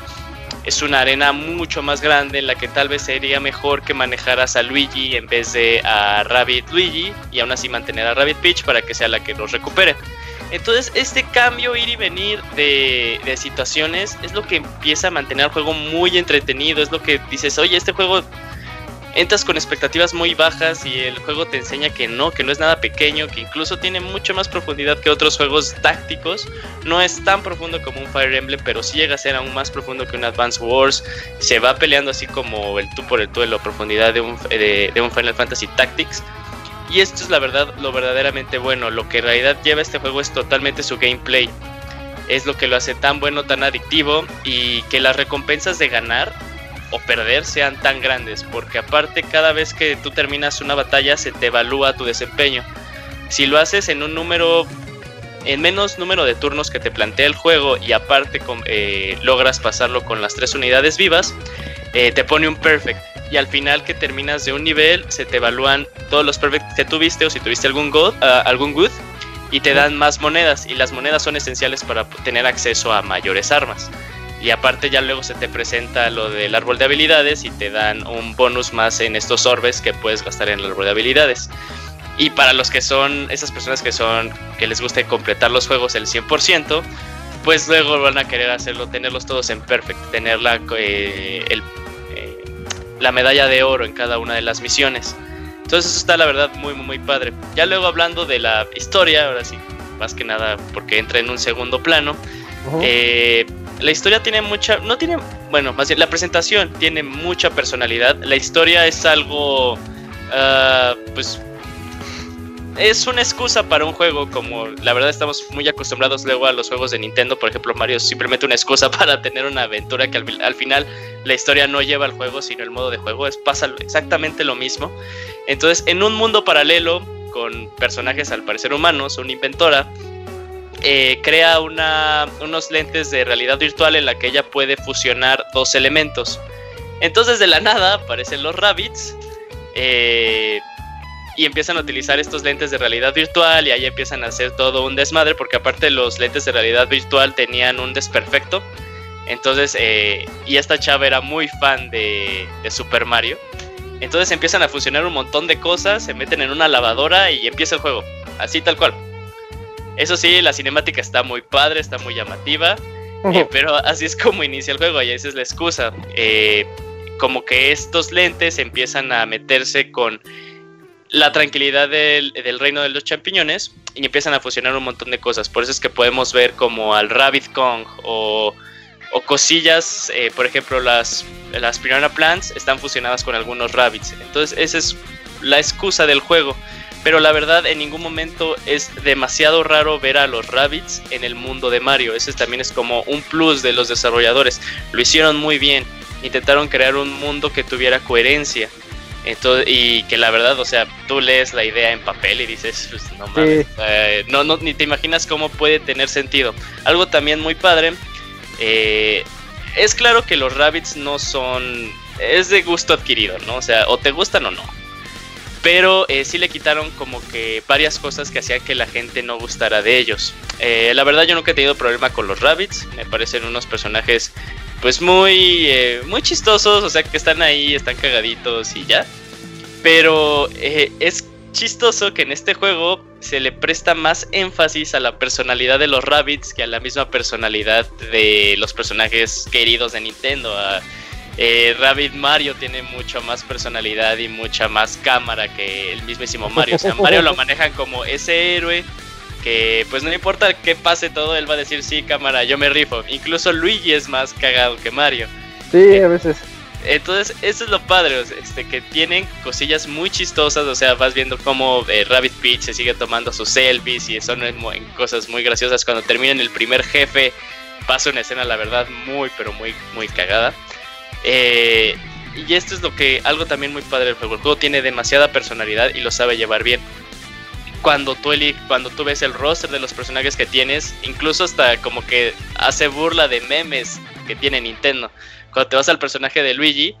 es una arena mucho más grande en la que tal vez sería mejor que manejaras a Luigi en vez de a Rabbit Luigi y aún así mantener a Rabbit Peach para que sea la que los recupere. Entonces, este cambio, ir y venir de, situaciones, es lo que empieza a mantener el juego muy entretenido. Es lo que dices, oye, este juego entras con expectativas muy bajas y el juego te enseña que no, que no es nada pequeño, que incluso tiene mucho más profundidad que otros juegos tácticos. No es tan profundo como un Fire Emblem, pero sí llega a ser aún más profundo que un Advance Wars. Se va peleando así como el tú por el tú de la profundidad de un, de un Final Fantasy Tactics. Y esto es la verdad, lo verdaderamente bueno. Lo que en realidad lleva este juego es totalmente su gameplay. es lo que lo hace tan bueno, tan adictivo y que las recompensas de ganar o perder sean tan grandes, porque aparte cada vez que tú terminas una batalla se te evalúa tu desempeño. Si lo haces en un número, en menos número de turnos que te plantea el juego y aparte eh, logras pasarlo con las tres unidades vivas, eh, te pone un perfect. Y al final que terminas de un nivel, se te evalúan todos los perfects que tuviste o si tuviste algún good, ah, algún good y te dan más monedas. Y las monedas son esenciales para tener acceso a mayores armas. Y aparte ya luego se te presenta lo del árbol de habilidades y te dan un bonus más en estos orbes que puedes gastar en el árbol de habilidades. Y para los que son esas personas que son que les guste completar los juegos el 100%, pues luego van a querer hacerlo, tenerlos todos en perfect, tener la, eh, eh, la medalla de oro en cada una de las misiones. Entonces eso está la verdad muy, muy, muy padre. Ya luego hablando de la historia, ahora sí, más que nada porque entra en un segundo plano. eh, la historia tiene mucha, no tiene, bueno, más bien la presentación tiene mucha personalidad. La historia es algo, uh, pues, es una excusa para un juego como la verdad estamos muy acostumbrados luego a los juegos de Nintendo, por ejemplo Mario es simplemente una excusa para tener una aventura que al, al final la historia no lleva al juego sino el modo de juego, es pasa exactamente lo mismo. Entonces en un mundo paralelo con personajes al parecer humanos, una inventora eh, crea una, unos lentes de realidad virtual en la que ella puede fusionar dos elementos. Entonces de la nada aparecen los rabbits eh, y empiezan a utilizar estos lentes de realidad virtual y ahí empiezan a hacer todo un desmadre porque aparte los lentes de realidad virtual tenían un desperfecto. Entonces, eh, y esta chava era muy fan de, de Super Mario. Entonces empiezan a fusionar un montón de cosas, se meten en una lavadora y empieza el juego. Así tal cual. Eso sí, la cinemática está muy padre, está muy llamativa, eh, pero así es como inicia el juego y esa es la excusa. Eh, como que estos lentes empiezan a meterse con la tranquilidad del, reino de los champiñones y empiezan a fusionar un montón de cosas. Por eso es que podemos ver como al Rabbit Kong o, cosillas, eh, por ejemplo, las, las Piranha Plants están fusionadas con algunos rabbits. Entonces, esa es la excusa del juego. Pero la verdad, en ningún momento es demasiado raro ver a los rabbits en el mundo de Mario. Ese también es como un plus de los desarrolladores. Lo hicieron muy bien. Intentaron crear un mundo que tuviera coherencia. Entonces, y que la verdad, o sea, tú lees la idea en papel y dices, pues, no mames, eh, no, no, ni te imaginas cómo puede tener sentido. Algo también muy padre, eh, es claro que los rabbits no son, es de gusto adquirido, ¿no? O sea, o te gustan o no. Pero eh, sí le quitaron como que varias cosas que hacían que la gente no gustara de ellos. Eh, la verdad yo nunca he tenido problema con los rabbits. Me parecen unos personajes pues muy, eh, muy chistosos. O sea que están ahí, están cagaditos y ya. Pero es chistoso que en este juego se le presta más énfasis a la personalidad de los rabbits que a la misma personalidad de los personajes queridos de Nintendo. A, eh, Rabbit Mario tiene mucho más personalidad y mucha más cámara que el mismísimo Mario. O sea, Mario lo manejan como ese héroe que pues no importa que pase todo, él va a decir sí, cámara, yo me rifo. Incluso Luigi es más cagado que Mario. Sí, a veces. Entonces, eso es lo padre, este, que tienen cosillas muy chistosas, o sea, vas viendo cómo eh, Rabbit Peach se sigue tomando sus selfies y son en cosas muy graciosas. Cuando terminan el primer jefe, pasa una escena, la verdad, muy, pero muy, muy cagada. Eh, y esto es lo que, algo también muy padre del juego. El juego tiene demasiada personalidad y lo sabe llevar bien. Cuando tú, cuando tú ves el roster de los personajes que tienes, incluso hasta como que hace burla de memes que tiene Nintendo. Cuando te vas al personaje de Luigi,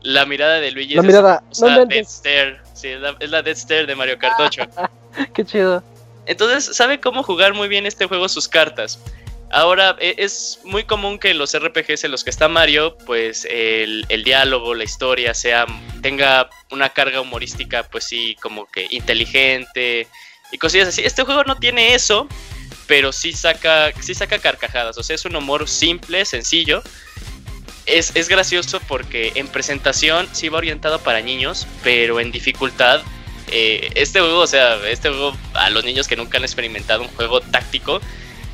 la mirada de Luigi la es mirada, la Dead Stare. Sí, es la, Dead Stare de Mario Kart 8. Qué chido. Entonces sabe cómo jugar muy bien este juego sus cartas. Ahora, e, es muy común que en los RPGs en los que está Mario, pues el, diálogo, la historia, sea, tenga una carga humorística, pues sí, como que inteligente y cosillas así. Este juego no tiene eso, pero sí saca, sí saca carcajadas. O sea, es un humor simple, sencillo. Es, es gracioso porque en presentación sí va orientado para niños, pero en dificultad eh, este juego, o sea, este juego a los niños que nunca han experimentado un juego táctico,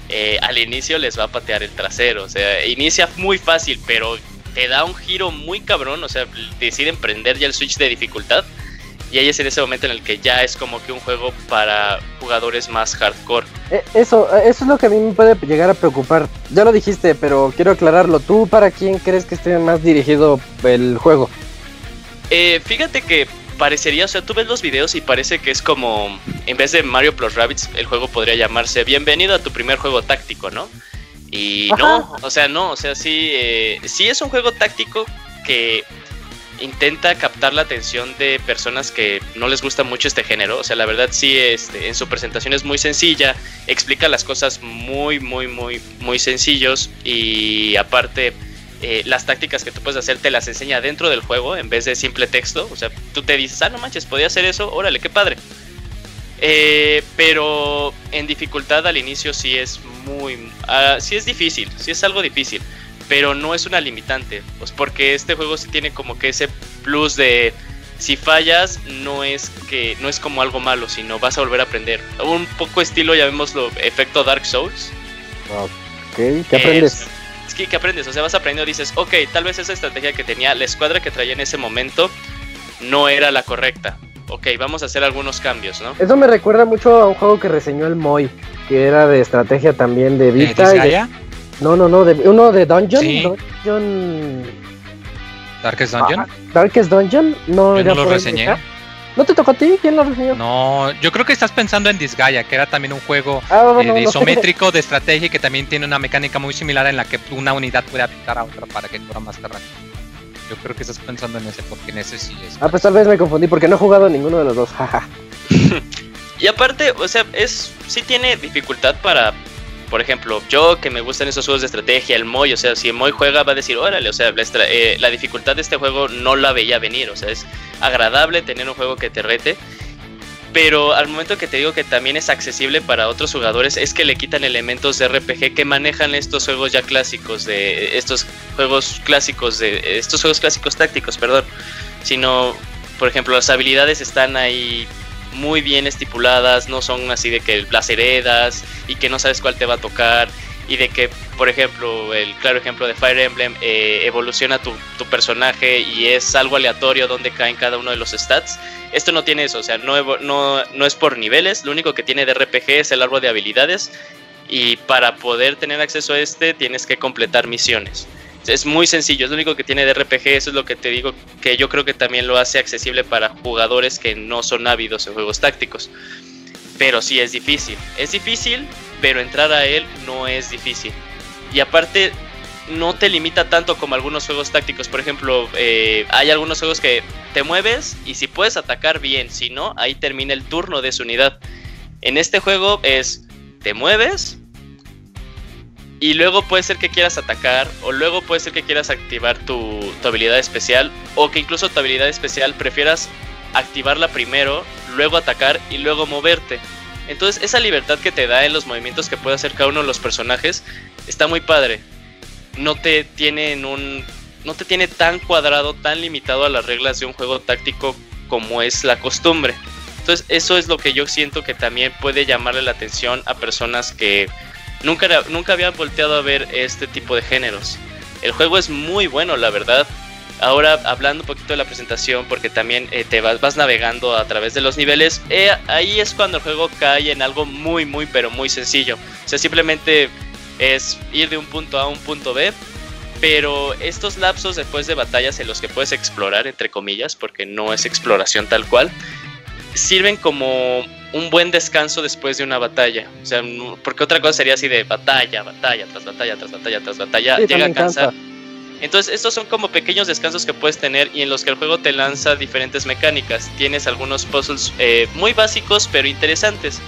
eh, al inicio les va a patear el trasero. O sea, inicia muy fácil, pero te da un giro muy cabrón. O sea, deciden prender ya el switch de dificultad. Y ahí es en ese momento en el que ya es como que un juego para jugadores más hardcore. Eh, eso, eh, eso es lo que a mí me puede llegar a preocupar. Ya lo dijiste, pero quiero aclararlo. ¿Tú para quién crees que esté más dirigido el juego? Eh, fíjate que parecería, o sea, tú ves los videos y parece que es como, en vez de Mario Plus Rabbits, el juego podría llamarse Bienvenido a tu primer juego táctico, ¿no? Y no, o sea, no, o sea, sí, sí es un juego táctico que intenta captar la atención de personas que no les gusta mucho este género. O sea, la verdad sí, este, en su presentación es muy sencilla, explica las cosas muy, muy, muy, muy sencillos y aparte eh, las tácticas que tú puedes hacer te las enseña dentro del juego en vez de simple texto. O sea, tú te dices, ah, no manches, podía hacer eso, órale, qué padre. Eh, pero en dificultad al inicio sí es muy, uh, sí es difícil, sí es algo difícil pero no es una limitante, pues porque este juego sí tiene como que ese plus de si fallas no es que no es como algo malo, sino vas a volver a aprender. Un poco estilo, ya vemos lo efecto Dark Souls. Ok, ¿qué aprendes? Es, que, ¿qué aprendes? O sea, vas aprendiendo y dices, ok, tal vez esa estrategia que tenía, la escuadra que traía en ese momento, no era la correcta. Ok, vamos a hacer algunos cambios, ¿no? Eso me recuerda mucho a un juego que reseñó el Moy, que era de estrategia también de Vita. ¿Eh, no, no, no, de, uno de Dungeon. Sí. Dungeon... Darkest Dungeon. Ah, Darkest Dungeon. No, yo no lo reseñé. ¿No te tocó a ti? ¿Quién lo reseñó? No, yo creo que estás pensando en Disgaea, que era también un juego ah, eh, isométrico de estrategia y que también tiene una mecánica muy similar en la que una unidad puede aplicar a otra para que corra más rápido. Yo creo que estás pensando en ese, porque en ese sí es. Ah, pues tal vez me confundí porque no he jugado ninguno de los dos, jaja. y aparte, o sea, es sí tiene dificultad para por ejemplo, yo que me gustan esos juegos de estrategia, el Moy, o sea, si el Moy juega va a decir, órale, o sea, la, eh, la, dificultad de este juego no la veía venir, o sea, es agradable tener un juego que te rete, pero al momento que te digo que también es accesible para otros jugadores, es que le quitan elementos de RPG que manejan estos juegos ya clásicos, de estos juegos clásicos, de estos juegos clásicos tácticos, perdón, sino, por ejemplo, las habilidades están ahí muy bien estipuladas, no son así de que las heredas y que no sabes cuál te va a tocar y de que, por ejemplo, el claro ejemplo de Fire Emblem eh, evoluciona tu, personaje y es algo aleatorio donde caen cada uno de los stats. Esto no tiene eso, o sea, no, no, no es por niveles, lo único que tiene de RPG es el árbol de habilidades y para poder tener acceso a este tienes que completar misiones es muy sencillo, es lo único que tiene de RPG, eso es lo que te digo que yo creo que también lo hace accesible para jugadores que no son ávidos en juegos tácticos. Pero sí es difícil, es difícil, pero entrar a él no es difícil. Y aparte no te limita tanto como algunos juegos tácticos, por ejemplo, eh, hay algunos juegos que te mueves y si puedes atacar bien, si no, ahí termina el turno de su unidad. En este juego es, te mueves, y luego puede ser que quieras atacar, o luego puede ser que quieras activar tu, habilidad especial, o que incluso tu habilidad especial prefieras activarla primero, luego atacar y luego moverte. Entonces esa libertad que te da en los movimientos que puede hacer cada uno de los personajes está muy padre. No te tiene en un no te tiene tan cuadrado, tan limitado a las reglas de un juego táctico como es la costumbre. Entonces eso es lo que yo siento que también puede llamarle la atención a personas que Nunca, nunca había volteado a ver este tipo de géneros. El juego es muy bueno, la verdad. Ahora hablando un poquito de la presentación, porque también eh, te vas, vas, navegando a través de los niveles, eh, ahí es cuando el juego cae en algo muy, muy, pero muy sencillo. O sea, simplemente es ir de un punto A a un punto B, pero estos lapsos después de batallas en los que puedes explorar, entre comillas, porque no es exploración tal cual, sirven como un buen descanso después de una batalla. O sea, porque otra cosa sería así de batalla, batalla, tras batalla, tras batalla, tras batalla, llega a cansar. Entonces, estos son como pequeños descansos que puedes tener y en los que el juego te lanza diferentes mecánicas. Tienes algunos puzzles eh, muy básicos pero interesantes.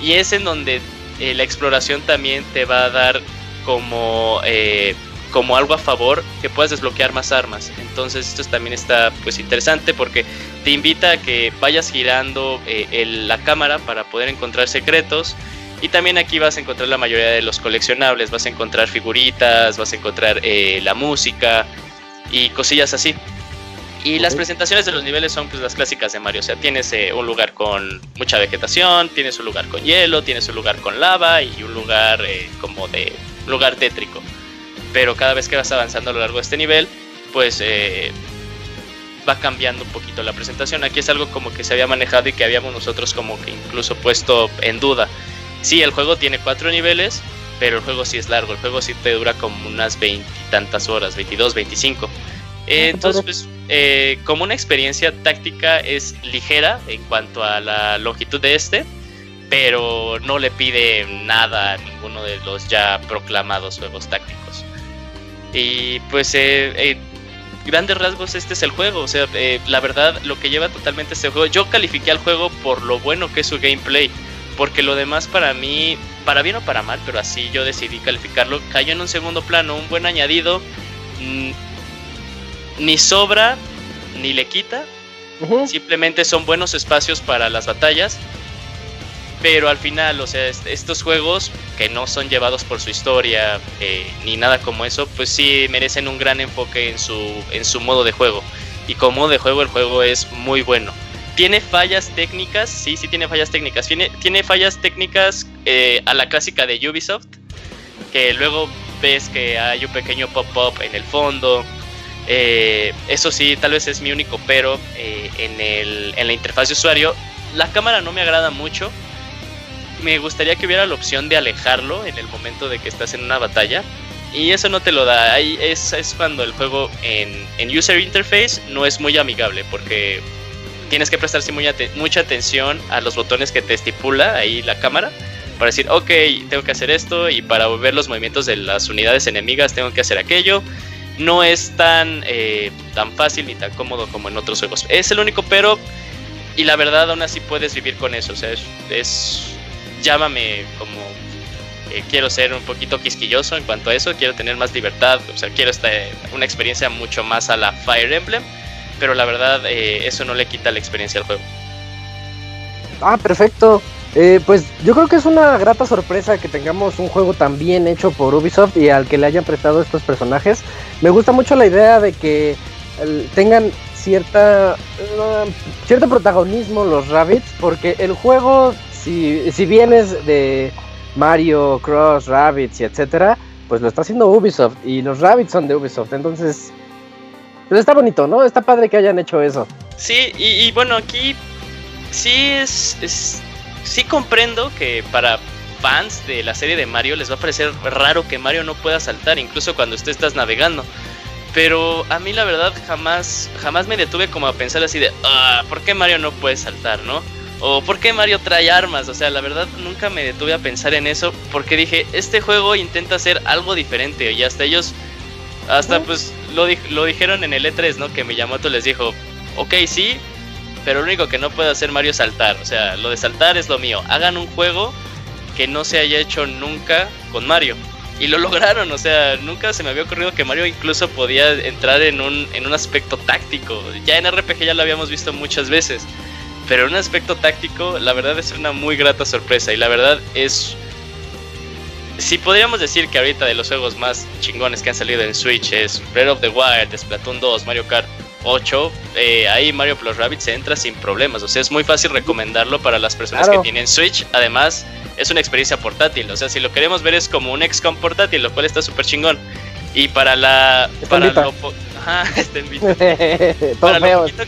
Y es en donde eh, la exploración también te va a dar como eh, como algo a favor que puedas desbloquear más armas. Entonces esto también está pues interesante porque te invita a que vayas girando eh, la cámara para poder encontrar secretos. Y también aquí vas a encontrar la mayoría de los coleccionables, vas a encontrar figuritas, vas a encontrar eh, la música y cosillas así. Y las presentaciones de los niveles son pues las clásicas de Mario, o sea, tienes eh, un lugar con mucha vegetación, tienes un lugar con hielo, tienes un lugar con lava y un lugar como de lugar tétrico pero cada vez que vas avanzando a lo largo de este nivel, pues eh, va cambiando un poquito la presentación. Aquí es algo como que se había manejado y que habíamos nosotros como que incluso puesto en duda. Sí, el juego tiene cuatro niveles, pero el juego sí es largo, el juego sí te dura como unas veintitantas horas, 22, 25. Eh, entonces, pues, eh, como una experiencia táctica es ligera en cuanto a la longitud de este, pero no le pide nada a ninguno de los ya proclamados juegos tácticos. Y pues, eh, grandes rasgos, este es el juego. O sea, la verdad, lo que lleva totalmente este juego, yo califiqué al juego por lo bueno que es su gameplay, porque lo demás para mí, para bien o para mal, pero así yo decidí calificarlo, cayó en un segundo plano, un buen añadido. Mm, ni sobra ni le quita. Simplemente son buenos espacios para las batallas. Pero al final, o sea, estos juegos que no son llevados por su historia eh, ni nada como eso, pues sí merecen un gran enfoque en su, en su modo de juego. Y como de juego, el juego es muy bueno. Tiene fallas técnicas, sí, sí tiene fallas técnicas. Tiene, tiene fallas técnicas eh, a la clásica de Ubisoft, que luego ves que hay un pequeño pop-up en el fondo, eh, eso sí, tal vez es mi único pero en, el, en la interfaz de usuario. La cámara no me agrada mucho. Me gustaría que hubiera la opción de alejarlo en el momento de que estás en una batalla. Y eso no te lo da. Ahí es, es cuando el juego en, en, user interface no es muy amigable. Porque tienes que prestarse muy mucha atención a los botones que te estipula ahí la cámara. Para decir, ok, tengo que hacer esto. Y para ver los movimientos de las unidades enemigas tengo que hacer aquello no es tan, eh, tan fácil ni tan cómodo como en otros juegos. Es el único pero, y la verdad aún así puedes vivir con eso. O sea, es, llámame como eh, quiero ser un poquito quisquilloso en cuanto a eso, quiero tener más libertad, o sea, quiero esta, una experiencia mucho más a la Fire Emblem, pero la verdad eh, eso no le quita la experiencia al juego. Ah, perfecto. Eh, pues yo creo que es una grata sorpresa que tengamos un juego tan bien hecho por Ubisoft y al que le hayan prestado estos personajes. Me gusta mucho la idea de que tengan cierta cierto protagonismo los rabbits, porque el juego, si, si bien es de Mario, Cross, Rabbits y etcétera, pues lo está haciendo Ubisoft y los rabbits son de Ubisoft, entonces pues está bonito, ¿no? Está padre que hayan hecho eso. Sí, y, bueno, aquí sí es sí comprendo que para fans de la serie de Mario les va a parecer raro que Mario no pueda saltar, incluso cuando usted estás navegando. Pero a mí la verdad jamás, jamás me detuve como a pensar así de, ah, ¿por qué Mario no puede saltar, no? O ¿por qué Mario trae armas? O sea, la verdad nunca me detuve a pensar en eso porque dije, este juego intenta hacer algo diferente y hasta ellos, hasta pues lo, lo dijeron en el E3, ¿no? Que Miyamoto les dijo, ok, sí, pero lo único que no puede hacer Mario es saltar. O sea, lo de saltar es lo mío. Hagan un juego que no se haya hecho nunca con Mario. Y lo lograron, o sea, nunca se me había ocurrido que Mario incluso podía entrar en un, en un aspecto táctico. Ya en RPG ya lo habíamos visto muchas veces. Pero en un aspecto táctico, la verdad es una muy grata sorpresa. Y la verdad es. Si podríamos decir que ahorita de los juegos más chingones que han salido en Switch es Breath of the Wild, Splatoon 2, Mario Kart, 8, eh, ahí Mario Plus Rabbit entra sin problemas. O sea, es muy fácil recomendarlo para las personas que tienen Switch. Además, es una experiencia portátil. O sea, si lo queremos ver es como un XCOM portátil, lo cual está súper chingón. Y para la. Para lo, para, lo poquito,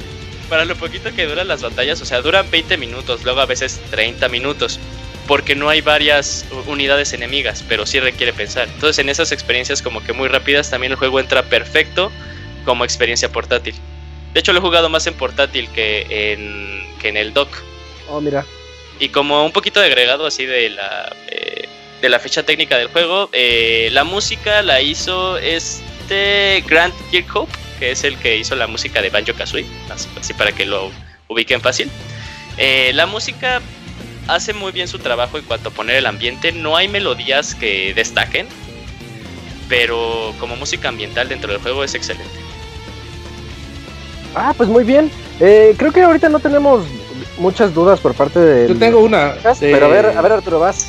para lo poquito que duran las batallas, o sea, duran 20 minutos, luego a veces 30 minutos. Porque no hay varias unidades enemigas, pero sí requiere pensar. Entonces, en esas experiencias, como que muy rápidas, también el juego entra perfecto como experiencia portátil. De hecho, lo he jugado más en portátil que en, que en el dock. Oh, mira. Y como un poquito de agregado así de la, eh, de la fecha técnica del juego, eh, la música la hizo este Grant Kirkhope, que es el que hizo la música de Banjo Kazooie, así para que lo ubiquen fácil. Eh, la música hace muy bien su trabajo en cuanto a poner el ambiente. No hay melodías que destaquen, pero como música ambiental dentro del juego es excelente. Ah, pues muy bien. Eh, creo que ahorita no tenemos muchas dudas por parte de. Yo tengo una. Pero a ver, a ver, Arturo, vas.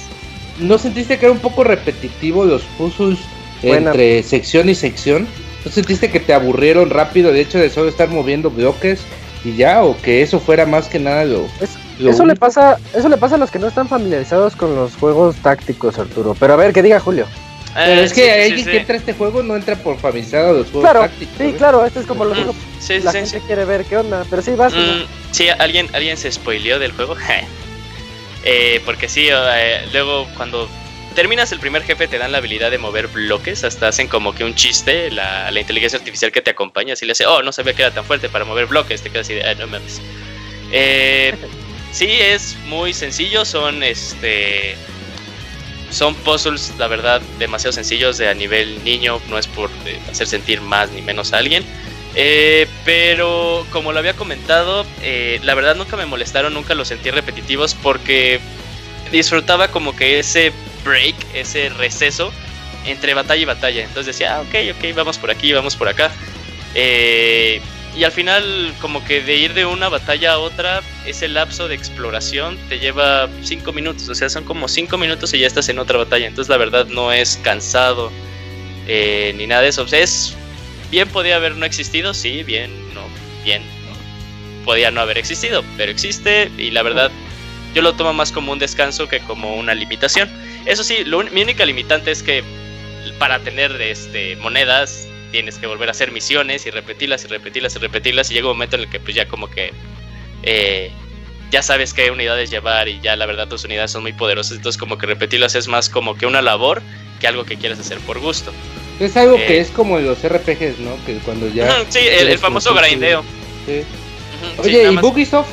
¿No sentiste que era un poco repetitivo los puzzles entre sección y sección? ¿No sentiste que te aburrieron rápido de hecho de solo estar moviendo bloques y ya? ¿O que eso fuera más que nada lo, eso le pasa, eso le pasa a los que no están familiarizados con los juegos tácticos, Arturo. Pero a ver, que diga Julio. Pero es que alguien que entra a este juego no entra por familiarizado los juegos claro, Sí, claro, esto es como lo digo. la gente quiere ver qué onda, pero sí, vas. Mm, sí, alguien, alguien se spoileó del juego. eh, porque sí, eh, luego cuando terminas el primer jefe te dan la habilidad de mover bloques, hasta hacen como que un chiste, la, la inteligencia artificial que te acompaña, así le hace, oh, no sabía que era tan fuerte para mover bloques, te quedas así de, ah, no mames. Eh, sí, es muy sencillo, son este son puzzles, la verdad, demasiado sencillos de a nivel niño, no es por eh, hacer sentir más ni menos a alguien. Eh, pero como lo había comentado, eh, la verdad nunca me molestaron, nunca los sentí repetitivos porque disfrutaba como que ese break, ese receso entre batalla y batalla. Entonces decía, ah, ok, ok, vamos por aquí, vamos por acá. Eh, y al final, como que de ir de una batalla a otra, ese lapso de exploración te lleva 5 minutos. O sea, son como 5 minutos y ya estás en otra batalla. Entonces, la verdad, no es cansado eh, ni nada de eso. O sea, es. Bien podía haber no existido, sí, bien, no, bien. Podía no haber existido, pero existe y la verdad, yo lo tomo más como un descanso que como una limitación. Eso sí, mi única limitante es que para tener este, monedas tienes que volver a hacer misiones y repetirlas y repetirlas y repetirlas y llega un momento en el que pues ya como que eh, ya sabes qué unidades llevar y ya la verdad tus unidades son muy poderosas, entonces como que repetirlas es más como que una labor que algo que quieres hacer por gusto. Es algo que eh, es como los RPGs, ¿no? Que cuando ya... sí, el, famoso grindeo. Sí. Oye, ¿y Bugisoft?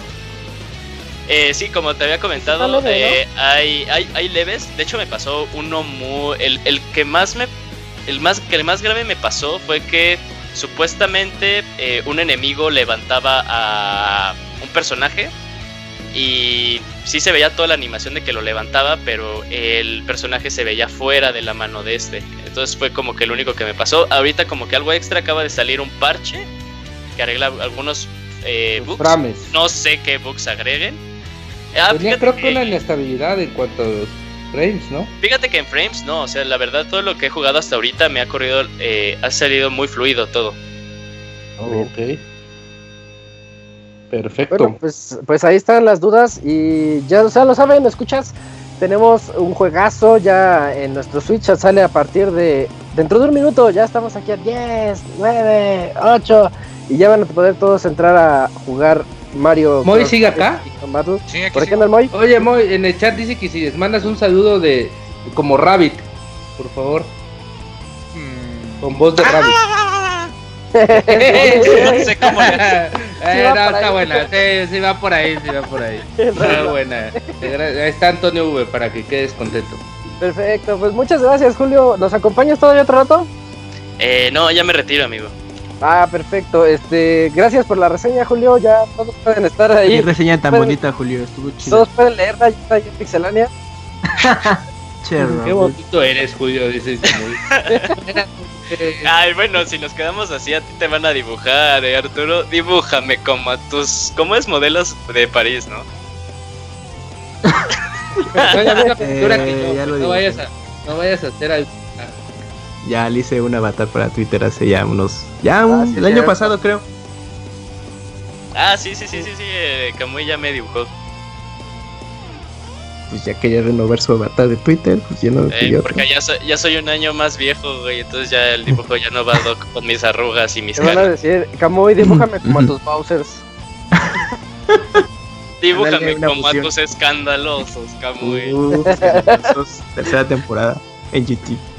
Eh, sí, como te había comentado, eh, hay, hay, hay leves. De hecho, me pasó uno muy. El, el que más me el más, que el más grave me pasó fue que supuestamente eh, un enemigo levantaba a un personaje y sí se veía toda la animación de que lo levantaba, pero el personaje se veía fuera de la mano de este. Entonces fue como que el único que me pasó. Ahorita como que algo extra acaba de salir un parche que arregla algunos eh, bugs. No sé qué bugs agreguen. Ah, creo que una inestabilidad en cuanto a frames, ¿no? Fíjate que en frames no, o sea, la verdad todo lo que he jugado hasta ahorita me ha corrido, eh, ha salido muy fluido todo. Oh, ok. Perfecto. pues, pues ahí están las dudas y ya o sea, lo saben, escuchas? Tenemos un juegazo ya en nuestro Switch, sale a partir de dentro de un minuto, ya estamos aquí a 10, 9, 8 y ya van a poder todos entrar a jugar Mario. ¿Moy sigue acá? Sí, ¿Por aquí anda el Moy? Oye, Moy, en el chat dice que si les mandas un saludo de. como Rabbit, por favor. Hmm. Con voz de Rabbit. no sé cómo eh, no, está buena, sí, sí, va por ahí, sí va por ahí. Está buena. Ahí está Antonio V para que quedes contento. Perfecto, pues muchas gracias, Julio. ¿Nos acompañas todavía otro rato? Eh, no, ya me retiro, amigo. Ah, perfecto. Este, gracias por la reseña, Julio. Ya todos pueden estar ahí. Qué reseña tan bonita, Julio. Estuvo chido. Todos pueden leerla ya en Pixelania. Qué bonito eres, Julio, dice Ay, bueno, si nos quedamos así, a ti te van a dibujar, eh, Arturo. Dibújame como a tus. ¿Cómo es modelos de París, no? eh, no, no, vayas a, no vayas a hacer algo ya le hice un avatar para Twitter hace ya unos. Ya ah, el año pasado, creo. Ah, sí, sí, sí, sí, sí. Eh, ya me dibujó. Pues ya quería renovar su avatar de Twitter, pues ya no eh, Porque ya, ya soy un año más viejo, güey. Entonces ya el dibujo ya no va con mis arrugas y mis caras. van a decir, Camuy, dibújame como a tus Bowsers. Dibújame como a tus escandalosos, Camuy. Uh, tercera temporada en GT.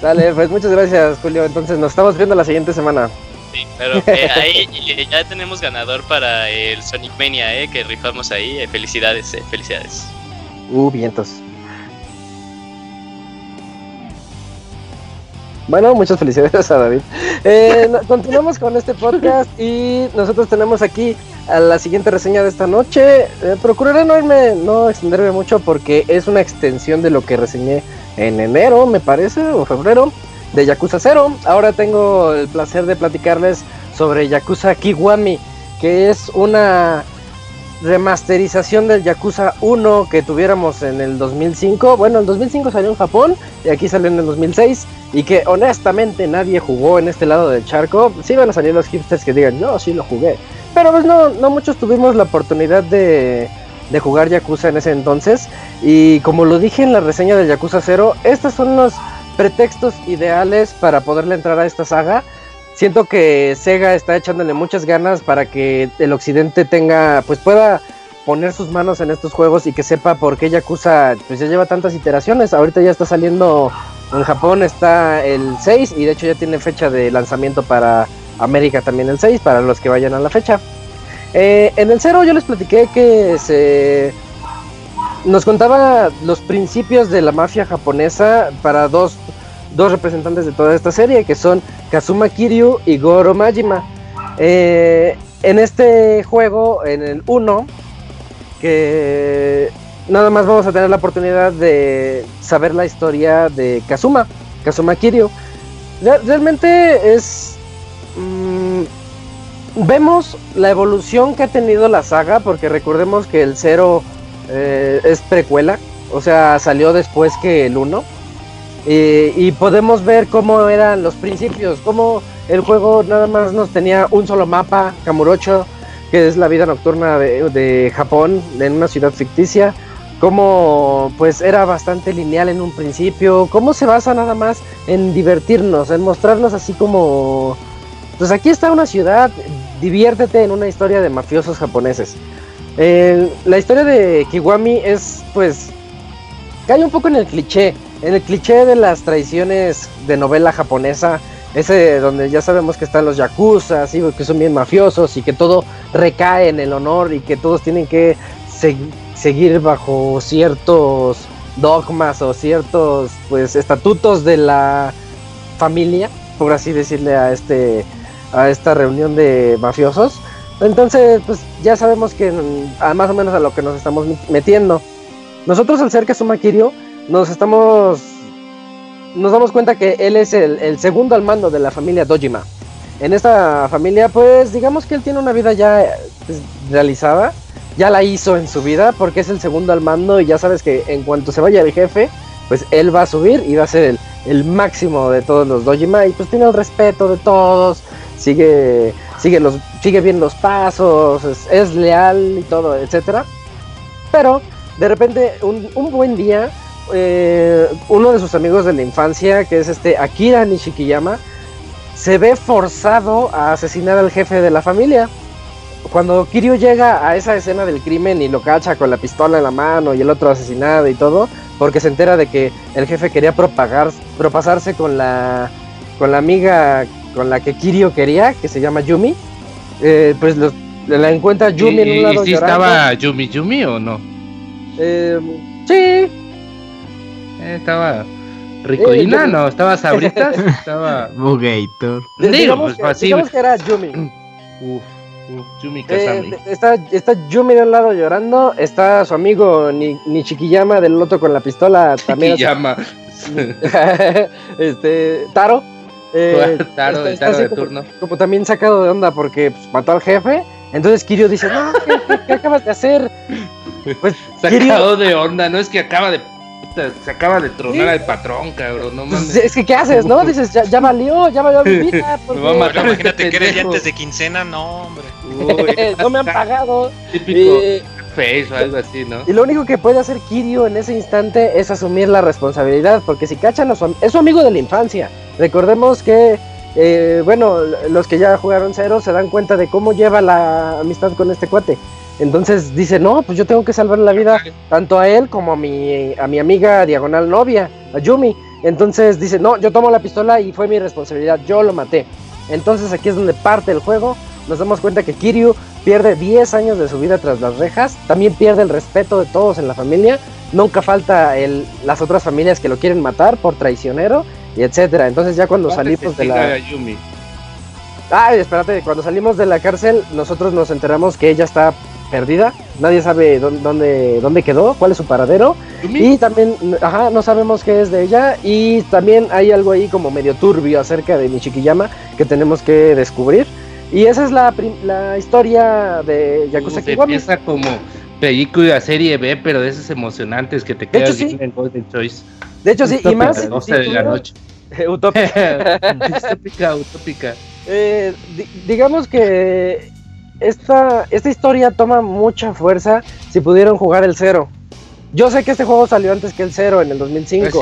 Dale, pues muchas gracias, Julio. Entonces nos estamos viendo la siguiente semana. Sí, pero eh, ahí ya tenemos ganador para el Sonic Mania, eh, que rifamos ahí. Eh, felicidades, eh, felicidades. Uh, vientos. Bueno, muchas felicidades a David. Eh, continuamos con este podcast y nosotros tenemos aquí a la siguiente reseña de esta noche. procuraré no irme, no extenderme mucho porque es una extensión de lo que reseñé en enero, me parece, o febrero, de Yakuza 0. Ahora tengo el placer de platicarles sobre Yakuza Kiwami, que es una remasterización del Yakuza 1 que tuviéramos en el 2005. Bueno, el 2005 salió en Japón y aquí salió en el 2006 y que honestamente nadie jugó en este lado del charco. Sí van a salir los hipsters que digan, no, sí lo jugué. Pero pues no, no muchos tuvimos la oportunidad de, de jugar Yakuza en ese entonces. Y como lo dije en la reseña del Yakuza 0, estas son las pretextos ideales para poderle entrar a esta saga. Siento que Sega está echándole muchas ganas para que el occidente tenga, pues pueda poner sus manos en estos juegos y que sepa por qué Yakuza pues ya lleva tantas iteraciones. Ahorita ya está saliendo en Japón está el 6 y de hecho ya tiene fecha de lanzamiento para América también el 6 para los que vayan a la fecha. Eh, en el 0 yo les platiqué que se nos contaba los principios de la mafia japonesa para dos, dos representantes de toda esta serie que son Kazuma Kiryu y Goro Majima. Eh, en este juego, en el 1, que nada más vamos a tener la oportunidad de saber la historia de Kazuma, Kazuma Kiryu. Realmente es... Mm, vemos la evolución que ha tenido la saga, porque recordemos que el 0 eh, es precuela, o sea, salió después que el 1. y podemos ver cómo eran los principios, cómo el juego nada más nos tenía un solo mapa, Kamurocho, que es la vida nocturna de, de Japón, en una ciudad ficticia cómo pues era bastante lineal en un principio, cómo se basa nada más en divertirnos, en mostrarnos así como, pues aquí está una ciudad, diviértete en una historia de mafiosos japoneses. la historia de Kiwami es pues, cae un poco en el cliché, en el cliché de las traiciones de novela japonesa, ese donde ya sabemos que están los yakuza, que son bien mafiosos y que todo recae en el honor y que todos tienen que seguir bajo ciertos dogmas o ciertos pues estatutos de la familia, por así decirle a este a esta reunión de mafiosos. Entonces, pues ya sabemos que más o menos a lo que nos estamos metiendo. Nosotros al ser Kazuma Kiryu nos estamos nos damos cuenta que él es el, el segundo al mando de la familia Dojima. En esta familia, pues digamos que él tiene una vida ya pues, realizada ya la hizo en su vida porque es el segundo al mando y ya sabes que en cuanto se vaya el jefe, pues él va a subir y va a ser el, máximo de todos los Dojima y pues tiene el respeto de todos, sigue, sigue, los, sigue bien los pasos, es, leal y todo, etcétera. Pero de repente un, buen día, eh, uno de sus amigos de la infancia, que es este Akira Nishikiyama, se ve forzado a asesinar al jefe de la familia cuando Kiryu llega a esa escena del crimen y lo cacha con la pistola en la mano y el otro asesinado y todo, porque se entera de que el jefe quería propagar, propasarse con la, con la amiga con la que Kiryu quería, que se llama Yumi, eh, pues la encuentra Yumi en un lado ¿Y si estaba Yumi Yumi o no? Eh, sí. Eh, estaba Ricoina, no, estaba Sabritas, estaba Bugator. Digamos, pues, que, digamos que era Yumi. Uf. Yumi eh, está, está Yumi de un lado llorando, está su amigo Ni, Nichikiyama del otro con la pistola también. Nichikiyama. este, Taro. Eh, Taro, está, de turno. Como, también sacado de onda porque pues, mató al jefe. Entonces Kirio dice, no, ¿qué, acabas de hacer? Pues, sacado de onda, no es que acaba de se acaba de tronar al patrón, cabrón, no mames. Es que, ¿qué haces, no? Dices, ya, ya valió, ya valió mi vida. Me va a matar imagínate que eres ya antes de quincena, no, hombre. no me han pagado. Típico face o algo así, ¿no? Y lo único que puede hacer Kirio en ese instante es asumir la responsabilidad, porque si cachan a su, es su amigo de la infancia. Recordemos que, eh, bueno, los que ya jugaron cero se dan cuenta de cómo lleva la amistad con este cuate. Entonces dice, no, pues yo tengo que salvar la vida tanto a él como a mi, a mi amiga diagonal novia, a Yumi. Entonces dice, no, yo tomo la pistola y fue mi responsabilidad, yo lo maté. Entonces aquí es donde parte el juego. Nos damos cuenta que Kiryu pierde 10 años de su vida tras las rejas. También pierde el respeto de todos en la familia. Nunca falta el, las otras familias que lo quieren matar por traicionero y etcétera. Entonces ya cuando salimos de la... Yumi? Ah, espérate, cuando salimos de la cárcel nosotros nos enteramos que ella está perdida, nadie sabe dónde, dónde quedó, cuál es su paradero. Y también, ajá, no sabemos qué es de ella. Y también hay algo ahí como medio turbio acerca de Nichikiyama que tenemos que descubrir. Y esa es la, la historia de Yakuza Kiwami. Empieza como película serie B, pero de esos emocionantes que te quedas sí. en Golden Choice. De hecho, sí, y más. 12 de la noche. utópica. utópica, Eh, digamos que esta, esta historia toma mucha fuerza si pudieron jugar el cero. Yo sé que este juego salió antes que el 0 en el 2005.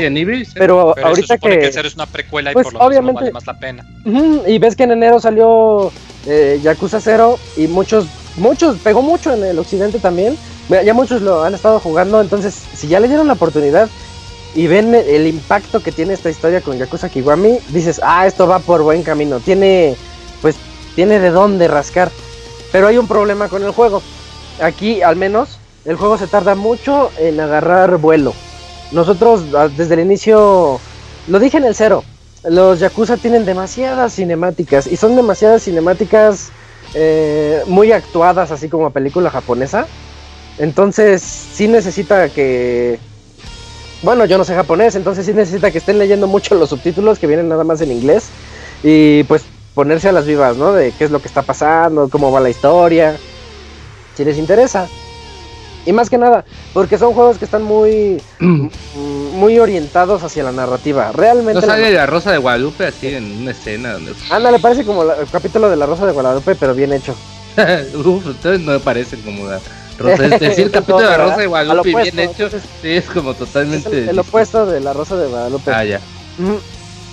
Pero, pero ahorita que, que el 0 es una precuela y pues, por lo obviamente, vale más la pena. y ves que en enero salió eh, Yakuza 0 y muchos, muchos, pegó mucho en el occidente también. Ya muchos lo han estado jugando, entonces si ya le dieron la oportunidad y ven el impacto que tiene esta historia con Yakuza Kiwami, dices, ah, esto va por buen camino. Tiene, pues, tiene de dónde rascar. Pero hay un problema con el juego. Aquí, al menos, el juego se tarda mucho en agarrar vuelo. Nosotros ah, desde el inicio, lo dije en el cero, los Yakuza tienen demasiadas cinemáticas y son demasiadas cinemáticas eh, muy actuadas, así como película japonesa. Entonces sí necesita que... Bueno, yo no sé japonés, entonces sí necesita que estén leyendo mucho los subtítulos que vienen nada más en inglés y pues ponerse a las vivas, ¿no? De qué es lo que está pasando, cómo va la historia, si les interesa. Y más que nada, porque son juegos que están muy muy orientados hacia la narrativa. Realmente. No sale la... Rosa de Guadalupe así en una escena donde. Anda, le parece como el capítulo de la Rosa de Guadalupe, pero bien hecho. Uf, entonces no me parece como la Rosa. Es decir, el capítulo de la Rosa de Guadalupe bien hecho, sí, es como totalmente. el, opuesto de la Rosa de Guadalupe. Ah, ya.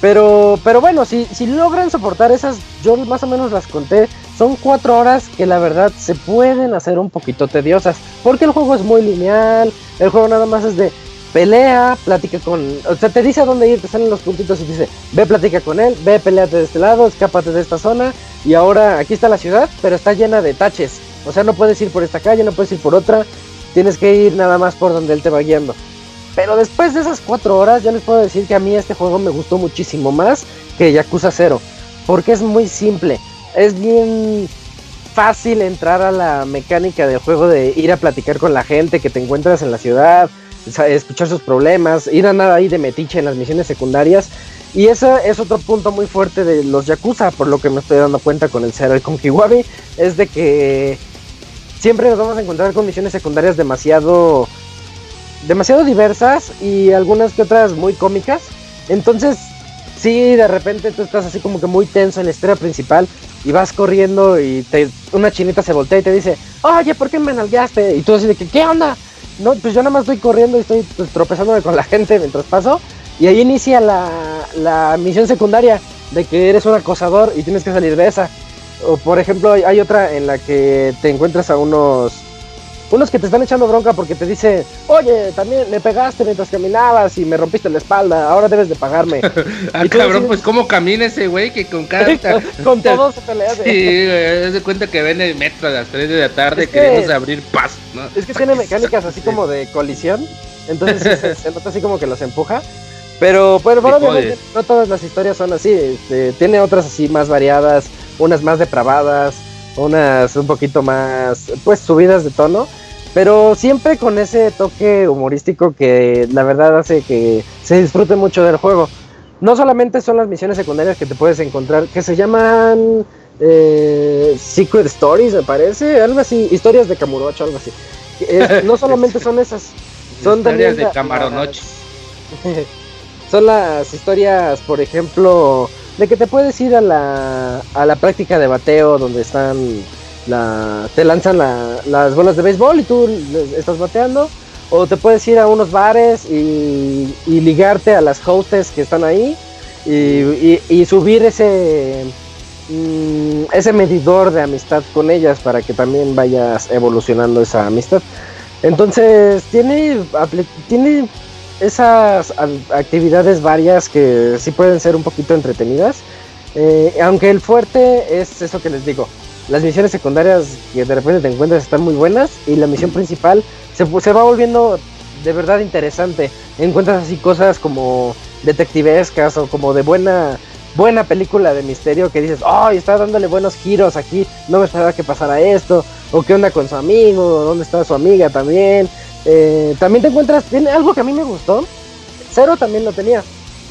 Pero, pero bueno, si, si logran soportar esas, yo más o menos las conté, son cuatro horas que la verdad se pueden hacer un poquito tediosas, porque el juego es muy lineal, el juego nada más es de pelea, platica con, o sea, te dice a dónde ir, te salen los puntitos y dice, ve, platica con él, ve, peleate de este lado, escápate de esta zona, y ahora aquí está la ciudad, pero está llena de taches, o sea, no puedes ir por esta calle, no puedes ir por otra, tienes que ir nada más por donde él te va guiando. Pero después de esas cuatro horas, ya les puedo decir que a mí este juego me gustó muchísimo más que Yakuza 0. Porque es muy simple. Es bien fácil entrar a la mecánica del juego de ir a platicar con la gente que te encuentras en la ciudad, escuchar sus problemas, ir a nada ahí de metiche en las misiones secundarias. Y ese es otro punto muy fuerte de los Yakuza, por lo que me estoy dando cuenta con el 0 y con Kiwabi, es de que siempre nos vamos a encontrar con misiones secundarias demasiado demasiado diversas y algunas que otras muy cómicas. Entonces, sí, de repente tú estás así como que muy tenso en la historia principal y vas corriendo y una chinita se voltea y te dice, oye, ¿por qué me nalgaste? Y tú así de que, ¿qué onda? No, pues yo nada más estoy corriendo y estoy pues, tropezándome con la gente mientras paso. Y ahí inicia la, la misión secundaria de que eres un acosador y tienes que salir de esa. O por ejemplo, hay otra en la que te encuentras a unos unos que te están echando bronca porque te dicen, oye, también me pegaste mientras caminabas y me rompiste la espalda, ahora debes de pagarme. ah, cabrón, pues cómo camina ese güey que con cada... con todos se pelea. Sí, güey, de cuenta que ven el metro a las 3 de la tarde queriendo abrir paso, ¿no? Es que tiene mecánicas así como de colisión, entonces se, nota así como que los empuja. Pero, bueno, obviamente no todas las historias son así, este, tiene otras así más variadas, unas más depravadas, unas un poquito más, pues subidas de tono, pero siempre con ese toque humorístico que la verdad hace que se disfrute mucho del juego. No solamente son las misiones secundarias que te puedes encontrar, que se llaman eh, Secret Stories, me parece, algo así, historias de Camurocho, algo así. no solamente son esas, son historias de Camaronoche. son las historias, por ejemplo, de que te puedes ir a la, a la práctica de bateo donde están la, te lanzan las bolas de béisbol y tú estás bateando o te puedes ir a unos bares y, ligarte a las hostes que están ahí y, subir ese mm, ese medidor de amistad con ellas para que también vayas evolucionando esa amistad. Entonces tiene tiene esas actividades varias que sí pueden ser un poquito entretenidas. Eh, aunque el fuerte es eso que les digo. Las misiones secundarias que de repente te encuentras están muy buenas y la misión principal se, se va volviendo de verdad interesante. Encuentras así cosas como detectivescas o como de buena buena película de misterio que dices, ¡ay! está dándole buenos giros aquí, no me esperaba que pasara esto, o qué onda con su amigo, dónde está su amiga también. Eh, también te encuentras, tiene algo que a mí me gustó. Cero también lo tenía,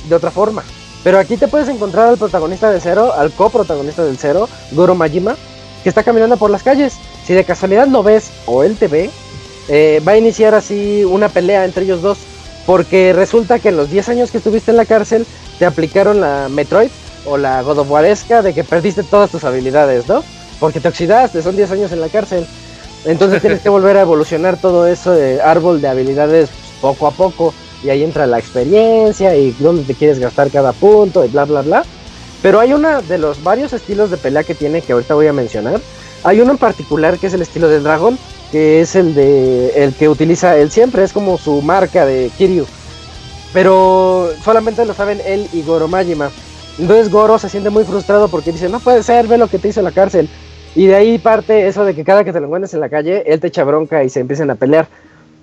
de otra forma. Pero aquí te puedes encontrar al protagonista de Cero, al coprotagonista del Cero, Goro Majima, que está caminando por las calles. Si de casualidad lo ves o él te ve, eh, va a iniciar así una pelea entre ellos dos. Porque resulta que en los 10 años que estuviste en la cárcel, te aplicaron la Metroid o la God de que perdiste todas tus habilidades, ¿no? Porque te oxidaste, son 10 años en la cárcel. Entonces tienes que volver a evolucionar todo eso de árbol de habilidades poco a poco. Y ahí entra la experiencia y dónde te quieres gastar cada punto y bla, bla, bla. Pero hay uno de los varios estilos de pelea que tiene que ahorita voy a mencionar. Hay uno en particular que es el estilo del dragón, que es el de el que utiliza él siempre, es como su marca de Kiryu. Pero solamente lo saben él y Goro Majima. Entonces Goro se siente muy frustrado porque dice, no puede ser, ve lo que te hizo la cárcel. Y de ahí parte eso de que cada que te lo encuentres en la calle, él te echa bronca y se empiezan a pelear.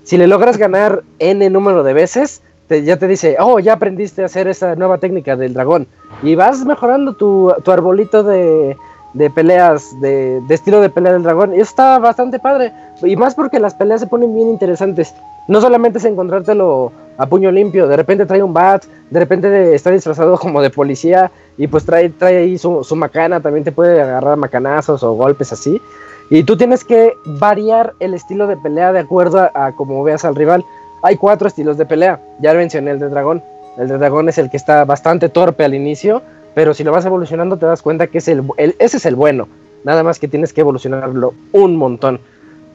Si le logras ganar N número de veces, ya te dice, oh, ya aprendiste a hacer esa nueva técnica del dragón. Y vas mejorando tu, tu arbolito de, de peleas, de, estilo de pelea del dragón. Y eso está bastante padre. Y más porque las peleas se ponen bien interesantes. No solamente es encontrártelo a puño limpio, de repente trae un bat, de repente está disfrazado como de policía y pues trae, trae ahí su, su macana, también te puede agarrar macanazos o golpes así. Y tú tienes que variar el estilo de pelea de acuerdo a, a como veas al rival. Hay cuatro estilos de pelea, ya mencioné el de dragón. El de dragón es el que está bastante torpe al inicio, pero si lo vas evolucionando te das cuenta que es el, ese es el bueno. Nada más que tienes que evolucionarlo un montón.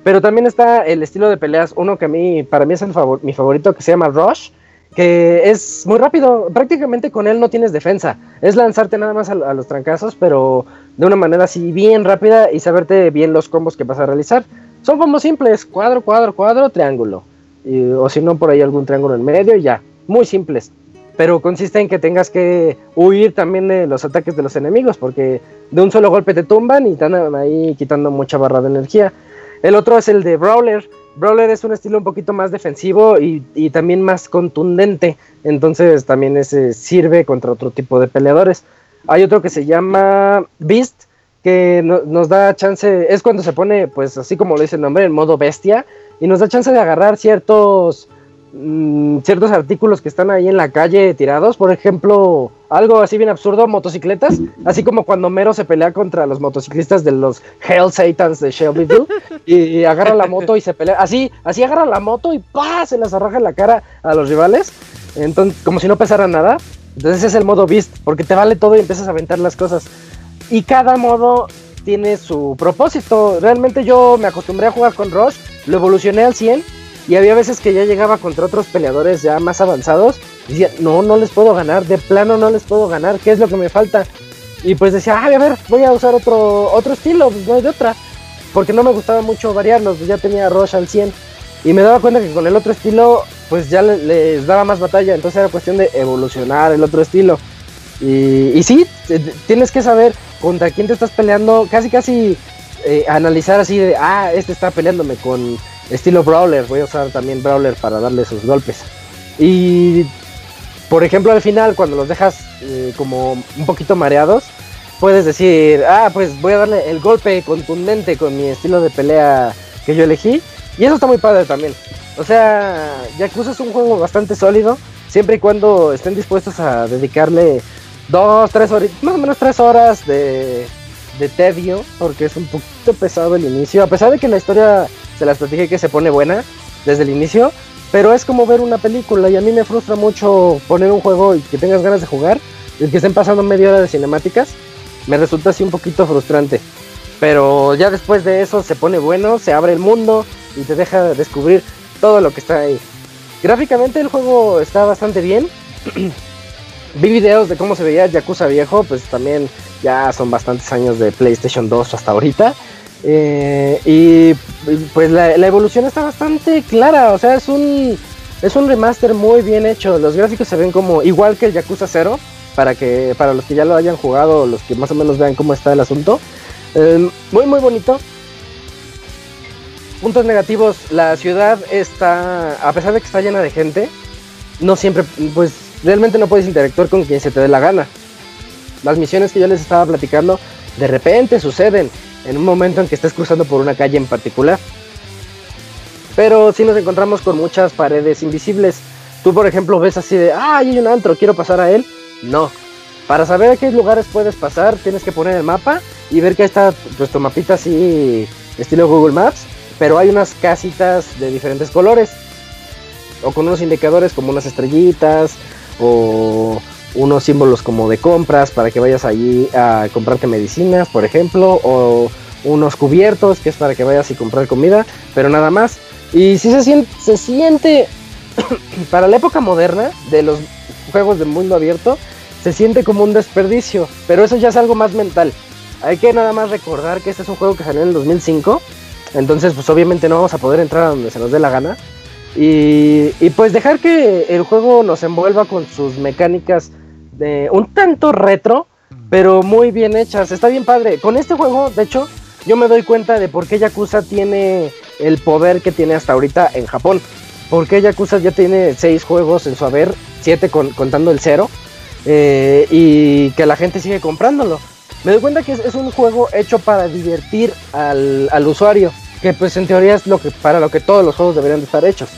Pero también está el estilo de peleas, uno que a mí, para mí es el favor, mi favorito, que se llama Rush, que es muy rápido. Prácticamente con él no tienes defensa. Es lanzarte nada más a, los trancazos, pero de una manera así bien rápida y saberte bien los combos que vas a realizar. Son combos simples, cuadro, cuadro, cuadro, triángulo. o si no, por ahí algún triángulo en medio y ya. Muy simples. Pero consiste en que tengas que huir también de los ataques de los enemigos, porque de un solo golpe te tumban y están ahí quitando mucha barra de energía. El otro es el de Brawler. Brawler es un estilo un poquito más defensivo y, también más contundente. Entonces también ese sirve contra otro tipo de peleadores. Hay otro que se llama Beast, que nos da chance, es cuando se pone, pues así como lo dice el nombre, en modo bestia, y nos da chance de agarrar ciertos Mm, ciertos artículos que están ahí en la calle tirados, por ejemplo, algo así bien absurdo, motocicletas, así como cuando Mero se pelea contra los motociclistas de los Hell Satans de Shelbyville y, agarra la moto y se pelea, así, así agarra la moto y ¡pah! se las arroja en la cara a los rivales, entonces como si no pesara nada, entonces es el modo Beast, porque te vale todo y empiezas a aventar las cosas. Y cada modo tiene su propósito. Realmente yo me acostumbré a jugar con Rush, lo evolucioné al 100 y había veces que ya llegaba contra otros peleadores ya más avanzados. Y decía, no, no les puedo ganar, de plano no les puedo ganar, ¿qué es lo que me falta? Y pues decía, a ver, voy a usar otro, otro estilo, pues no hay de otra. Porque no me gustaba mucho variarlos, pues ya tenía Rush al 100. Y me daba cuenta que con el otro estilo, pues ya les, daba más batalla. Entonces era cuestión de evolucionar el otro estilo. Y, y sí, tienes que saber contra quién te estás peleando, casi casi eh, analizar así de, ah, este está peleándome con estilo brawler. Voy a usar también brawler para darle sus golpes. Y por ejemplo al final cuando los dejas eh, como un poquito mareados, puedes decir, ah, pues voy a darle el golpe contundente con mi estilo de pelea que yo elegí. Y eso está muy padre también. O sea, Yakuza es un juego bastante sólido, siempre y cuando estén dispuestos a dedicarle dos, tres horas, más o menos tres horas de, de tedio, porque es un poquito pesado el inicio, a pesar de que la historia se las platiqué que se pone buena desde el inicio, pero es como ver una película y a mí me frustra mucho poner un juego y que tengas ganas de jugar y que estén pasando media hora de cinemáticas, me resulta así un poquito frustrante. Pero ya después de eso se pone bueno, se abre el mundo y te deja descubrir todo lo que está ahí. Gráficamente el juego está bastante bien. Vi videos de cómo se veía Yakuza viejo, pues también ya son bastantes años de PlayStation 2 hasta ahorita. Eh, y pues la, evolución está bastante clara, o sea, es un, es un remaster muy bien hecho. Los gráficos se ven como igual que el Yakuza 0, para, que, para los que ya lo hayan jugado, los que más o menos vean cómo está el asunto. Eh, muy, muy bonito. Puntos negativos, la ciudad está, a pesar de que está llena de gente, no siempre, pues realmente no puedes interactuar con quien se te dé la gana. Las misiones que yo les estaba platicando, de repente suceden en un momento en que estés cruzando por una calle en particular. Pero si nos encontramos con muchas paredes invisibles. Tú, por ejemplo, ves así de, ah, hay un antro, quiero pasar a él. No. Para saber a qué lugares puedes pasar, tienes que poner el mapa y ver que está tu mapita así, estilo Google Maps. Pero hay unas casitas de diferentes colores. O con unos indicadores como unas estrellitas. O unos símbolos como de compras para que vayas allí a comprarte medicinas, por ejemplo, o unos cubiertos, que es para que vayas y comprar comida, pero nada más. Y si se siente, para la época moderna de los juegos de mundo abierto, se siente como un desperdicio, pero eso ya es algo más mental. Hay que nada más recordar que este es un juego que salió en el 2005, entonces pues obviamente no vamos a poder entrar a donde se nos dé la gana. Y, y pues dejar que el juego nos envuelva con sus mecánicas un tanto retro, pero muy bien hechas. Está bien padre. Con este juego, de hecho, yo me doy cuenta de por qué Yakuza tiene el poder que tiene hasta ahorita en Japón. Porque Yakuza ya tiene seis juegos en su haber, siete contando el cero, eh, y que la gente sigue comprándolo. Me doy cuenta que es, un juego hecho para divertir al, al, usuario, que pues en teoría es lo que para lo que todos los juegos deberían de estar hechos.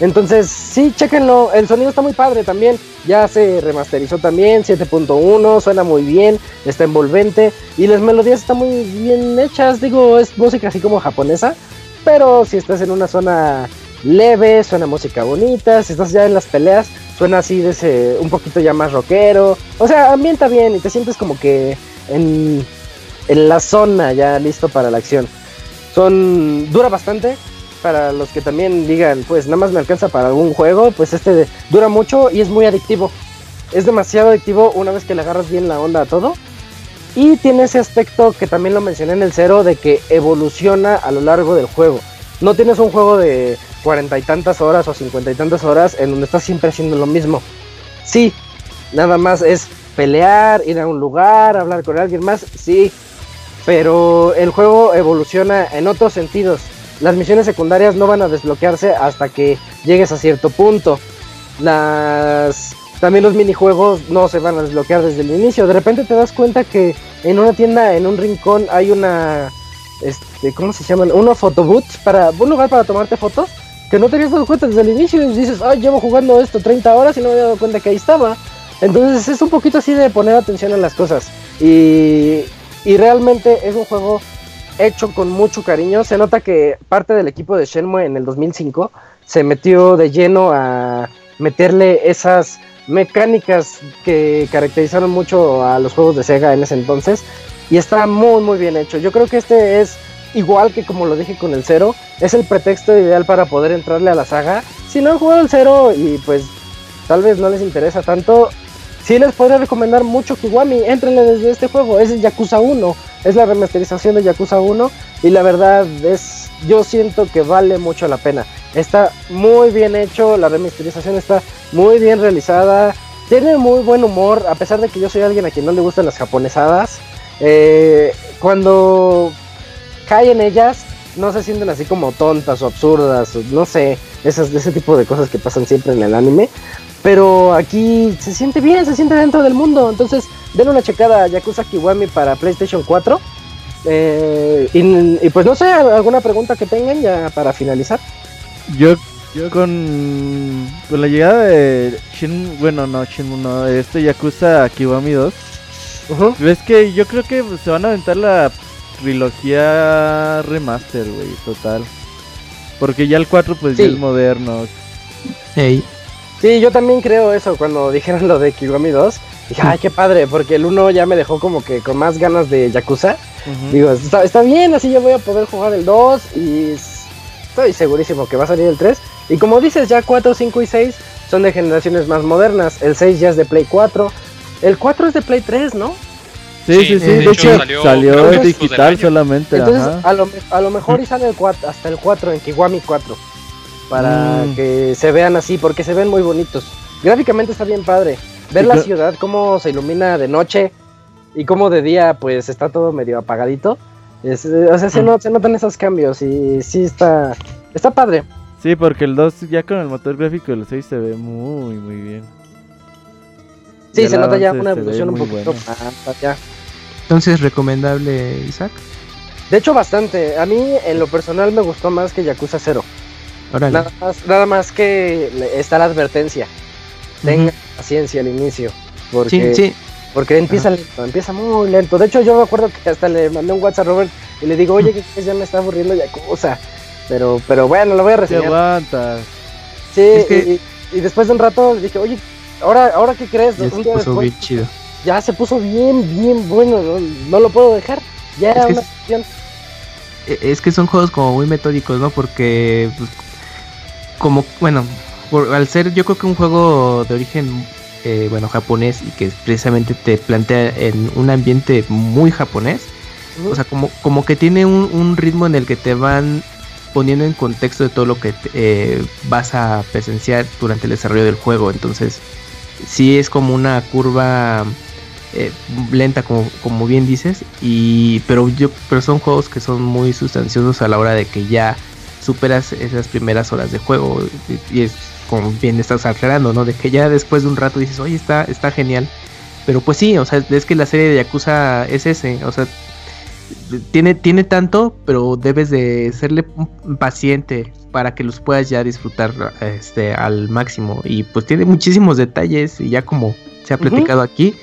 Entonces, sí, chequenlo. El sonido está muy padre también. Ya se remasterizó también, 7.1, suena muy bien, está envolvente. Y las melodías están muy bien hechas. Digo, es música así como japonesa. Pero si estás en una zona leve, suena música bonita. Si estás ya en las peleas, suena así de ese, un poquito ya más rockero. O sea, ambienta bien y te sientes como que en, en la zona ya listo para la acción. Son, dura bastante, para los que también digan, pues nada más me alcanza para algún juego, pues este dura mucho y es muy adictivo. Es demasiado adictivo una vez que le agarras bien la onda a todo. Y tiene ese aspecto que también lo mencioné en el cero de que evoluciona a lo largo del juego. No tienes un juego de cuarenta y tantas horas o cincuenta y tantas horas en donde estás siempre haciendo lo mismo. Sí, nada más es pelear, ir a un lugar, hablar con alguien más, sí. Pero el juego evoluciona en otros sentidos las misiones secundarias no van a desbloquearse hasta que llegues a cierto punto. Las también los minijuegos no se van a desbloquear desde el inicio. De repente te das cuenta que en una tienda, en un rincón, hay una. Este, ¿Cómo se llaman? Unos photobooths para. un lugar para tomarte fotos. Que no te habías dado cuenta desde el inicio. Y dices, ay, llevo jugando esto 30 horas y no me había dado cuenta que ahí estaba. Entonces es un poquito así de poner atención en las cosas. Y, y realmente es un juego hecho con mucho cariño. Se nota que parte del equipo de Shenmue en el 2005 se metió de lleno a meterle esas mecánicas que caracterizaron mucho a los juegos de Sega en ese entonces. Y está muy muy bien hecho. Yo creo que este es igual que como lo dije con el Zero, es el pretexto ideal para poder entrarle a la saga. Si no han jugado el Zero y pues tal vez no les interesa tanto, sí les podría recomendar mucho Kiwami. Entrenle desde este juego, es el Yakuza 1 es la remasterización de Yakuza 1 y la verdad es, yo siento que vale mucho la pena. Está muy bien hecho, la remasterización está muy bien realizada, tiene muy buen humor, a pesar de que yo soy alguien a quien no le gustan las japonesadas. Eh, cuando caen ellas, no se sienten así como tontas o absurdas, no sé, esas, ese tipo de cosas que pasan siempre en el anime. Pero aquí se siente bien, se siente dentro del mundo. Entonces, den una checada a Yakuza Kiwami para PlayStation 4. Eh, y, pues no sé, alguna pregunta que tengan ya para finalizar. Yo, yo con, con la llegada de Shin, bueno, no, Shin, no, este Yakuza Kiwami 2. Ves que yo creo que se van a aventar la trilogía remaster, güey, total. Porque ya el 4 pues ya es moderno. Hey. Sí, yo también creo eso cuando dijeron lo de Kiwami 2. Dije, ay, qué padre, porque el 1 ya me dejó como que con más ganas de Yakuza. Digo, está, bien, así yo voy a poder jugar el 2 y estoy segurísimo que va a salir el 3. Y como dices, ya 4, 5 y 6 son de generaciones más modernas. El 6 ya es de Play 4. El 4 es de Play 3, ¿no? Sí, sí, sí. De, hecho, salió, digital solamente. Entonces, a lo, a lo, mejor y sale el 4, hasta el 4 en Kiwami 4 para mm. que se vean así, porque se ven muy bonitos. Gráficamente está bien padre. Ver la ciudad, cómo se ilumina de noche y cómo de día pues está todo medio apagadito. Es, o sea, se, se, notan esos cambios y sí está, está padre. Sí, porque el 2 ya con el motor gráfico del 6 se ve muy, muy bien. Sí, se nota ya una evolución un poquito ya. Entonces, ¿recomendable, Isaac? De hecho, bastante. A mí, en lo personal, me gustó más que Yakuza 0. Nada más, nada más que está la advertencia. Tenga paciencia al inicio. Porque, porque empieza lento, empieza muy lento. De hecho, yo me acuerdo que hasta le mandé un WhatsApp a Robert y le digo, oye, que ya me está aburriendo Yakuza. Pero, pero bueno, lo voy a reseñar. aguantas. Sí, y, después de un rato le dije, oye, ¿ahora, ahora qué crees? Ya se puso bien chido. Ya se puso bien, bien bueno. No, lo puedo dejar. Ya era una e, es que son juegos como muy metódicos, ¿no? Porque, pues, como, bueno, al ser yo creo que un juego de origen, eh, bueno, japonés y que precisamente te plantea en un ambiente muy japonés, o sea, como, como que tiene un, ritmo en el que te van poniendo en contexto de todo lo que eh, vas a presenciar durante el desarrollo del juego. Entonces, sí es como una curva eh, lenta, como, como bien dices, y pero yo, pero son juegos que son muy sustanciosos a la hora de que ya superas esas primeras horas de juego y, es como bien estás aclarando, ¿no? De que ya después de un rato dices, oye, está, está genial. Pero pues sí, o sea, es que la serie de Yakuza es ese, o sea, tiene, tiene tanto, pero debes de serle paciente para que los puedas ya disfrutar este, al máximo. Y pues tiene muchísimos detalles y ya como se ha platicado aquí,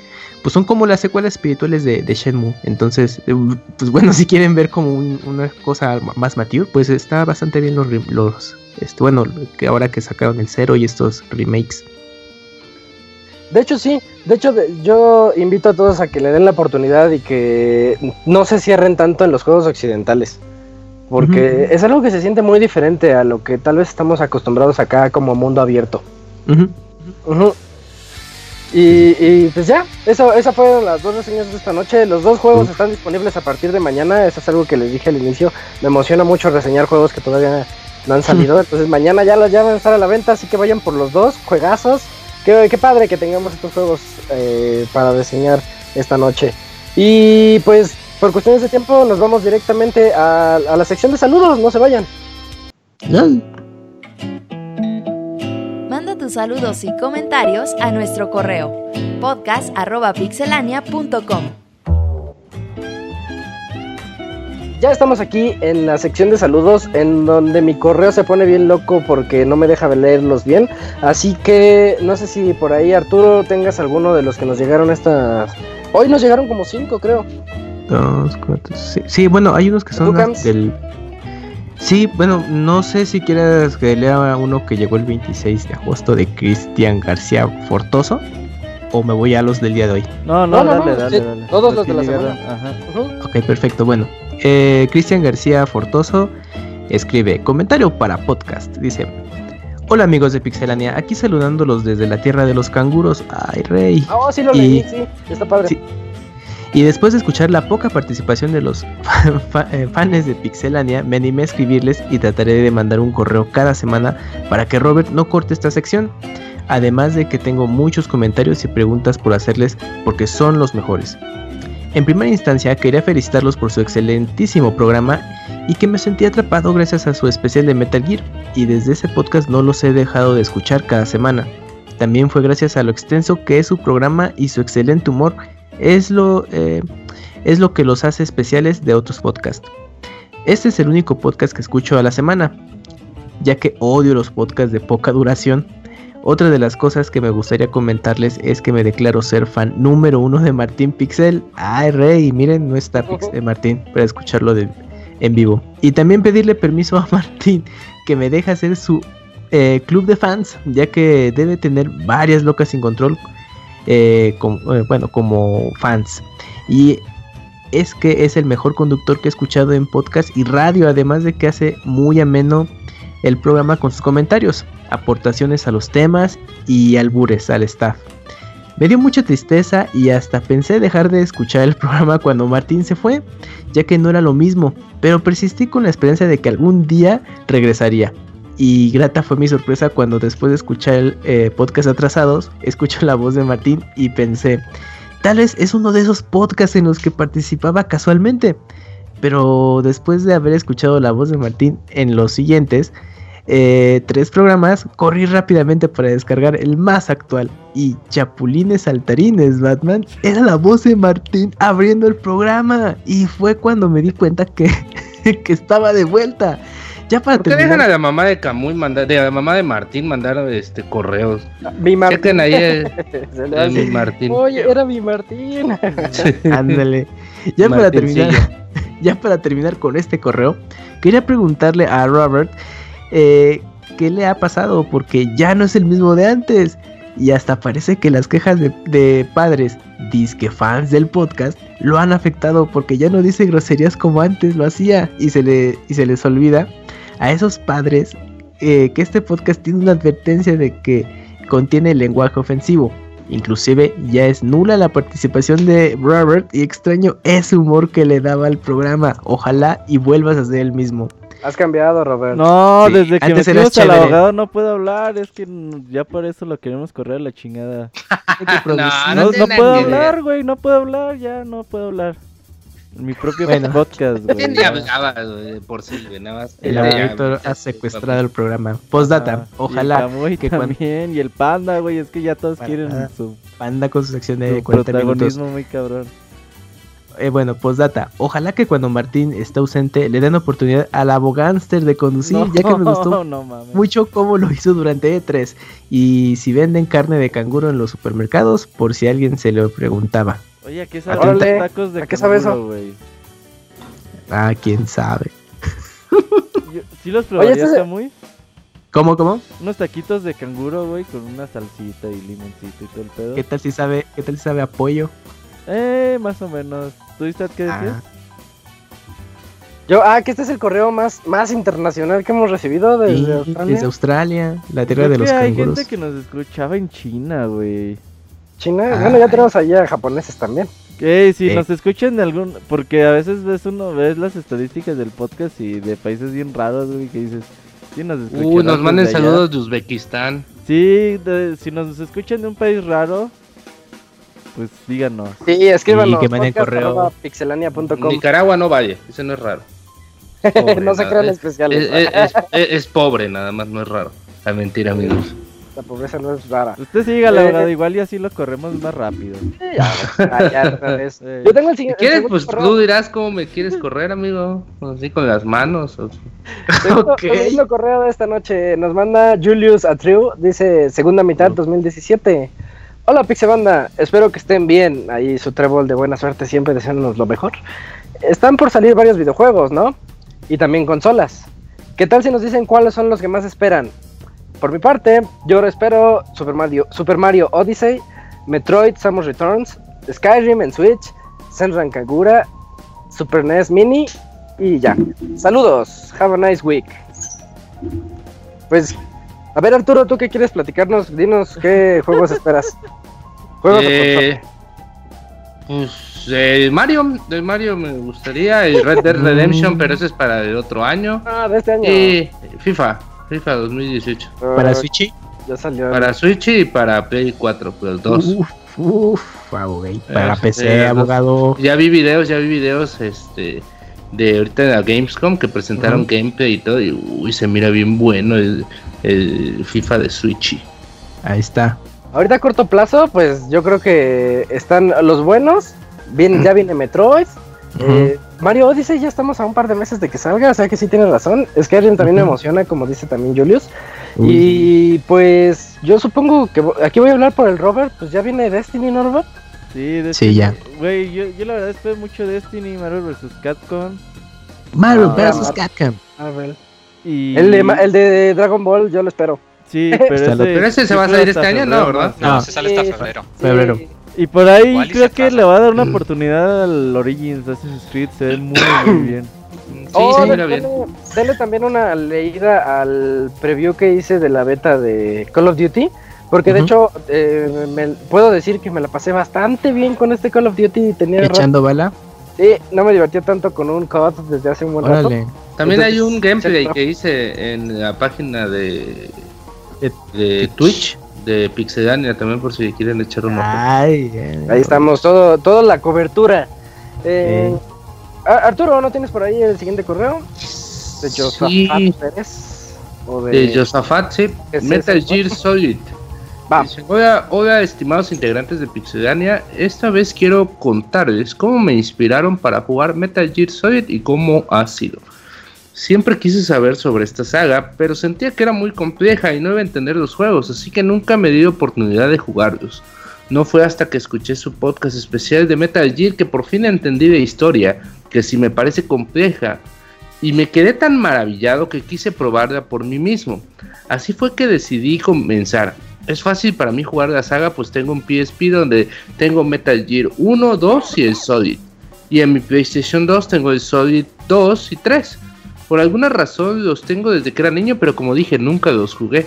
pues son como las secuelas espirituales de, Shenmue. Entonces, eh, pues bueno, si quieren ver como una cosa más mature, pues está bastante bien los, los este, bueno, que ahora que sacaron el cero y estos remakes. De hecho, sí. De hecho, yo invito a todos a que le den la oportunidad y que no se cierren tanto en los juegos occidentales. Porque es algo que se siente muy diferente a lo que tal vez estamos acostumbrados acá como mundo abierto. Y, pues ya, eso, esas fueron las dos reseñas de esta noche. Los dos juegos están disponibles a partir de mañana. Eso es algo que les dije al inicio. Me emociona mucho reseñar juegos que todavía no han salido. Entonces mañana ya los ya van a estar a la venta, así que vayan por los dos juegazos. Qué, padre que tengamos estos juegos eh, para diseñar esta noche. Y pues por cuestiones de tiempo nos vamos directamente a, la sección de saludos, no se vayan. Manda saludos y comentarios a nuestro correo podcast.pixelania.com. Ya estamos aquí en la sección de saludos, en donde mi correo se pone bien loco porque no me deja leerlos bien. Así que no sé si por ahí, Arturo, tengas alguno de los que nos llegaron estas. Hoy nos llegaron como cinco, creo. Dos, cuatro, sí. bueno, hay unos que son del. Sí, bueno, no sé si quieres que lea uno que llegó el 26 de agosto de Cristian García Fortoso o me voy a los del día de hoy. No, no, dale, dale, dale, Todos los de la semana. Ajá. Ok, perfecto. Bueno, eh, Cristian García Fortoso escribe, comentario para podcast, dice, Hola amigos de Pixelania, aquí saludándolos desde la tierra de los canguros. Ay, rey. Oh, sí lo leí, sí, está padre. Y después de escuchar la poca participación de los eh, fans de Pixelania, me animé a escribirles y trataré de mandar un correo cada semana para que Robert no corte esta sección. Además de que tengo muchos comentarios y preguntas por hacerles porque son los mejores. En primera instancia, quería felicitarlos por su excelentísimo programa y que me sentí atrapado gracias a su especial de Metal Gear, y desde ese podcast no los he dejado de escuchar cada semana. También fue gracias a lo extenso que es su programa y su excelente humor es lo, eh, es lo que los hace especiales de otros podcasts. Este es el único podcast que escucho a la semana, ya que odio los podcasts de poca duración otra de las cosas que me gustaría comentarles es que me declaro ser fan número uno de Martín Pixel. Ay, rey, miren, no está Pixel, Martín para escucharlo en vivo. Y también pedirle permiso a Martín que me deje hacer su eh, club de fans, ya que debe tener varias locas sin control, eh, eh, bueno, como fans. Y es que es el mejor conductor que he escuchado en podcast y radio, además de que hace muy ameno el programa con sus comentarios aportaciones a los temas y albures al staff. Me dio mucha tristeza y hasta pensé dejar de escuchar el programa cuando Martín se fue, ya que no era lo mismo, pero persistí con la esperanza de que algún día regresaría. Y grata fue mi sorpresa cuando después de escuchar el eh, podcast atrasados, escucho la voz de Martín y pensé, tal vez es uno de esos podcasts en los que participaba casualmente. Pero después de haber escuchado la voz de Martín en los siguientes, eh, tres programas, corrí rápidamente para descargar el más actual. Y Chapulines Saltarines, Batman, era la voz de Martín abriendo el programa. Y fue cuando me di cuenta que, que estaba de vuelta. Ya para ¿Por qué dejan a la mamá de Camuy mandar, de la mamá de Martín mandar este correos? Mi Martín. ahí mi Martín. Oye, era mi Martín. Ándale. Ya para terminar, ya para terminar con este correo, quería preguntarle a Robert eh, qué le ha pasado, porque ya no es el mismo de antes. Y hasta parece que las quejas de, padres, disque fans del podcast, lo han afectado porque ya no dice groserías como antes lo hacía y se, le, y se les olvida a esos padres eh, que este podcast tiene una advertencia de que contiene lenguaje ofensivo. Inclusive ya es nula la participación de Robert y extraño ese humor que le daba al programa. Ojalá y vuelvas a ser el mismo. Has cambiado, Robert. No, desde que Antes me al abogado no puedo hablar. Es que ya por eso lo queremos correr a la chingada. no, no puedo hablar, güey. No puedo hablar, ya no puedo hablar. Mi propio podcast, güey. por sí, nada más. El director ha secuestrado el programa. Postdata, ah, ojalá. Y que también, y el panda, güey, es que ya todos quieren su panda con su sección de su protagonismo muy cabrón. Eh, bueno, postdata, ojalá que cuando Martín está ausente le den oportunidad al abogánster de conducir, ya que me gustó mucho cómo lo hizo durante E3. Y si venden carne de canguro en los supermercados, por si alguien se lo preguntaba. Oye, ¿a qué sabes tacos de ¿A qué sabe eso? güey? Ah, quién sabe. ¿Sí los probarías, muy? ¿Cómo, cómo? Unos taquitos de canguro, güey, con una salsita y limoncito y todo el pedo. ¿Qué tal si sabe, qué tal si sabe a pollo? Eh, más o menos. ¿Tú viste qué decías? Ah. Yo, ah, que este es el correo más, más internacional que hemos recibido desde Australia. Desde Australia, la tierra de los canguros. Hay gente que nos escuchaba en China, güey. China, bueno, ya tenemos allá japoneses también. Que si nos escuchan de algún, porque a veces ves uno, ves las estadísticas del podcast y de países bien raros, güey, que dices, sí nos escuchan. Uh, nos manden saludos de Uzbekistán. Sí, si nos escuchan de un país raro, pues díganos. Sí, escríbanos. Y que manden correo. Pixelania.com. Nicaragua no vaya, ese no es raro. no se crean especiales. Es, pobre, nada más, no es raro. La mentira, amigos. La pobreza no es rara. Usted siga, la verdad, igual y así lo corremos más rápido. Yo tengo el siguiente. ¿Quieres? Pues tú dirás cómo me quieres correr, amigo. Así con las manos. O... okay. El correo de esta noche nos manda Julius Atriu. Dice segunda mitad 2017. Hola Pixebanda, espero que estén bien. Ahí su trébol de buena suerte siempre deseándonos lo mejor. Están por salir varios videojuegos, ¿no? Y también consolas. ¿Qué tal si nos dicen cuáles son los que más esperan? Por mi parte, yo espero Super Mario, Super Mario Odyssey, Metroid Samus Returns, Skyrim en Switch, Senran Kagura, Super NES Mini y ya. Saludos, have a nice week. Pues, a ver Arturo, ¿tú qué quieres platicarnos? Dinos qué juegos esperas. Juegos eh, pues eh, Mario, de Mario me gustaría, el Red Dead Redemption, pero ese es para el otro año. Ah, de este año. Y FIFA. FIFA 2018. ¿Para Switch? Ya salió. Para Switch y para Play 4, pues dos. Uf, uf, Para PC, abogado. Ya vi videos, ya vi videos, este de ahorita de la Gamescom que presentaron gameplay y todo y uy, se mira bien bueno el, FIFA de Switch. Ahí está. Ahorita a corto plazo, pues yo creo que están los buenos. Bien, ya viene Metroid. Eh, Mario Odyssey ya estamos a un par de meses de que salga, o sea que sí tiene razón. Es que alguien también me emociona, como dice también Julius. Y pues yo supongo que aquí voy a hablar por el Robert, pues ya viene Destiny, ¿no, Robert? Sí, Destiny. Sí, ya. Güey, yo, yo, la verdad espero mucho Destiny, Marvel vs. Capcom. Marvel ah, vs. Capcom. Marvel. Y... El, de, el de Dragon Ball, yo lo espero. Sí, pero, ese, pero ese se va a salir este año, ¿no? ¿Verdad? No, se sale hasta febrero. Febrero. Y por ahí creo que le va a dar una oportunidad al Origins Assassin's Creed, se ve muy, muy bien. Sí, oh, mira bien. Dale también una leída al preview que hice de la beta de Call of Duty. Porque de hecho, eh, me, puedo decir que me la pasé bastante bien con este Call of Duty. Tenía ¿Echando bala? Sí, no me divertía tanto con un COD desde hace un buen rato. También hay un gameplay que hice en la página de, de Twitch de Pixedania también por si quieren echar un Ahí estamos, todo, toda la cobertura. Eh, Arturo, ¿no tienes por ahí el siguiente correo? De Josafat Pérez. de... Josafat, sí. Metal Gear Solid. Hola, hola, estimados integrantes de Pixedania. Esta vez quiero contarles cómo me inspiraron para jugar Metal Gear Solid y cómo ha sido. Siempre quise saber sobre esta saga, pero sentía que era muy compleja y no iba a entender los juegos, así que nunca me di oportunidad de jugarlos. No fue hasta que escuché su podcast especial de Metal Gear que por fin entendí la historia, que si me parece compleja, y me quedé tan maravillado que quise probarla por mí mismo. Así fue que decidí comenzar. es fácil para mí jugar la saga, pues tengo un PSP donde tengo Metal Gear 1, 2 y el Solid. Y en mi PlayStation 2 tengo el Solid 2 y 3. Por alguna razón los tengo desde que era niño, pero como dije, nunca los jugué.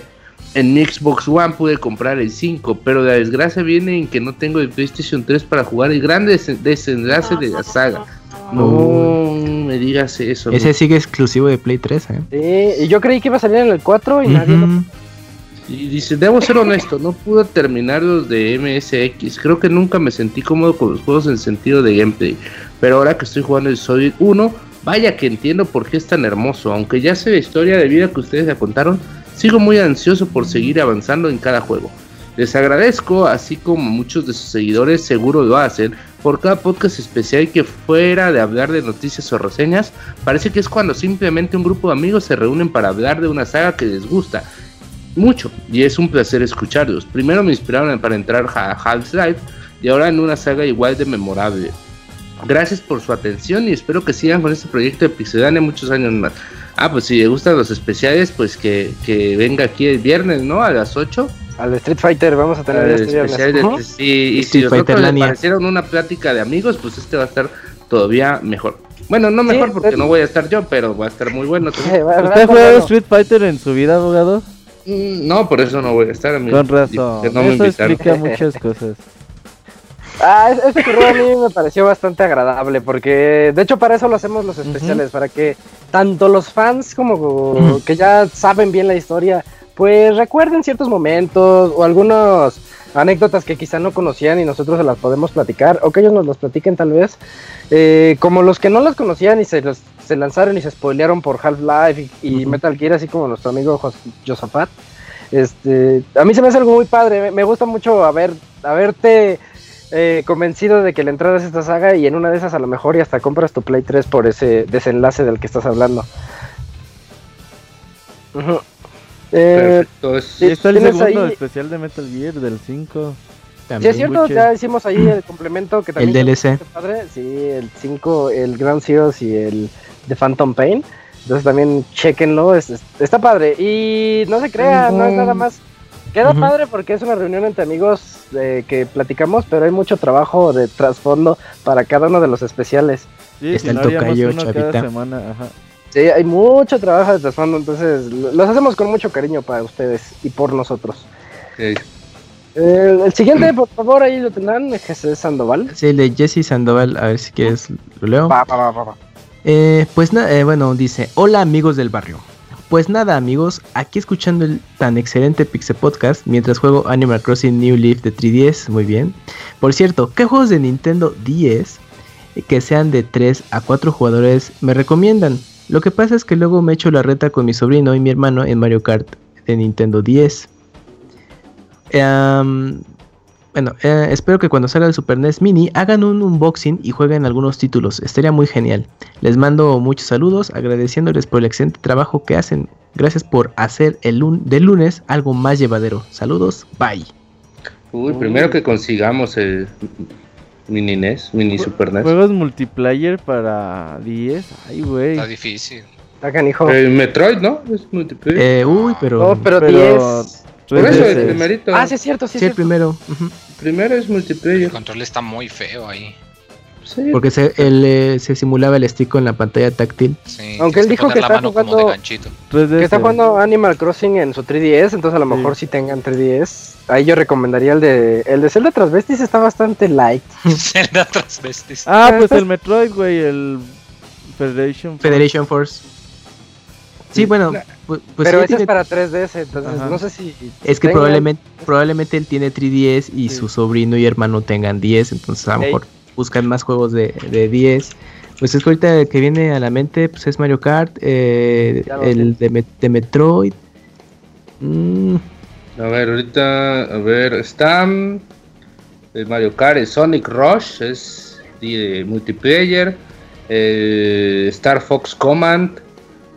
En mi Xbox One pude comprar el 5, pero la desgracia viene en que no tengo el PlayStation 3 para jugar el gran desenlace de la saga. No me digas eso. Ese sigue exclusivo de Play 3, ¿eh? Sí, yo creí que iba a salir en el 4 y nadie lo... Y dice, debo ser honesto, no pude terminar los de MSX. Creo que nunca me sentí cómodo con los juegos en sentido de gameplay. Pero ahora que estoy jugando el Solid 1, vaya que entiendo por qué es tan hermoso. Aunque ya sé la historia de vida que ustedes ya contaron, sigo muy ansioso por seguir avanzando en cada juego. Les agradezco, así como muchos de sus seguidores seguro lo hacen, por cada podcast especial que fuera de hablar de noticias o reseñas, parece que es cuando simplemente un grupo de amigos se reúnen para hablar de una saga que les gusta mucho y es un placer escucharlos. Primero me inspiraron para entrar a Half-Life y ahora en una saga igual de memorable. Gracias por su atención y espero que sigan con este proyecto de Pixelania muchos años más. Ah, pues si le gustan los especiales, pues que, venga aquí el viernes, ¿no? A las 8. Al Street Fighter vamos a tener este viernes. y, si los otros les parecieron una plática de amigos, pues este va a estar todavía mejor. Bueno, no mejor porque no voy a estar yo, pero va a estar muy bueno. ¿Usted juega Street Fighter en su vida, abogado? Mm, no, por eso no voy a estar. Amigo. Con razón. No eso explica muchas cosas. Ah, este curro a mí me pareció bastante agradable porque de hecho para eso lo hacemos los especiales, para que tanto los fans como que ya saben bien la historia, pues recuerden ciertos momentos o algunos anécdotas que quizá no conocían y nosotros se las podemos platicar o que ellos nos las platiquen tal vez, eh, como los que no las conocían y se, se lanzaron y se spoilearon por Half-Life y, Metal Gear, así como nuestro amigo Josafat. Este, a mí se me hace algo muy padre, me, gusta mucho haber, haberte eh, convencido de que le entraras a esta saga y en una de esas a lo mejor y hasta compras tu Play 3 por ese desenlace del que estás hablando. Eh, Perfecto. está el segundo especial de Metal Gear del 5. sí, es cierto, ya hicimos ahí el complemento que también. El DLC. Padre. Sí, el 5, el Ground Zeroes y el de Phantom Pain. Entonces también chequenlo, está padre. Y no se crean, no es nada más Queda padre porque es una reunión entre amigos eh, que platicamos, pero hay mucho trabajo de trasfondo para cada uno de los especiales. Sí, Está el tocayo, chavita. Sí, hay mucho trabajo de trasfondo, entonces los hacemos con mucho cariño para ustedes y por nosotros. el siguiente, por favor, ahí lo tendrán, Jesse Sandoval. Sí, el de Jesse Sandoval, a ver si quieres, lo leo. Va, va, va, eh, pues nada, eh, bueno, dice, hola amigos del barrio. Pues nada amigos, aquí escuchando el tan excelente Pixel Podcast mientras juego Animal Crossing New Leaf de 3DS, muy bien. Por cierto, ¿qué juegos de Nintendo 10 que sean de 3 a 4 jugadores me recomiendan? Lo que pasa es que luego me echo la reta con mi sobrino y mi hermano en Mario Kart de Nintendo 10. Bueno, eh, espero que cuando salga el Super NES Mini hagan un unboxing y jueguen algunos títulos. Estaría muy genial. Les mando muchos saludos, agradeciéndoles por el excelente trabajo que hacen. Gracias por hacer el del lunes algo más llevadero. Saludos, bye. Uy, primero que consigamos el Mini NES, Mini Super NES. Juegos multiplayer para 10. Ay, güey. Está difícil. Hagan hijo. El Metroid, ¿no? Es multiplayer. Eh, uy, pero. No, pero, 10. Por eso, el primerito. Ah, sí, es cierto, sí. Sí, el primero. Primero es multiplayer. El control está muy feo ahí. Sí. Porque se, él, eh, se simulaba el stick en la pantalla táctil. Sí, Aunque él dijo que está, jugando, que está jugando Animal Crossing en su 3DS, entonces a lo mejor si tengan 3DS. Ahí yo recomendaría el de el de Zelda Transvestis, está bastante light. Zelda Transvestis. Ah, pues el Metroid, güey, el Federation Federation Force. Sí, bueno, pues, pero ese es para 3DS, entonces no sé si... Es que probablemente, probablemente él tiene 3DS y su sobrino y hermano tengan 10, entonces a lo mejor buscan más juegos de, de 10. Pues es que ahorita que viene a la mente pues es Mario Kart, eh, el de, de, Metroid. Mm. A ver, ahorita, a ver, está el Mario Kart, el Sonic Rush, es de multiplayer, Star Fox Command,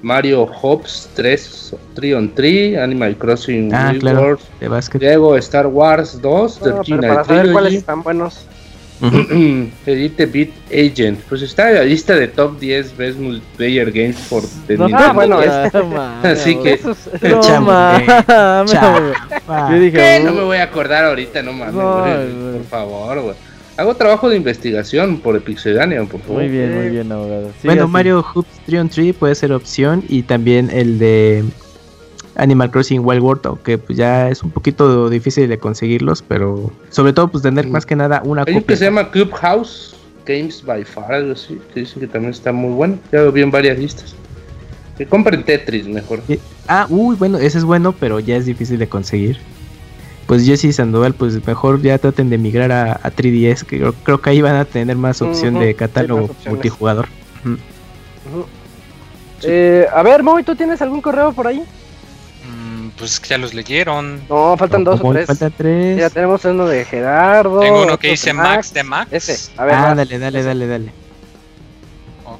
Mario Hops 3, 3 on 3, Animal Crossing ah, Wars, de Star Wars 2, no, The para saber cuáles están buenos. Elite Beat Agent, pues está en la lista de top 10 best multiplayer games por the no, Nintendo. Ah, bueno, Así que no, Yo dije, no me voy a acordar ahorita, no mames, por favor, güey. Hago trabajo de investigación por Epixedania, por favor. Muy bien, muy bien, abogado. bueno, Mario Hoops Trion Tree puede ser opción y también el de Animal Crossing Wild World, aunque pues ya es un poquito difícil de conseguirlos, pero sobre todo pues tener más que nada una Hay que se llama Clubhouse Games by Far, algo así, que dicen que también está muy bueno. Ya lo vi en varias listas. Que compren Tetris mejor. Ah, uy, bueno, ese es bueno, pero ya es difícil de conseguir pues Jesse Sandoval, pues mejor ya traten de migrar a, 3DS, que creo, que ahí van a tener más opción de catálogo multijugador. Eh, a ver, Moy, ¿tú tienes algún correo por ahí? Mm, pues ya los leyeron. No, faltan dos o tres. Faltan tres. Ya tenemos uno de Gerardo. Tengo uno que dice Max, de Max. Ese, a ver. Ah, dale, dale, dale, dale.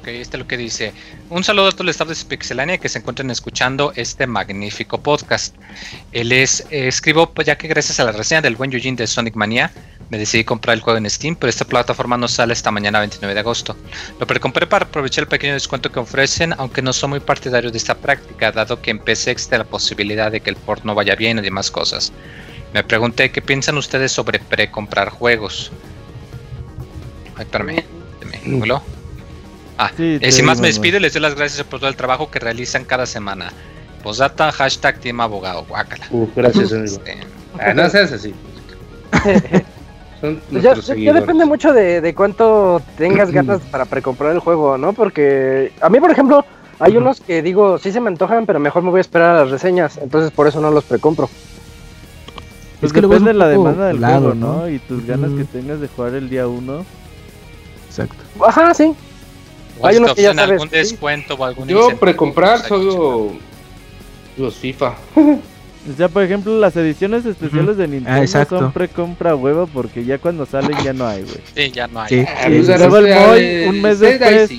Ok, este es lo que dice. Un saludo a todo el staff de Pixelania que se encuentren escuchando este magnífico podcast. Él es, eh, escribo ya que gracias a la reseña del buen Yujin de Sonic Mania me decidí comprar el juego en Steam, pero esta plataforma no sale esta mañana 29 de agosto. Lo precompré para aprovechar el pequeño descuento que ofrecen, aunque no soy muy partidario de esta práctica, dado que en PC existe la posibilidad de que el port no vaya bien y demás cosas. Me pregunté qué piensan ustedes sobre precomprar juegos. Ay, espérame, me Ah, eh, sin más me despido les doy las gracias por todo el trabajo que realizan cada semana. Posdata, hashtag Team Abogado, guácala. Uh, gracias, amigo. Este, ah, no seas así. Pues ya, depende mucho de, cuánto tengas ganas para precomprar el juego, ¿no? Porque a mí, por ejemplo, hay unos que digo, sí se me antojan, pero mejor me voy a esperar a las reseñas, entonces por eso no los precompro. Pues es que depende de la demanda del juego, ¿no? Y tus ganas que tengas de jugar el día uno. Exacto. Ajá, sí. Hay unos que ya sabes, algún descuento o algún Yo precomprar solo los FIFA. O sea, por ejemplo, las ediciones especiales de Nintendo ah, son precompra huevo porque ya cuando salen ya no hay, güey. Sí, ya no hay. Sí. Ah, pues, un mes después.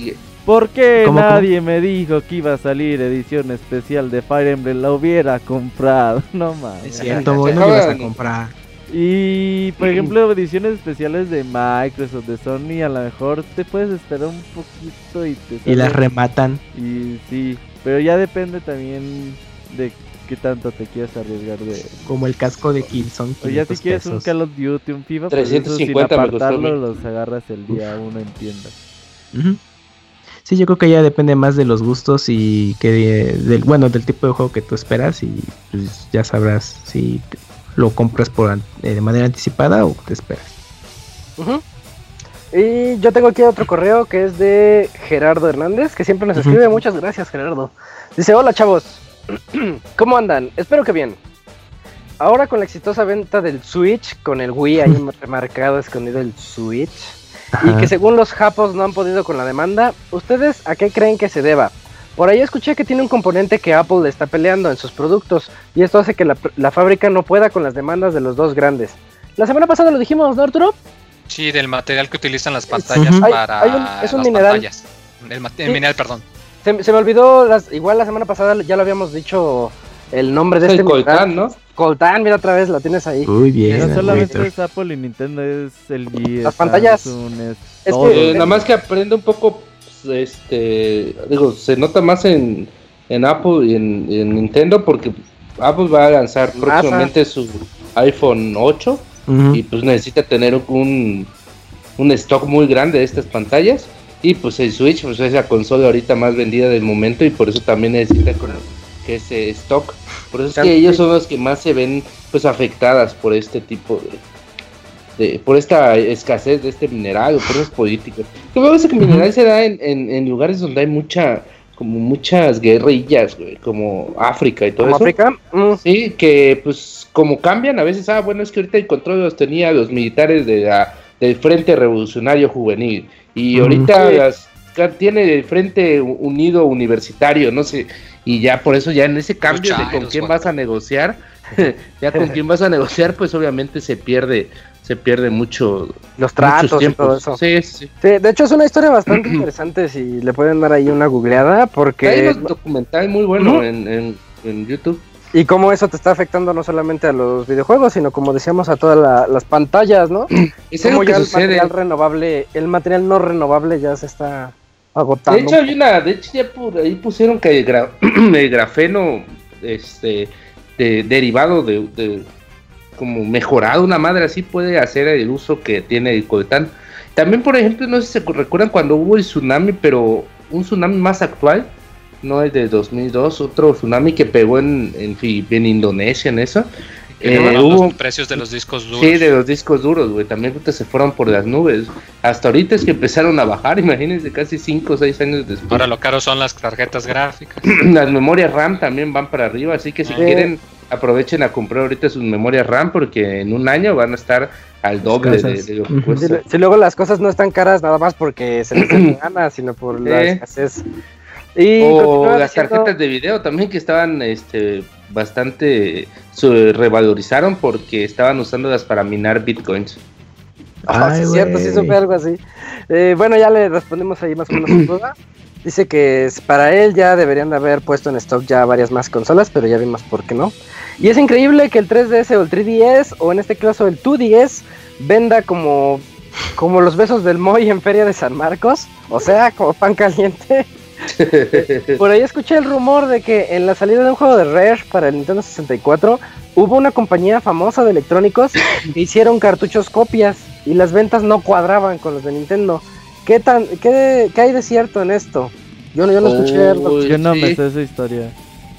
¿Por qué nadie me dijo que iba a salir edición especial de Fire Emblem? La hubiera comprado. No mames. Es cierto, no ibas a comprar. Y por ejemplo, ediciones especiales de Microsoft, de Sony, a lo mejor te puedes esperar un poquito y te Y las rematan. Y sí, pero ya depende también de qué tanto te quieras arriesgar de. Como el casco de Killzone. O ya si quieres un Call of Duty, un FIFA, 350 pues sin apartarlo, los agarras el día uno en tiendas. Sí, yo creo que ya depende más de los gustos y que del bueno del tipo de juego que tú esperas y pues ya sabrás si lo compras por eh, de manera anticipada o te esperas. Y yo tengo aquí otro correo que es de Gerardo Hernández, que siempre nos escribe. Muchas gracias, Gerardo. Dice: Hola, chavos. ¿Cómo andan? Espero que bien. Ahora con la exitosa venta del Switch, con el Wii ahí marcado, escondido el Switch, y que según los japos no han podido con la demanda, ¿ustedes a qué creen que se deba? Por ahí escuché que tiene un componente que Apple le está peleando en sus productos y esto hace que la, fábrica no pueda con las demandas de los dos grandes. La semana pasada lo dijimos, ¿no, Arturo? Sí, del material que utilizan las pantallas para es un mineral. El, mineral, perdón. Se, me olvidó, las, igual la semana pasada ya lo habíamos dicho el nombre de este Coltán, ¿no? Coltán, mira otra vez, lo tienes ahí. Muy bien. No solamente es Apple y Nintendo, es el. Las pantallas. es, que, nada más que aprende un poco este, digo, se nota más en, en Apple y en, Nintendo porque Apple va a lanzar próximamente su iPhone 8 y pues necesita tener un, un stock muy grande de estas pantallas. Y pues el Switch pues es la consola ahorita más vendida del momento y por eso también necesita que ese stock. Por eso es que ellos son los que más se ven pues afectadas por este tipo de, por esta escasez de este mineral o por esas políticas. Que me que el mineral se da en, lugares donde hay mucha, como muchas guerrillas, como África y todo eso. África? Mm. Sí, que pues como cambian a veces, ah, bueno, es que ahorita el control los tenía los militares de la, del Frente Revolucionario Juvenil y ahorita las, tiene el Frente Unido Universitario, no sé, y ya por eso ya en ese cambio de con quién vas a negociar, ya con quién vas a negociar, pues obviamente se pierde se pierde mucho los tratos y todo eso. Sí, sí. de hecho es una historia bastante interesante si le pueden dar ahí una googleada porque hay un documental muy bueno en, YouTube. Y cómo eso te está afectando no solamente a los videojuegos, sino como decíamos a todas las pantallas, ¿no? Es como ya el material renovable, el material no renovable ya se está agotando. De hecho hay una, de hecho ya ahí pusieron que el, grafeno este derivado de como mejorado, una madre así puede hacer el uso que tiene el Coletán. También, por ejemplo, no sé si se recuerdan cuando hubo el tsunami, pero un tsunami más actual, no el de 2002, otro tsunami que pegó en, en, en Indonesia, en eso. Eh, hubo precios de los discos duros. Sí, de los discos duros, güey. También se fueron por las nubes. Hasta ahorita es que empezaron a bajar, imagínense, casi 5 o 6 años después. Ahora lo caro son las tarjetas gráficas. las memorias RAM también van para arriba, así que si quieren, aprovechen a comprar ahorita sus memorias RAM porque en un año van a estar al doble de, lo que cuesta. Si, luego las cosas no están caras nada más porque se les dan ganas, sino por la escasez. Y o las tarjetas de video también que estaban este bastante se revalorizaron porque estaban usándolas para minar bitcoins. Ah, sí, es cierto, sí supe algo así. Eh, bueno, ya le respondimos ahí más o menos su duda. Dice que para él ya deberían de haber puesto en stock ya varias más consolas, pero ya vimos por qué no. Y es increíble que el 3DS o el 3DS, o en este caso el 2DS, venda como, como los besos del Moy en Feria de San Marcos. O sea, como pan caliente. Por ahí escuché el rumor de que en la salida de un juego de Rare para el Nintendo 64 hubo una compañía famosa de electrónicos que hicieron cartuchos copias y las ventas no cuadraban con los de Nintendo. ¿Qué, tan, qué, hay de cierto en esto? Yo, yo no escuché. yo no me sé esa historia.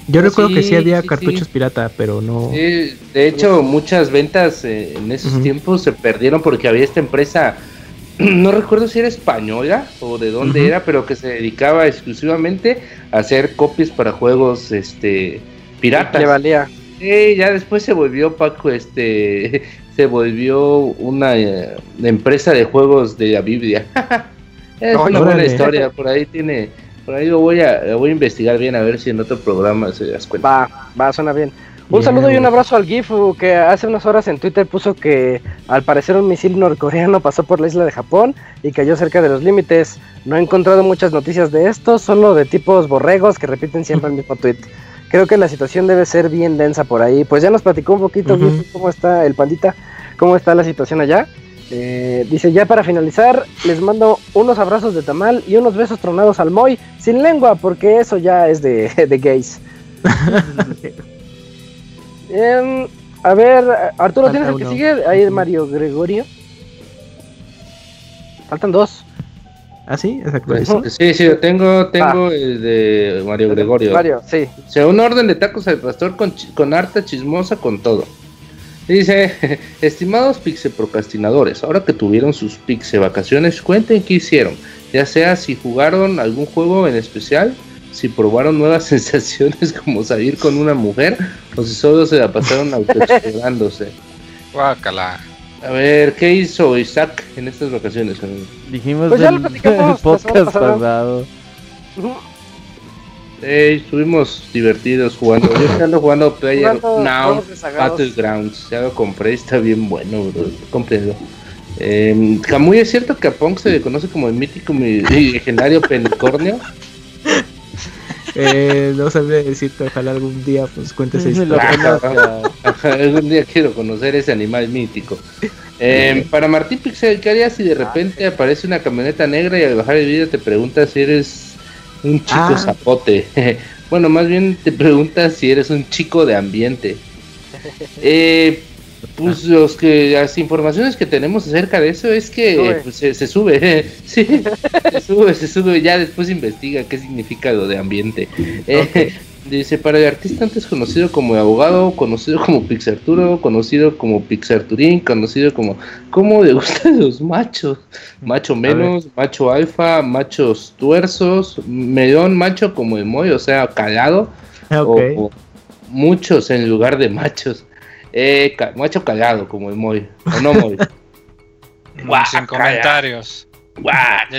Yo recuerdo que sí había cartuchos pirata, pero no. de hecho, muchas ventas eh, en esos tiempos se perdieron porque había esta empresa no recuerdo si era española o de dónde era, pero que se dedicaba exclusivamente a hacer copias para juegos este piratas. Le valía. Sí, ya después se volvió Paco, este, se volvió una eh, empresa de juegos de la Biblia. es una buena historia, por ahí tiene, por ahí lo voy a, voy a investigar bien a ver si en otro programa se das cuenta. Va, va, suena bien. Un saludo y un abrazo al Gifu que hace unas horas en Twitter puso que al parecer un misil norcoreano pasó por la isla de Japón y cayó cerca de los límites. No he encontrado muchas noticias de esto, solo de tipos borregos que repiten siempre el mismo tweet. Creo que la situación debe ser bien densa por ahí. Pues ya nos platicó un poquito cómo está el pandita, cómo está la situación allá. Eh, dice ya para finalizar, les mando unos abrazos de tamal y unos besos tronados al Moy sin lengua, porque eso ya es de, de gays. Em, a ver, Arturo, ¿tienes el que sigue? Ahí Mario Gregorio. Faltan dos. Ah, sí, exacto. sí, sí, yo tengo, tengo ah. el de Mario Gregorio. Mario, sí. O sea, un orden de tacos al pastor con, con harta chismosa con todo. Dice, estimados pixe procrastinadores, ahora que tuvieron sus pixe vacaciones, cuenten qué hicieron, ya sea si jugaron algún juego en especial, si probaron nuevas sensaciones como salir con una mujer o si solo se la pasaron autoexplorándose. Guácala. A ver, ¿qué hizo Isaac en estas vacaciones? Dijimos pues el, podcast pasado. estuvimos divertidos jugando. Yo estoy ando jugando Player Now Battlegrounds. Ya lo compré, está bien bueno, bro. Cómprenlo. Eh, es cierto que a Punk se le conoce como el mítico y legendario penicornio. Eh, no sabía decirte, ojalá algún día pues cuentes esa historia. algún día quiero conocer ese animal mítico. Eh, para Martín Pixel, ¿qué harías si de repente aparece una camioneta negra y al bajar el vídeo te pregunta si eres un chico ah. zapote? bueno, más bien te pregunta si eres un chico de ambiente. Eh, pues los que las informaciones que tenemos acerca de eso es que pues, se, sube, sí, se sube, se sube, ya después investiga qué significa lo de ambiente. Eh, dice, para el artista antes conocido como abogado, conocido como Pixarturo, conocido como Pixarturín, conocido como ¿cómo le gustan los machos? Macho menos, macho alfa, machos tuerzos, medón macho como emoy, o sea, calado, o muchos en lugar de machos. Eh, macho cagado, como el Moy. O no Moy. sin comentarios.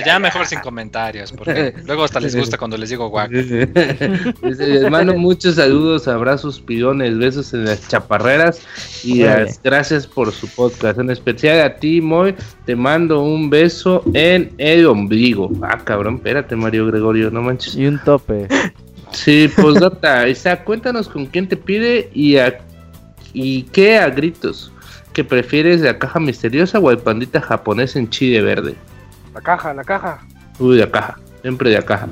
ya, mejor sin comentarios, porque luego hasta les gusta cuando les digo guac. Les mando muchos saludos, abrazos, pidones, besos en las chaparreras y gracias por su podcast. En especial a ti, Moy, te mando un beso en el ombligo. Ah, cabrón, espérate, Mario Gregorio, no manches. Y un tope. Sí, pues data, Isa, cuéntanos con quién te pide y a ¿Y qué a gritos? ¿Que prefieres la caja misteriosa o el pandita japonés en chile verde? La caja, la caja. Uy, la caja, siempre de la caja.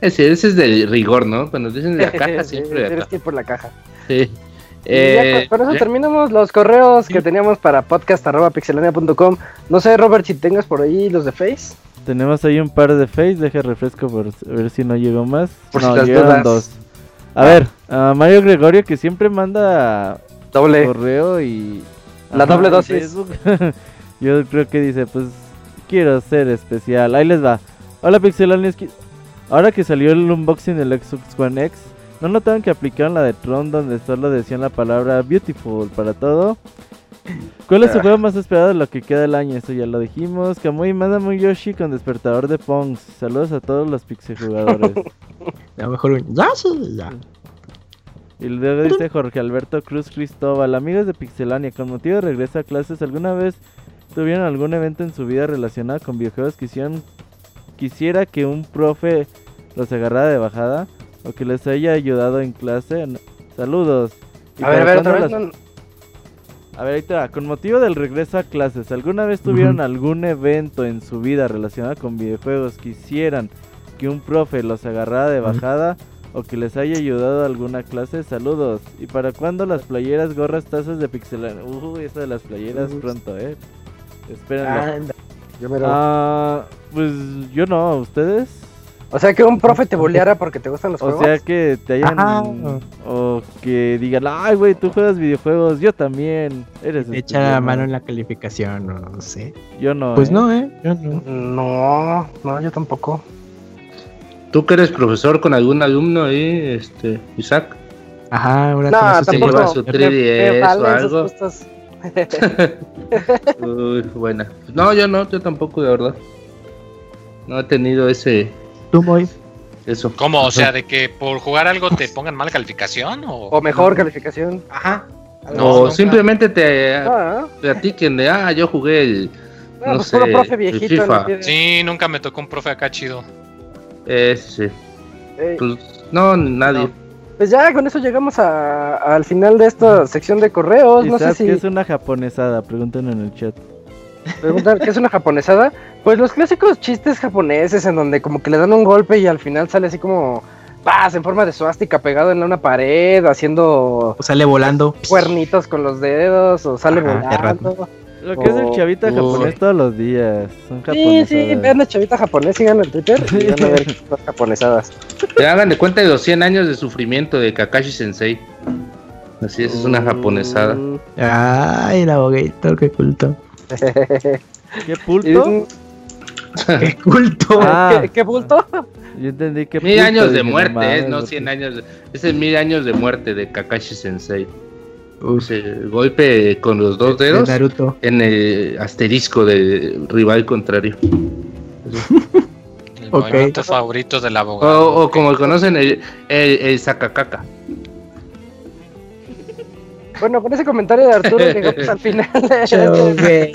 Ese, ese es de rigor, ¿no? Cuando dicen de la caja, siempre de la caja. por la caja. Sí. Eh, con, eso terminamos los correos que teníamos para podcast.pixelania.com. No sé, Robert, si tengas por ahí los de Face. Tenemos ahí un par de Face, deje refresco por ver si no llegó más. Por no, llegaron dos. A ver, a Mario Gregorio que siempre manda doble correo y la doble dosis. Yo creo que dice, pues quiero ser especial. Ahí les va. Hola Pixelania. Ahora que salió el unboxing del Xbox One X, ¿no notaron que aplicaron la de Tron donde solo decían la palabra beautiful para todo? ¿Cuál es su juego más esperado de lo que queda del año? Eso ya lo dijimos. Kamui manda muy Yoshi con despertador de Pongs. Saludos a todos los pixel jugadores. ya mejor un ya. Y luego dice Jorge Alberto Cruz Cristóbal, amigos de Pixelania, con motivo de regreso a clases, ¿alguna vez tuvieron algún evento en su vida relacionado con videojuegos que hicieron, quisiera que un profe los agarrara de bajada o que les haya ayudado en clase? Saludos. A ver, a ver, otra vez. A ver, ahí te va. Con motivo del regreso a clases, ¿alguna vez tuvieron algún evento en su vida relacionado con videojuegos que hicieran que un profe los agarrara de bajada o que les haya ayudado a alguna clase? Saludos. ¿Y para cuándo las playeras, gorras, tazas de pixelar? Uy, esa de las playeras pronto, ¿eh? Espérenlo. Ah, pues yo no, ¿ustedes? O sea, que un profe te boleara porque te gustan los juegos. O sea, que te hayan. O que digan, ay, güey, tú juegas videojuegos, yo también. Eres. Echa la mano en la calificación, no, sé. Yo no. Pues ¿eh? no, ¿eh? Yo no. No, no, yo tampoco. ¿Tú que eres profesor con algún alumno ahí, este, Isaac? Ajá, una no, se lleva su 3DS o algo. Uy, buena. No, yo no, yo tampoco, de verdad. No he tenido ese Tú, muy. Eso. ¿Cómo? O sea, de que por jugar algo te pongan mala calificación o, o mejor calificación. Ajá. No, o simplemente te ah. platiquen de, ah, yo jugué el, no pues sé, profe viejito, FIFA. Sí, nunca me tocó un profe acá chido. Eh, sí. Pues, no, nadie. Pues ya con eso llegamos a, al final de esta sección de correos. No sé si es una japonesada, preguntan en el chat. Preguntan qué es una japonesada. Pues los clásicos chistes japoneses en donde como que le dan un golpe y al final sale así como paz en forma de suástica pegado en una pared, haciendo o sale volando cuernitos con los dedos o sale volando. Lo que es el chavita japonés todos los días. Son sí, sí, vean el chavita japonés, sigan en Twitter y van a ver las japonesadas. Te hagan de cuenta de los 100 años de sufrimiento de Kakashi Sensei. Así es, es una japonesada. Ay, el aboguito, qué culto. ¿Qué pulto? ¿Qué culto? Ah. ¿Qué, bulto? Yo entendí que Mil años de muerte, es, no cien años. Es el mil años de muerte de Kakashi Sensei. Golpe con los dos dedos en el asterisco del rival contrario. el movimiento favorito del abogado. O, como conocen, el, el, el Sakakaka. Bueno, con ese comentario de Arturo llegamos al final de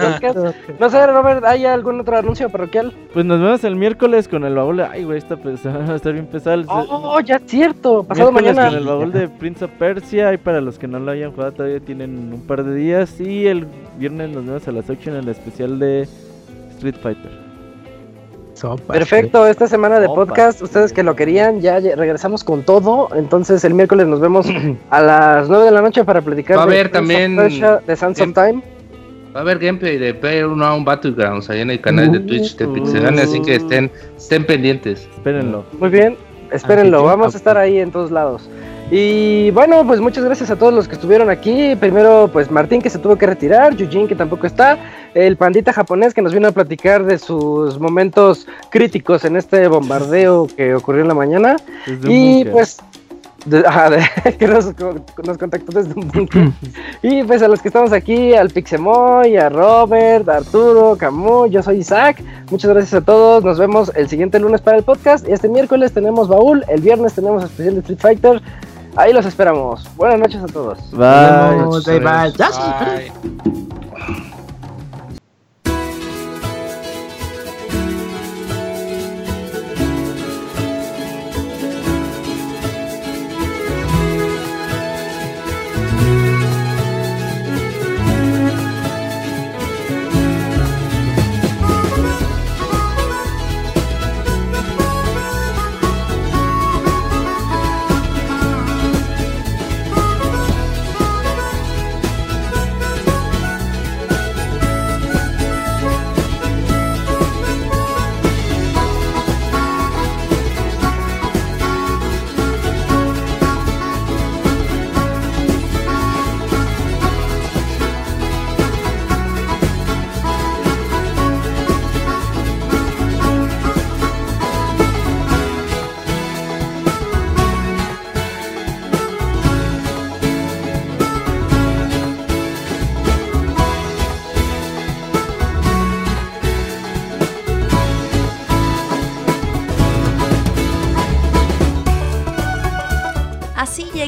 No sé, Robert, ¿hay algún otro anuncio parroquial? Pues nos vemos el miércoles con el baúl de... Ay, güey, esta va a estar bien pesado. Oh, ya es cierto, pasado mañana. con el baúl de Prince of Persia y para los que no lo hayan jugado todavía tienen un par de días. Y el viernes nos vemos a las 8 en el especial de Street Fighter. Perfecto, esta semana de podcast, ustedes que lo querían, ya regresamos con todo. Entonces el miércoles nos vemos a las 9 de la noche para platicar Va a haber también de Sands of Time. Va a haber gameplay de PlayerUnknown Battlegrounds ahí en el canal de Twitch de Pixelania, así que estén, estén pendientes. Espérenlo. Muy bien, espérenlo, vamos a estar ahí en todos lados. Y bueno, pues muchas gracias a todos los que estuvieron aquí. Primero, pues Martín que se tuvo que retirar, Yujin que tampoco está, el pandita japonés que nos vino a platicar de sus momentos críticos en este bombardeo que ocurrió en la mañana. Y pues que nos, contactó desde un bunker. y pues a los que estamos aquí, al Pixemoy, a Robert, a Arturo, Camus, yo soy Isaac. Muchas gracias a todos. Nos vemos el siguiente lunes para el podcast. Y este miércoles tenemos baúl. El viernes tenemos especial de Street Fighter. Ahí los esperamos. Buenas noches a todos. Bye. Bye. Bye.